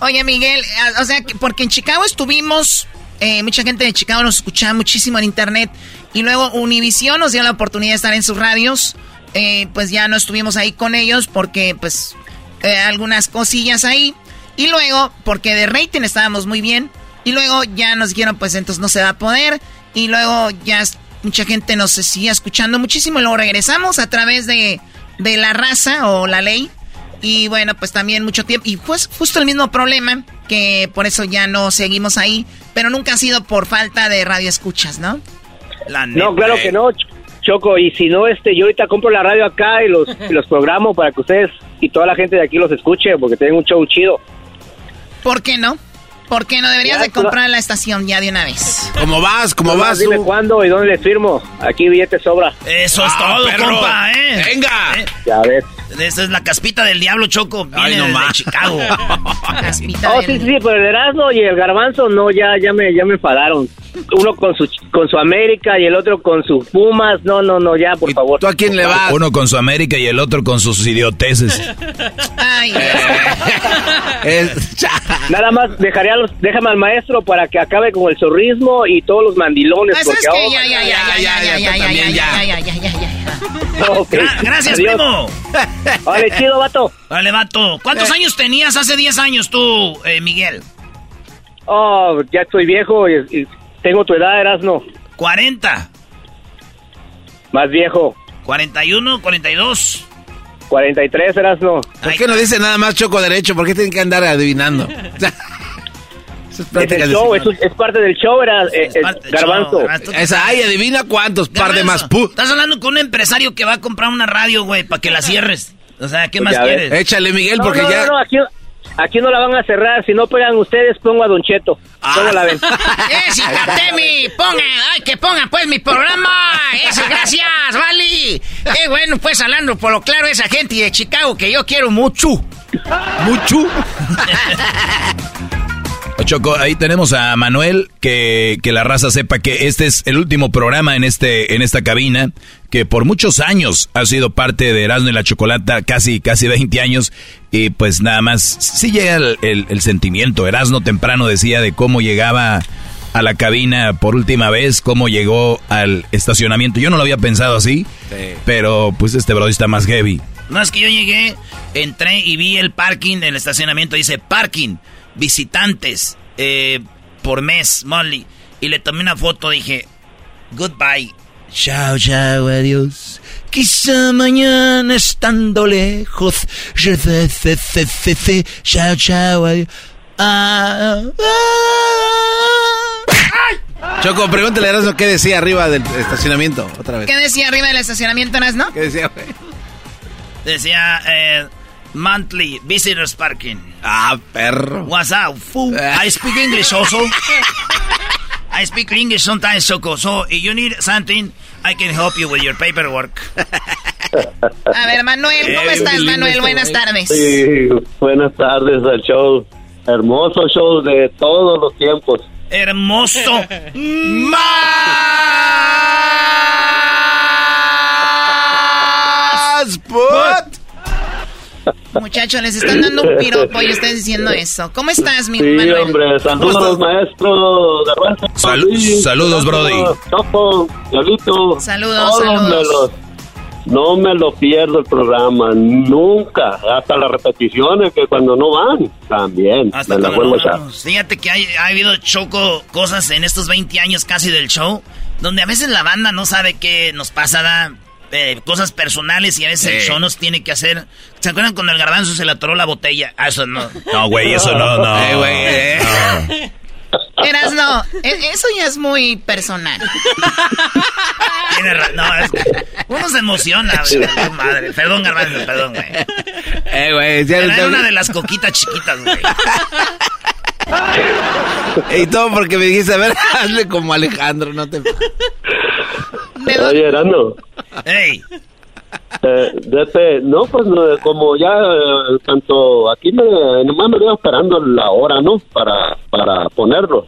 Oye, Miguel, o sea, porque en Chicago estuvimos... Eh, mucha gente de Chicago nos escuchaba muchísimo en internet y luego Univision nos dio la oportunidad de estar en sus radios. Eh, pues ya no estuvimos ahí con ellos porque pues eh, algunas cosillas ahí. Y luego, porque de rating estábamos muy bien. Y luego ya nos dijeron, pues entonces no se va a poder. Y luego ya mucha gente nos seguía escuchando muchísimo. Y luego regresamos a través de, de la raza o la ley. Y bueno, pues también mucho tiempo. Y pues justo el mismo problema, que por eso ya no seguimos ahí. Pero nunca ha sido por falta de radio escuchas, ¿no? no, claro que no. Choco, y si no, este, yo ahorita compro la radio acá y los, los programo para que ustedes y toda la gente de aquí los escuche, porque tienen un show chido. ¿Por qué no? ¿Por qué no deberías de comprar la estación ya de una vez? ¿Cómo vas? ¿Cómo vas? Dime cuándo y dónde les firmo. Aquí billete sobra. Eso es todo, compa, ¿eh? Venga. ¿Eh? Ya ves. Esa es la caspita del diablo, Choco. Viene Ay, no de Chicago. caspita oh, sí, sí, pero el Erasmo y el Garbanzo, no, ya, ya me, ya me enfadaron. Uno con su, con su América y el otro con sus Pumas. No, no, no, ya, por favor. ¿Tú a quién le vas? Uno con su América y el otro con sus idioteces. Ay, Nada más dejaré a los, déjame al maestro para que acabe con el zorrismo y todos los mandilones. Pues es que ya, ya, ya, ya, ya, ya, ya, ya, ya, ya, ya, ya, ya. Gracias, primo. Vale, chido, vato. Vale, vato. ¿Cuántos años tenías hace 10 años tú, eh, Miguel? Oh, ya estoy viejo y, tengo tu edad, Erasno. 40. Más viejo. 41, 42. 43, Erasno. ¿Por qué no dice nada más choco derecho? ¿Por qué tienen que andar adivinando? es, el show, es, parte del show, era eh, garbanzo. Esa, ay, adivina cuántos, par de más. Estás hablando con un empresario que va a comprar una radio, güey, para que la cierres. O sea, ¿qué pues más quieres? Échale, Miguel, porque ya... No, aquí, Aquí no la van a cerrar. Si no pegan ustedes, pongo a Don Cheto. ¿Cómo la ven? ¡Ese, Temi! ¡Ponga! ¡Ay, que ponga pues mi programa! ¡Ese, gracias, Vali! ¡Qué bueno, pues hablando por lo claro esa gente de Chicago que yo quiero mucho! ¡Mucho! Choco, ahí tenemos a Manuel, que, que, la raza sepa que este es el último programa en, este, en esta cabina, que por muchos años ha sido parte de Erasmo y la Chocolata, casi, casi 20 años, y pues nada más, sí llega el, el, sentimiento. Erasmo temprano decía de cómo llegaba a la cabina por última vez, cómo llegó al estacionamiento. Yo no lo había pensado así, pero pues este bro está más heavy. No, es que yo llegué, entré y vi el parking, el estacionamiento, dice parking visitantes eh, por mes, Molly. Y le tomé una foto, dije, goodbye. Chao, chao, adiós. Quizá mañana estando lejos. Chao, chao, adiós. Ah, ah. Choco, pregúntale a Erasmo qué decía arriba del estacionamiento, otra vez. ¿Qué decía arriba del estacionamiento, no? ¿Qué decía, güey? Decía, eh, Monthly visitors parking. Ah, perro. What's up, fool? I speak English also. I speak English sometimes, Choco. So if you need something, I can help you with your paperwork. A ver, Manuel, ¿cómo estás, Manuel? Buenas tardes. Sí, buenas tardes al show. Hermoso show de todos los tiempos. Hermoso. ¡Más! Put. Muchachos, les están dando un piropo y ustedes diciendo eso. ¿Cómo estás, mi Sí, hombre, saludos, maestro. saludos, Brody. Topo, Diablito. Saludos, saludos. no me lo pierdo el programa, nunca. Hasta las repeticiones que cuando no van, también. Hasta me la vuelvo a Fíjate que hay, ha habido choco cosas en estos 20 años casi del show, donde a veces la banda no sabe qué nos pasa, da eh, cosas personales y a veces el show nos tiene que hacer. ¿Se acuerdan cuando el garbanzo se le atoró la botella? Ah, eso no. No, güey, eso no, no. Eh, güey, eh. Eras no, e, eso ya es muy personal. Tiene no, es uno se emociona, güey, madre. Perdón, garbanzo, perdón, güey. Eh, güey, ya Era una de las coquitas chiquitas, güey. Y todo porque me dijiste, a ver, hazle como Alejandro, no te... Oye, Erano. ¡Ey! Eh, no, pues como ya eh, tanto aquí me, nomás me voy esperando la hora, ¿no? Para, para ponerlo.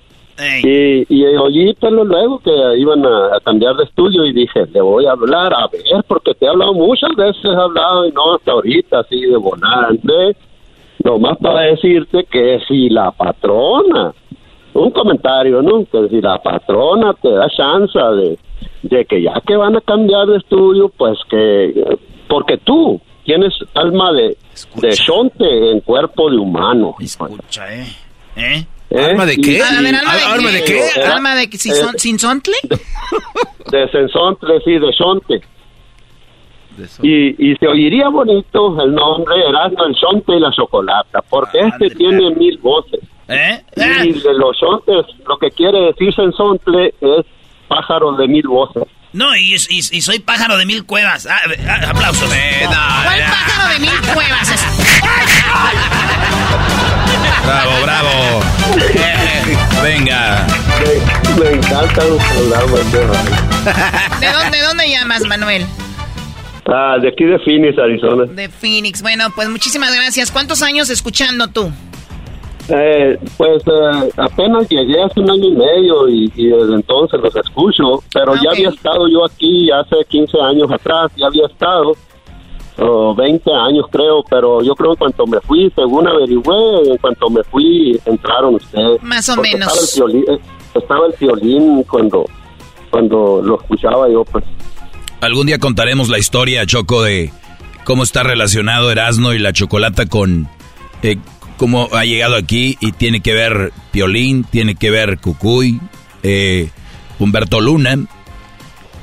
Y, y oí pues, luego que iban a, cambiar de estudio y dije, le voy a hablar, a ver, porque te he hablado muchas veces, he hablado y no hasta ahorita, así de bonante. Nomás para decirte que si la patrona, un comentario, ¿no? Que si la patrona te da chance de de que ya que van a cambiar de estudio, pues que, porque tú tienes alma de, de shonte en cuerpo de humano. Escucha, ¿eh? ¿Eh? ¿Eh? ¿Alma de qué? ¿alma, de qué? ¿Alma de qué? ¿Sin sontle? De, sensontle, sí, de shonte. Y, y se oiría bonito el nombre Erasmo el Shonte y la Chocolata, porque este tiene mil voces. ¿Eh? Y de los shontes, lo que quiere decir sensontle es pájaro de mil voces. No, y, y, soy pájaro de mil cuevas. Ah, ah, aplausos. ¿Cuál pájaro de mil cuevas? bravo, bravo. Venga. Me, encanta los programas. ¿De dónde, ¿De dónde llamas, Manuel? Ah, de aquí de Phoenix, Arizona. De Phoenix. Bueno, pues muchísimas gracias. ¿Cuántos años escuchando tú? Eh, pues eh, apenas llegué hace un año y medio y, desde entonces los escucho, pero ya había estado yo aquí hace 15 años atrás, ya había estado, o 20 años creo, pero yo creo que en cuanto me fui, según averigüé, en cuanto me fui, entraron ustedes. Más o menos. Estaba el, violín, estaba el violín cuando, cuando lo escuchaba yo, pues. Algún día contaremos la historia, Choco, de cómo está relacionado Erasmo y la chocolata con... Eh, cómo ha llegado aquí y tiene que ver Piolín, tiene que ver Cucuy, eh, Humberto Luna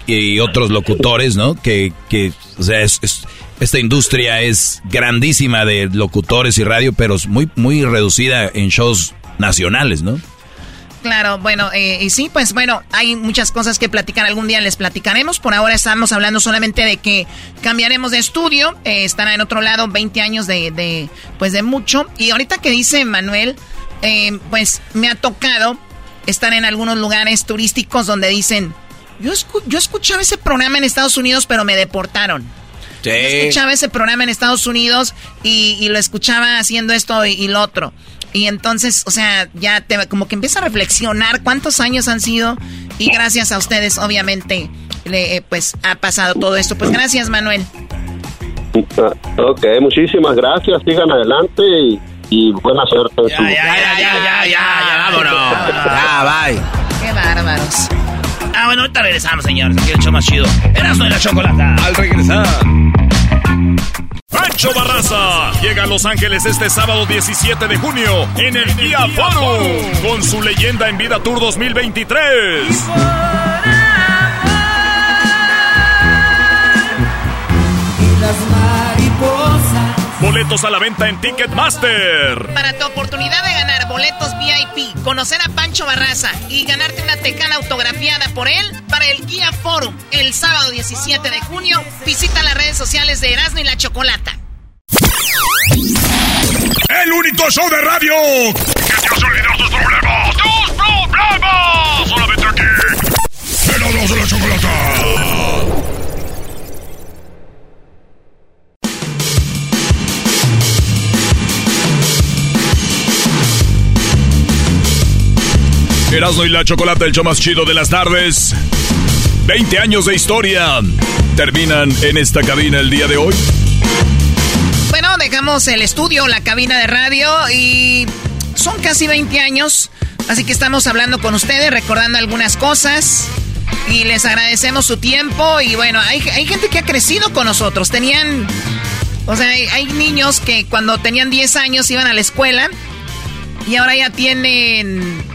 y otros locutores, ¿no? Que, que o sea, esta industria es grandísima de locutores y radio, pero es muy, muy reducida en shows nacionales, ¿no? Claro, bueno, eh, y sí, pues bueno, hay muchas cosas que platicar. Algún día les platicaremos. Por ahora estamos hablando solamente de que cambiaremos de estudio. Eh, estará en otro lado 20 años de, de, pues de mucho. Y ahorita que dice Manuel, eh, pues me ha tocado estar en algunos lugares turísticos donde dicen, yo, yo escuchaba ese programa en Estados Unidos, pero me deportaron. Yo escuchaba ese programa en Estados Unidos y, lo escuchaba haciendo esto y, lo otro. Y entonces, o sea, ya te, como que empieza a reflexionar cuántos años han sido y gracias a ustedes, obviamente, le, eh, pues ha pasado todo esto. Pues gracias, Manuel. Ok, muchísimas gracias. Sigan adelante y, buena suerte. Ya, ya, ya, ya, ya, ya, vámonos. Ya, bye. Qué bárbaros. Ah, bueno, ahorita regresamos, señor. Aquí el show más chido. Erasmo de la chocolata. Al regresar. Pancho Barraza llega a Los Ángeles este sábado 17 de junio en el Día Forum con su leyenda en vida Tour 2023. Boletos a la venta en Ticketmaster. Para tu oportunidad de ganar boletos VIP, conocer a Pancho Barraza y ganarte una tecana autografiada por él para el Guía Forum el sábado 17 de junio, visita las redes sociales de Erasmo y la Chocolata. El único show de radio que te hace olvidar tus problemas. ¡Tus problemas! Solamente aquí. Erasmo de la Chocolata. Erasmo y la Chocolate, el show más chido de las tardes. 20 años de historia terminan en esta cabina el día de hoy. Bueno, dejamos el estudio, la cabina de radio y son casi 20 años, así que estamos hablando con ustedes, recordando algunas cosas y les agradecemos su tiempo y bueno, hay, gente que ha crecido con nosotros, tenían, o sea, hay, hay niños que cuando tenían 10 años iban a la escuela y ahora ya tienen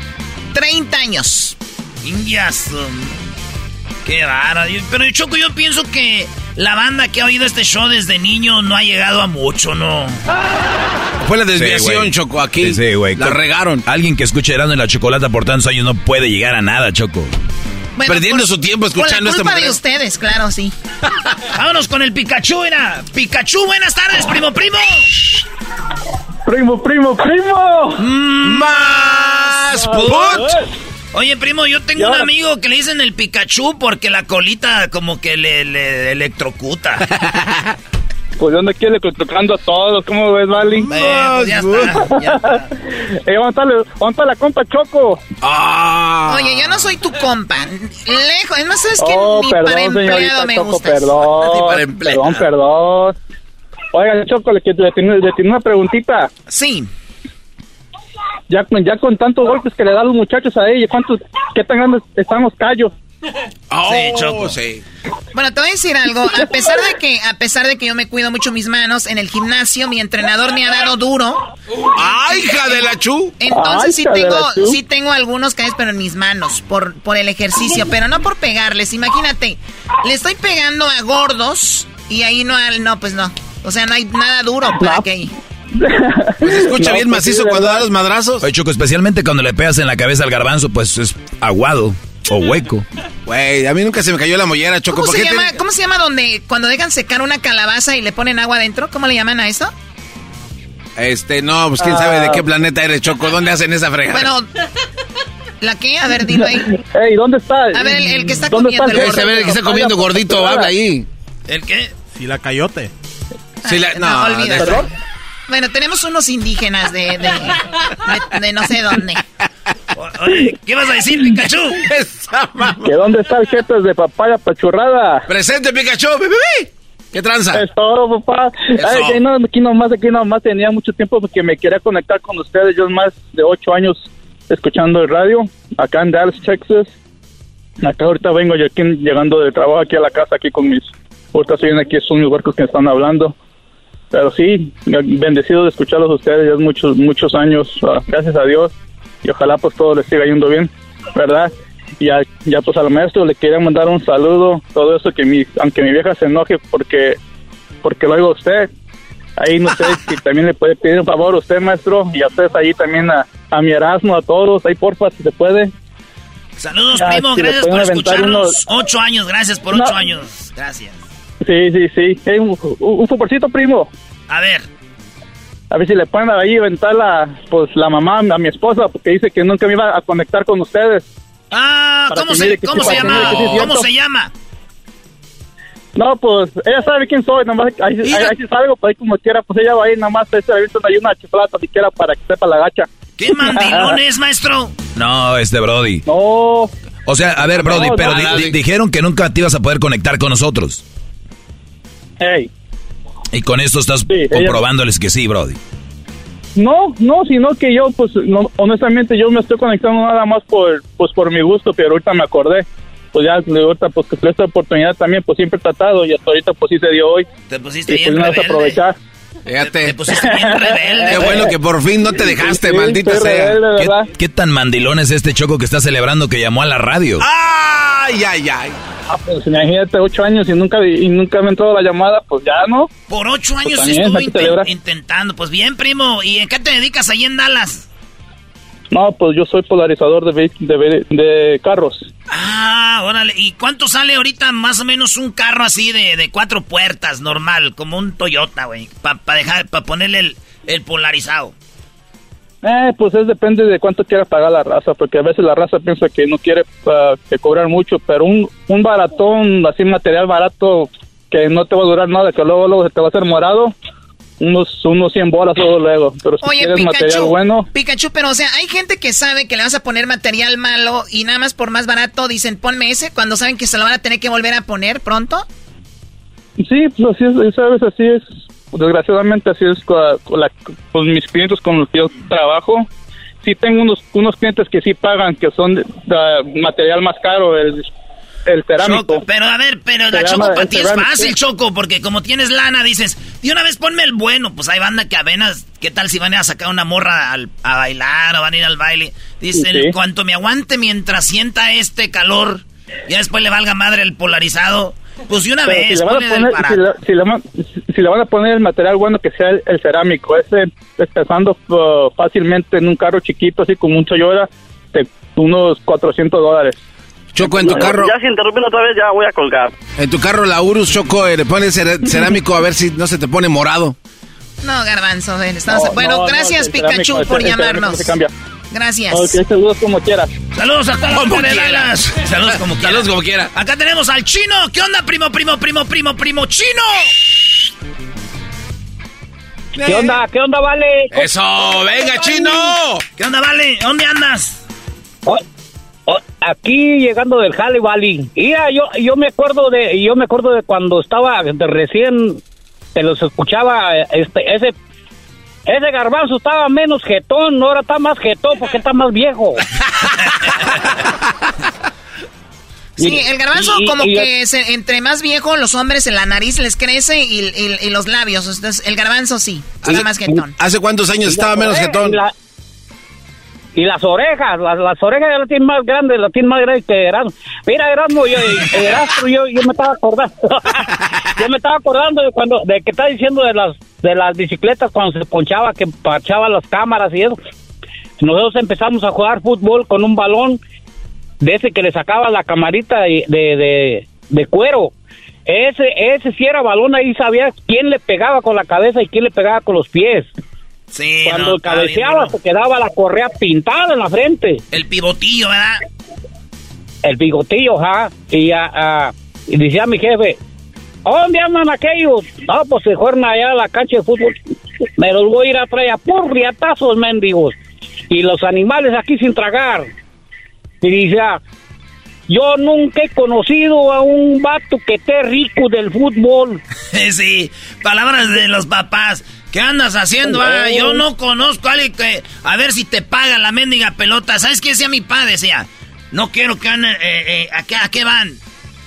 30 años. Indias. Qué raro. Pero Choco, yo pienso que la banda que ha oído este show desde niño no ha llegado a mucho, ¿no? Fue la desviación, Choco, aquí. Sí, güey. La regaron. Alguien que escuche Erasmo en la chocolata por tantos años no puede llegar a nada, Choco. Perdiendo su tiempo escuchando este culpa de ustedes, claro, sí. Vámonos con el Pikachu, era. Pikachu, buenas tardes, primo, primo. Primo, primo, primo. Más put. Oye, primo, yo tengo un amigo que le dicen el Pikachu porque la colita como que le, electrocuta. Pues yo ando aquí electrocutando a todos, ¿cómo ves, Vali? pues ya está, ya está. eh, la compa Choco. Ah. Oye, yo no soy tu compa. Lejos, es más, sabes que oh, ni perdón, para empleado me Choco, gusta. Perdón, perdón, perdón. Oiga, Choco, le, le, tiene, le tiene una preguntita. Sí. Ya, ya con tantos golpes que le dan los muchachos a ella, ¿cuántos, qué tan grandes están los callos? Oh, sí, Choco. sí. Bueno, te voy a decir algo. A pesar de que, a pesar de que yo me cuido mucho mis manos en el gimnasio, mi entrenador me ha dado duro. ¡Ay, hija de la chu! Entonces sí tengo, sí tengo algunos callos, pero en mis manos, por, por el ejercicio, pero no por pegarles. Imagínate, le estoy pegando a gordos y ahí no, no, pues no. O sea, no hay nada duro para que. Pues se escucha No, bien pues sí, macizo cuando da los madrazos. Oye, Choco, especialmente cuando le pegas en la cabeza al garbanzo, pues es aguado o hueco. Güey, a mí nunca se me cayó la mollera, Choco. ¿Cómo ¿por se, te- llama, ¿Cómo se llama donde cuando dejan secar una calabaza y le ponen agua adentro? ¿Cómo le llaman a eso? Este, no, pues quién sabe de qué planeta eres, Choco. ¿Dónde hacen esa fregada? Bueno, ¿la qué? A ver, dilo ahí. Ey, ¿dónde está? A ver, el, el que está ¿Dónde comiendo el está ver, el que está comiendo gordito, habla ahí. ¿El qué? Si la cayote. Sí, la- Ay, no, de- Bueno, tenemos unos indígenas de, de, de- de no sé dónde. Oye, ¿qué vas a decir, Pikachu? ¿Que dónde está el jefe de papaya pachurrada? Presente, Pikachu, bebé. ¿Qué tranza? Es todo, papá. Ay, no, aquí nomás, aquí nomás tenía mucho tiempo porque me quería conectar con ustedes. Yo más de ocho años escuchando el radio acá en Dallas, Texas. Acá ahorita vengo yo aquí llegando de trabajo aquí a la casa aquí con mis... Ahorita estoy aquí, son mis barcos que están hablando. Pero sí, bendecido de escucharlos a ustedes ya muchos, muchos años, ah, gracias a Dios. Y ojalá pues todo les siga yendo bien, ¿verdad? Y ya, ya pues al maestro le quería mandar un saludo, todo eso que mi, aunque mi vieja se enoje porque, porque lo oigo a usted, ahí no sé si también le puede pedir un favor a usted, maestro, y a ustedes ahí también a, a mi Erasmo, a todos, ahí porfa, si se puede. Saludos, Ah, primo, si gracias por escucharnos. unos- Ocho años, gracias por No. ocho años. Gracias. Sí, sí, sí. Un, un, un favorcito, primo. A ver. A ver si le pueden ahí aventar la, pues, la mamá a mi esposa, porque dice que nunca me iba a conectar con ustedes. Ah, ¿cómo se, mire que cómo sí, se para que llama? ¿Cómo se llama? No, pues, ella sabe quién soy, nomás, ahí, ahí, ahí sí salgo, pues ahí como quiera, pues ella va ahí, nomás, ahí se avientan ahí una chiflata siquiera para que sepa la gacha. ¿Qué mandilón es, maestro? No, este Brody. No. O sea, a ver, Brody, No, pero no, di- no. di- dijeron que nunca te ibas a poder conectar con nosotros. Ey. Y con esto estás comprobándoles que sí, Brody. No, no, sino que yo, pues, no, honestamente, yo me estoy conectando nada más por, pues, por mi gusto, pero ahorita me acordé. Pues ya, ahorita, pues, que esta oportunidad también, pues, siempre he tratado, y hasta ahorita, pues, sí se dio hoy. Te pusiste Y bien pues, rebelde. aprovechar. Fíjate. Te pusiste bien rebelde. Qué bueno que por fin no te dejaste, Sí, maldita sea. rebelde, ¿Qué, qué tan mandilón es este choco que está celebrando que llamó a la radio? Ay, ay, ay. Ah, pues, imagínate, ocho años y nunca, y nunca me entró la llamada, pues, ya, ¿no? Por ocho años Pues también, estuvo hay que inten- celebrar. intentando. Pues bien, primo. ¿Y en qué te dedicas ahí en Dallas? No, pues, yo soy polarizador de, de, de carros. Ah, órale. ¿Y cuánto sale ahorita más o menos un carro así de, de cuatro puertas, normal, como un Toyota, güey? Para dejar, para ponerle el, el polarizado. Eh, pues es depende de cuánto quiera pagar la raza, porque a veces la raza piensa que no quiere que cobrar mucho, pero un, un baratón, así material barato, que no te va a durar nada, que luego, luego se te va a hacer morado, unos, unos 100 bolas luego, luego. Pero si Oye, quieres material Pikachu, bueno, Pikachu, pero o sea, hay gente que sabe que le vas a poner material malo y nada más por más barato dicen ponme ese cuando saben que se lo van a tener que volver a poner pronto. sí, pues así es, sabes, así es. Desgraciadamente así es con, con la- con mis clientes con los que yo trabajo. Sí tengo unos, unos clientes que sí pagan, que son de, de material más caro, el, el cerámico. Choco, pero a ver, pero la Choco para ti es fácil. Choco, porque como tienes lana, dices, de una vez ponme el bueno. Pues hay banda que apenas, ¿qué tal si van a sacar una morra al- a bailar o van a ir al baile? Dicen, Sí. cuanto me aguante mientras sienta este calor, ya después le valga madre el polarizado. Pues de una Pero vez, si le, van a poner, si, le, si si le van a poner el material bueno que sea el, el cerámico, ese empezando uh, fácilmente en un carro chiquito, así como un Toyota, de unos 400 dólares. Choco, en tu carro, Ya si interrumpen otra vez, ya voy a colgar. en tu carro la Urus, Choco, eh, le pones cerámico a ver si no se te pone morado. No, garbanzo, ven, estamos- No, bueno, no, no, gracias Pikachu cerámico, por el llamarnos. cambia. Gracias. Saludos como quieras. Saludos a toda la Como banda de quiera. Dallas. Saludos como quiera. Saludos como quiera. Acá tenemos al chino. ¿Qué onda, primo, primo, primo, primo, primo chino? ¿Qué onda? ¿Qué onda, vale? Eso, venga, chino. ¿Qué onda, vale? ¿Dónde andas? Oh, aquí llegando del Jale Valley. Mira, yo, yo me acuerdo de, yo me acuerdo de cuando estaba de recién, te los escuchaba, este, ese, ese garbanzo estaba menos jetón, ahora está más jetón porque está más viejo. Sí, Y- el garbanzo y- como y- que se- entre más viejo los hombres en la nariz les crece y, y- y los labios. Entonces, el garbanzo sí, está más jetón. ¿Hace cuántos años estaba menos jetón? Y, la- y las orejas, las, las orejas ya las tiene más grandes, las tiene más grandes que Erasmo. Mira, Erasmo, yo, Erasmo, yo, yo me estaba acordando, yo me estaba acordando de cuando, de que está diciendo de las, de las bicicletas cuando se ponchaba, que parchaba las cámaras y eso. Nosotros empezamos a jugar fútbol con un balón de ese que le sacaba la camarita de, de, de, de cuero. Ese, ese sí era balón, ahí sabía quién le pegaba con la cabeza y quién le pegaba con los pies. Sí, Cuando no, cabeceaba se quedaba la correa pintada en la frente. El pivotillo, ¿verdad? El bigotillo, ja. Y, ah, ah, y decía mi jefe, ¿dónde andan aquellos? No, pues se fueron allá a la cancha de fútbol. Me los voy a ir a traer a por riatazos, mendigos. Y los animales aquí sin tragar. Y decía, yo nunca he conocido a un vato que esté rico del fútbol. sí, palabras de los papás. ¿Qué andas haciendo? Ah, yo no conozco a alguien que... A ver si te paga la mendiga pelota. ¿Sabes qué decía mi padre? Decía, no quiero que anden... eh, eh, ¿a, qué, ¿A qué van?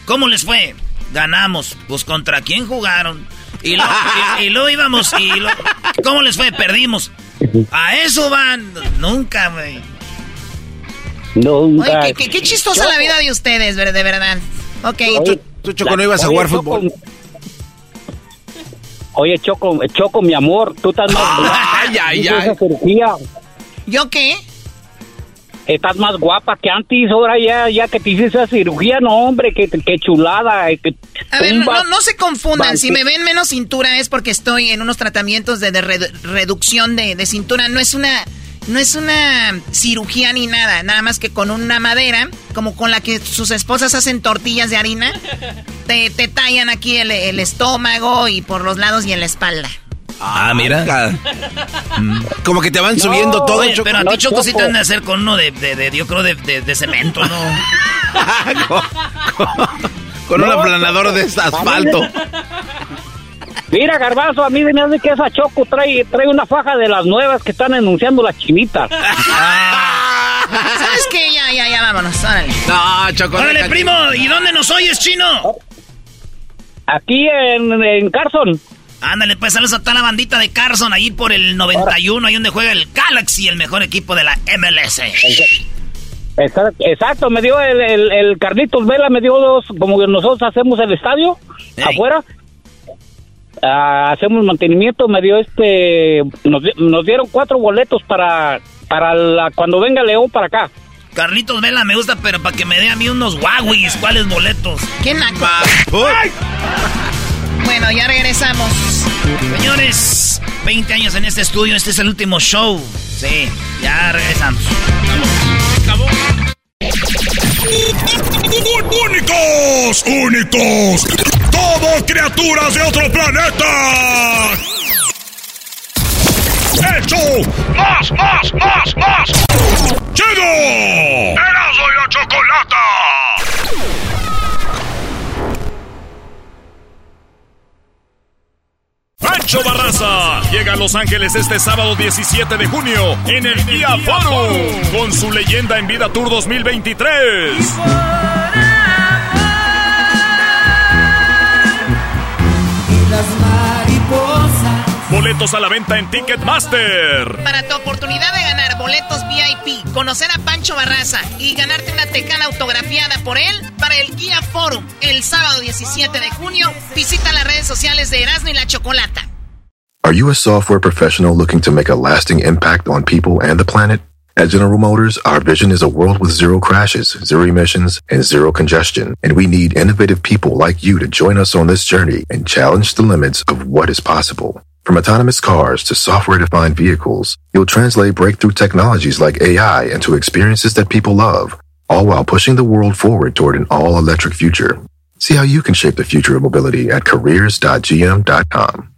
¿Cómo les fue? Ganamos. Pues, ¿contra quién jugaron? Y luego, y, y luego íbamos y... lo- ¿Cómo les fue? Perdimos. A eso van. Nunca, güey. Nunca. Oye, qué, qué- qué chistosa la vida de ustedes, de verdad. Ok. Tú, tú, Choco, no ibas a jugar fútbol. Oye, Choco, Choco, mi amor, tú estás más ay, ay, ay. cirugía. ¿Yo qué? Estás más guapa que antes, ahora ya, ya que te hiciste esa cirugía, no, hombre, qué, qué chulada. eh, Que A ver, no, no se confundan. Si me ven menos cintura es porque estoy en unos tratamientos de, de redu- reducción de, de cintura. No es una no es una cirugía ni nada. Nada más que con una madera, como con la que sus esposas hacen tortillas de harina, te, te tallan aquí el, el estómago y por los lados y en la espalda. Ah, mira. Como que te van subiendo todo, Oye, pero a ti, Choco, sí te han de hacer con uno de, de, de- yo creo, de, de, de cemento, ¿no? Con un No, aplanador de asfalto. Mira, Garbanzo, a mí me hace que esa Choco trae, trae una faja de las nuevas que están anunciando las chinitas. ¿Sabes qué? Ya, ya, ya, vámonos. Órale. No, Choco. Órale, primo, ¿y dónde nos oyes, chino? Aquí en, en Carson. Ándale, pues saludos a toda la bandita de Carson, ahí por el 91, ahí donde juega el Galaxy, el mejor equipo de la MLS. Exacto, exacto, me dio el, el, el Carlitos Vela, me dio dos, como que nosotros hacemos el estadio afuera, ah, hacemos mantenimiento, me dio este, nos, di- nos dieron cuatro boletos para, para la, cuando venga León para acá. Carlitos Vela me gusta, pero para que me dé a mí unos Huawei, ¿cuáles boletos? ¿Qué naco? Bueno, ya regresamos. Señores, 20 años en este estudio, este es el último show. Sí, ya regresamos. ¡Únicos! ¡Únicos! ¡Todo criaturas de otro planeta! ¡Hecho! ¡Más, más, más, más! ¡Chido! ¡Erasmo y la Chocolata! Pancho Barraza llega a Los Ángeles este sábado 17 de junio en el Día Forum con su leyenda en vida Tour 2023. Boletos a la venta en Ticketmaster. Para tu oportunidad de ganar boletos VIP, conocer a Pancho Barraza y ganarte una tecana autografiada por él para el Guía Forum el sábado 17 de junio, visita las redes sociales de Erasmo y la Chocolata. Are you a software professional looking to make a lasting impact on people and the planet? At General Motors, our vision is a world with zero crashes, zero emissions, and zero congestion. And we need innovative people like you to join us on this journey and challenge the limits of what is possible. From autonomous cars to software defined vehicles, you'll translate breakthrough technologies like AI into experiences that people love, all while pushing the world forward toward an all electric future. See how you can shape the future of mobility at careers.gm.com.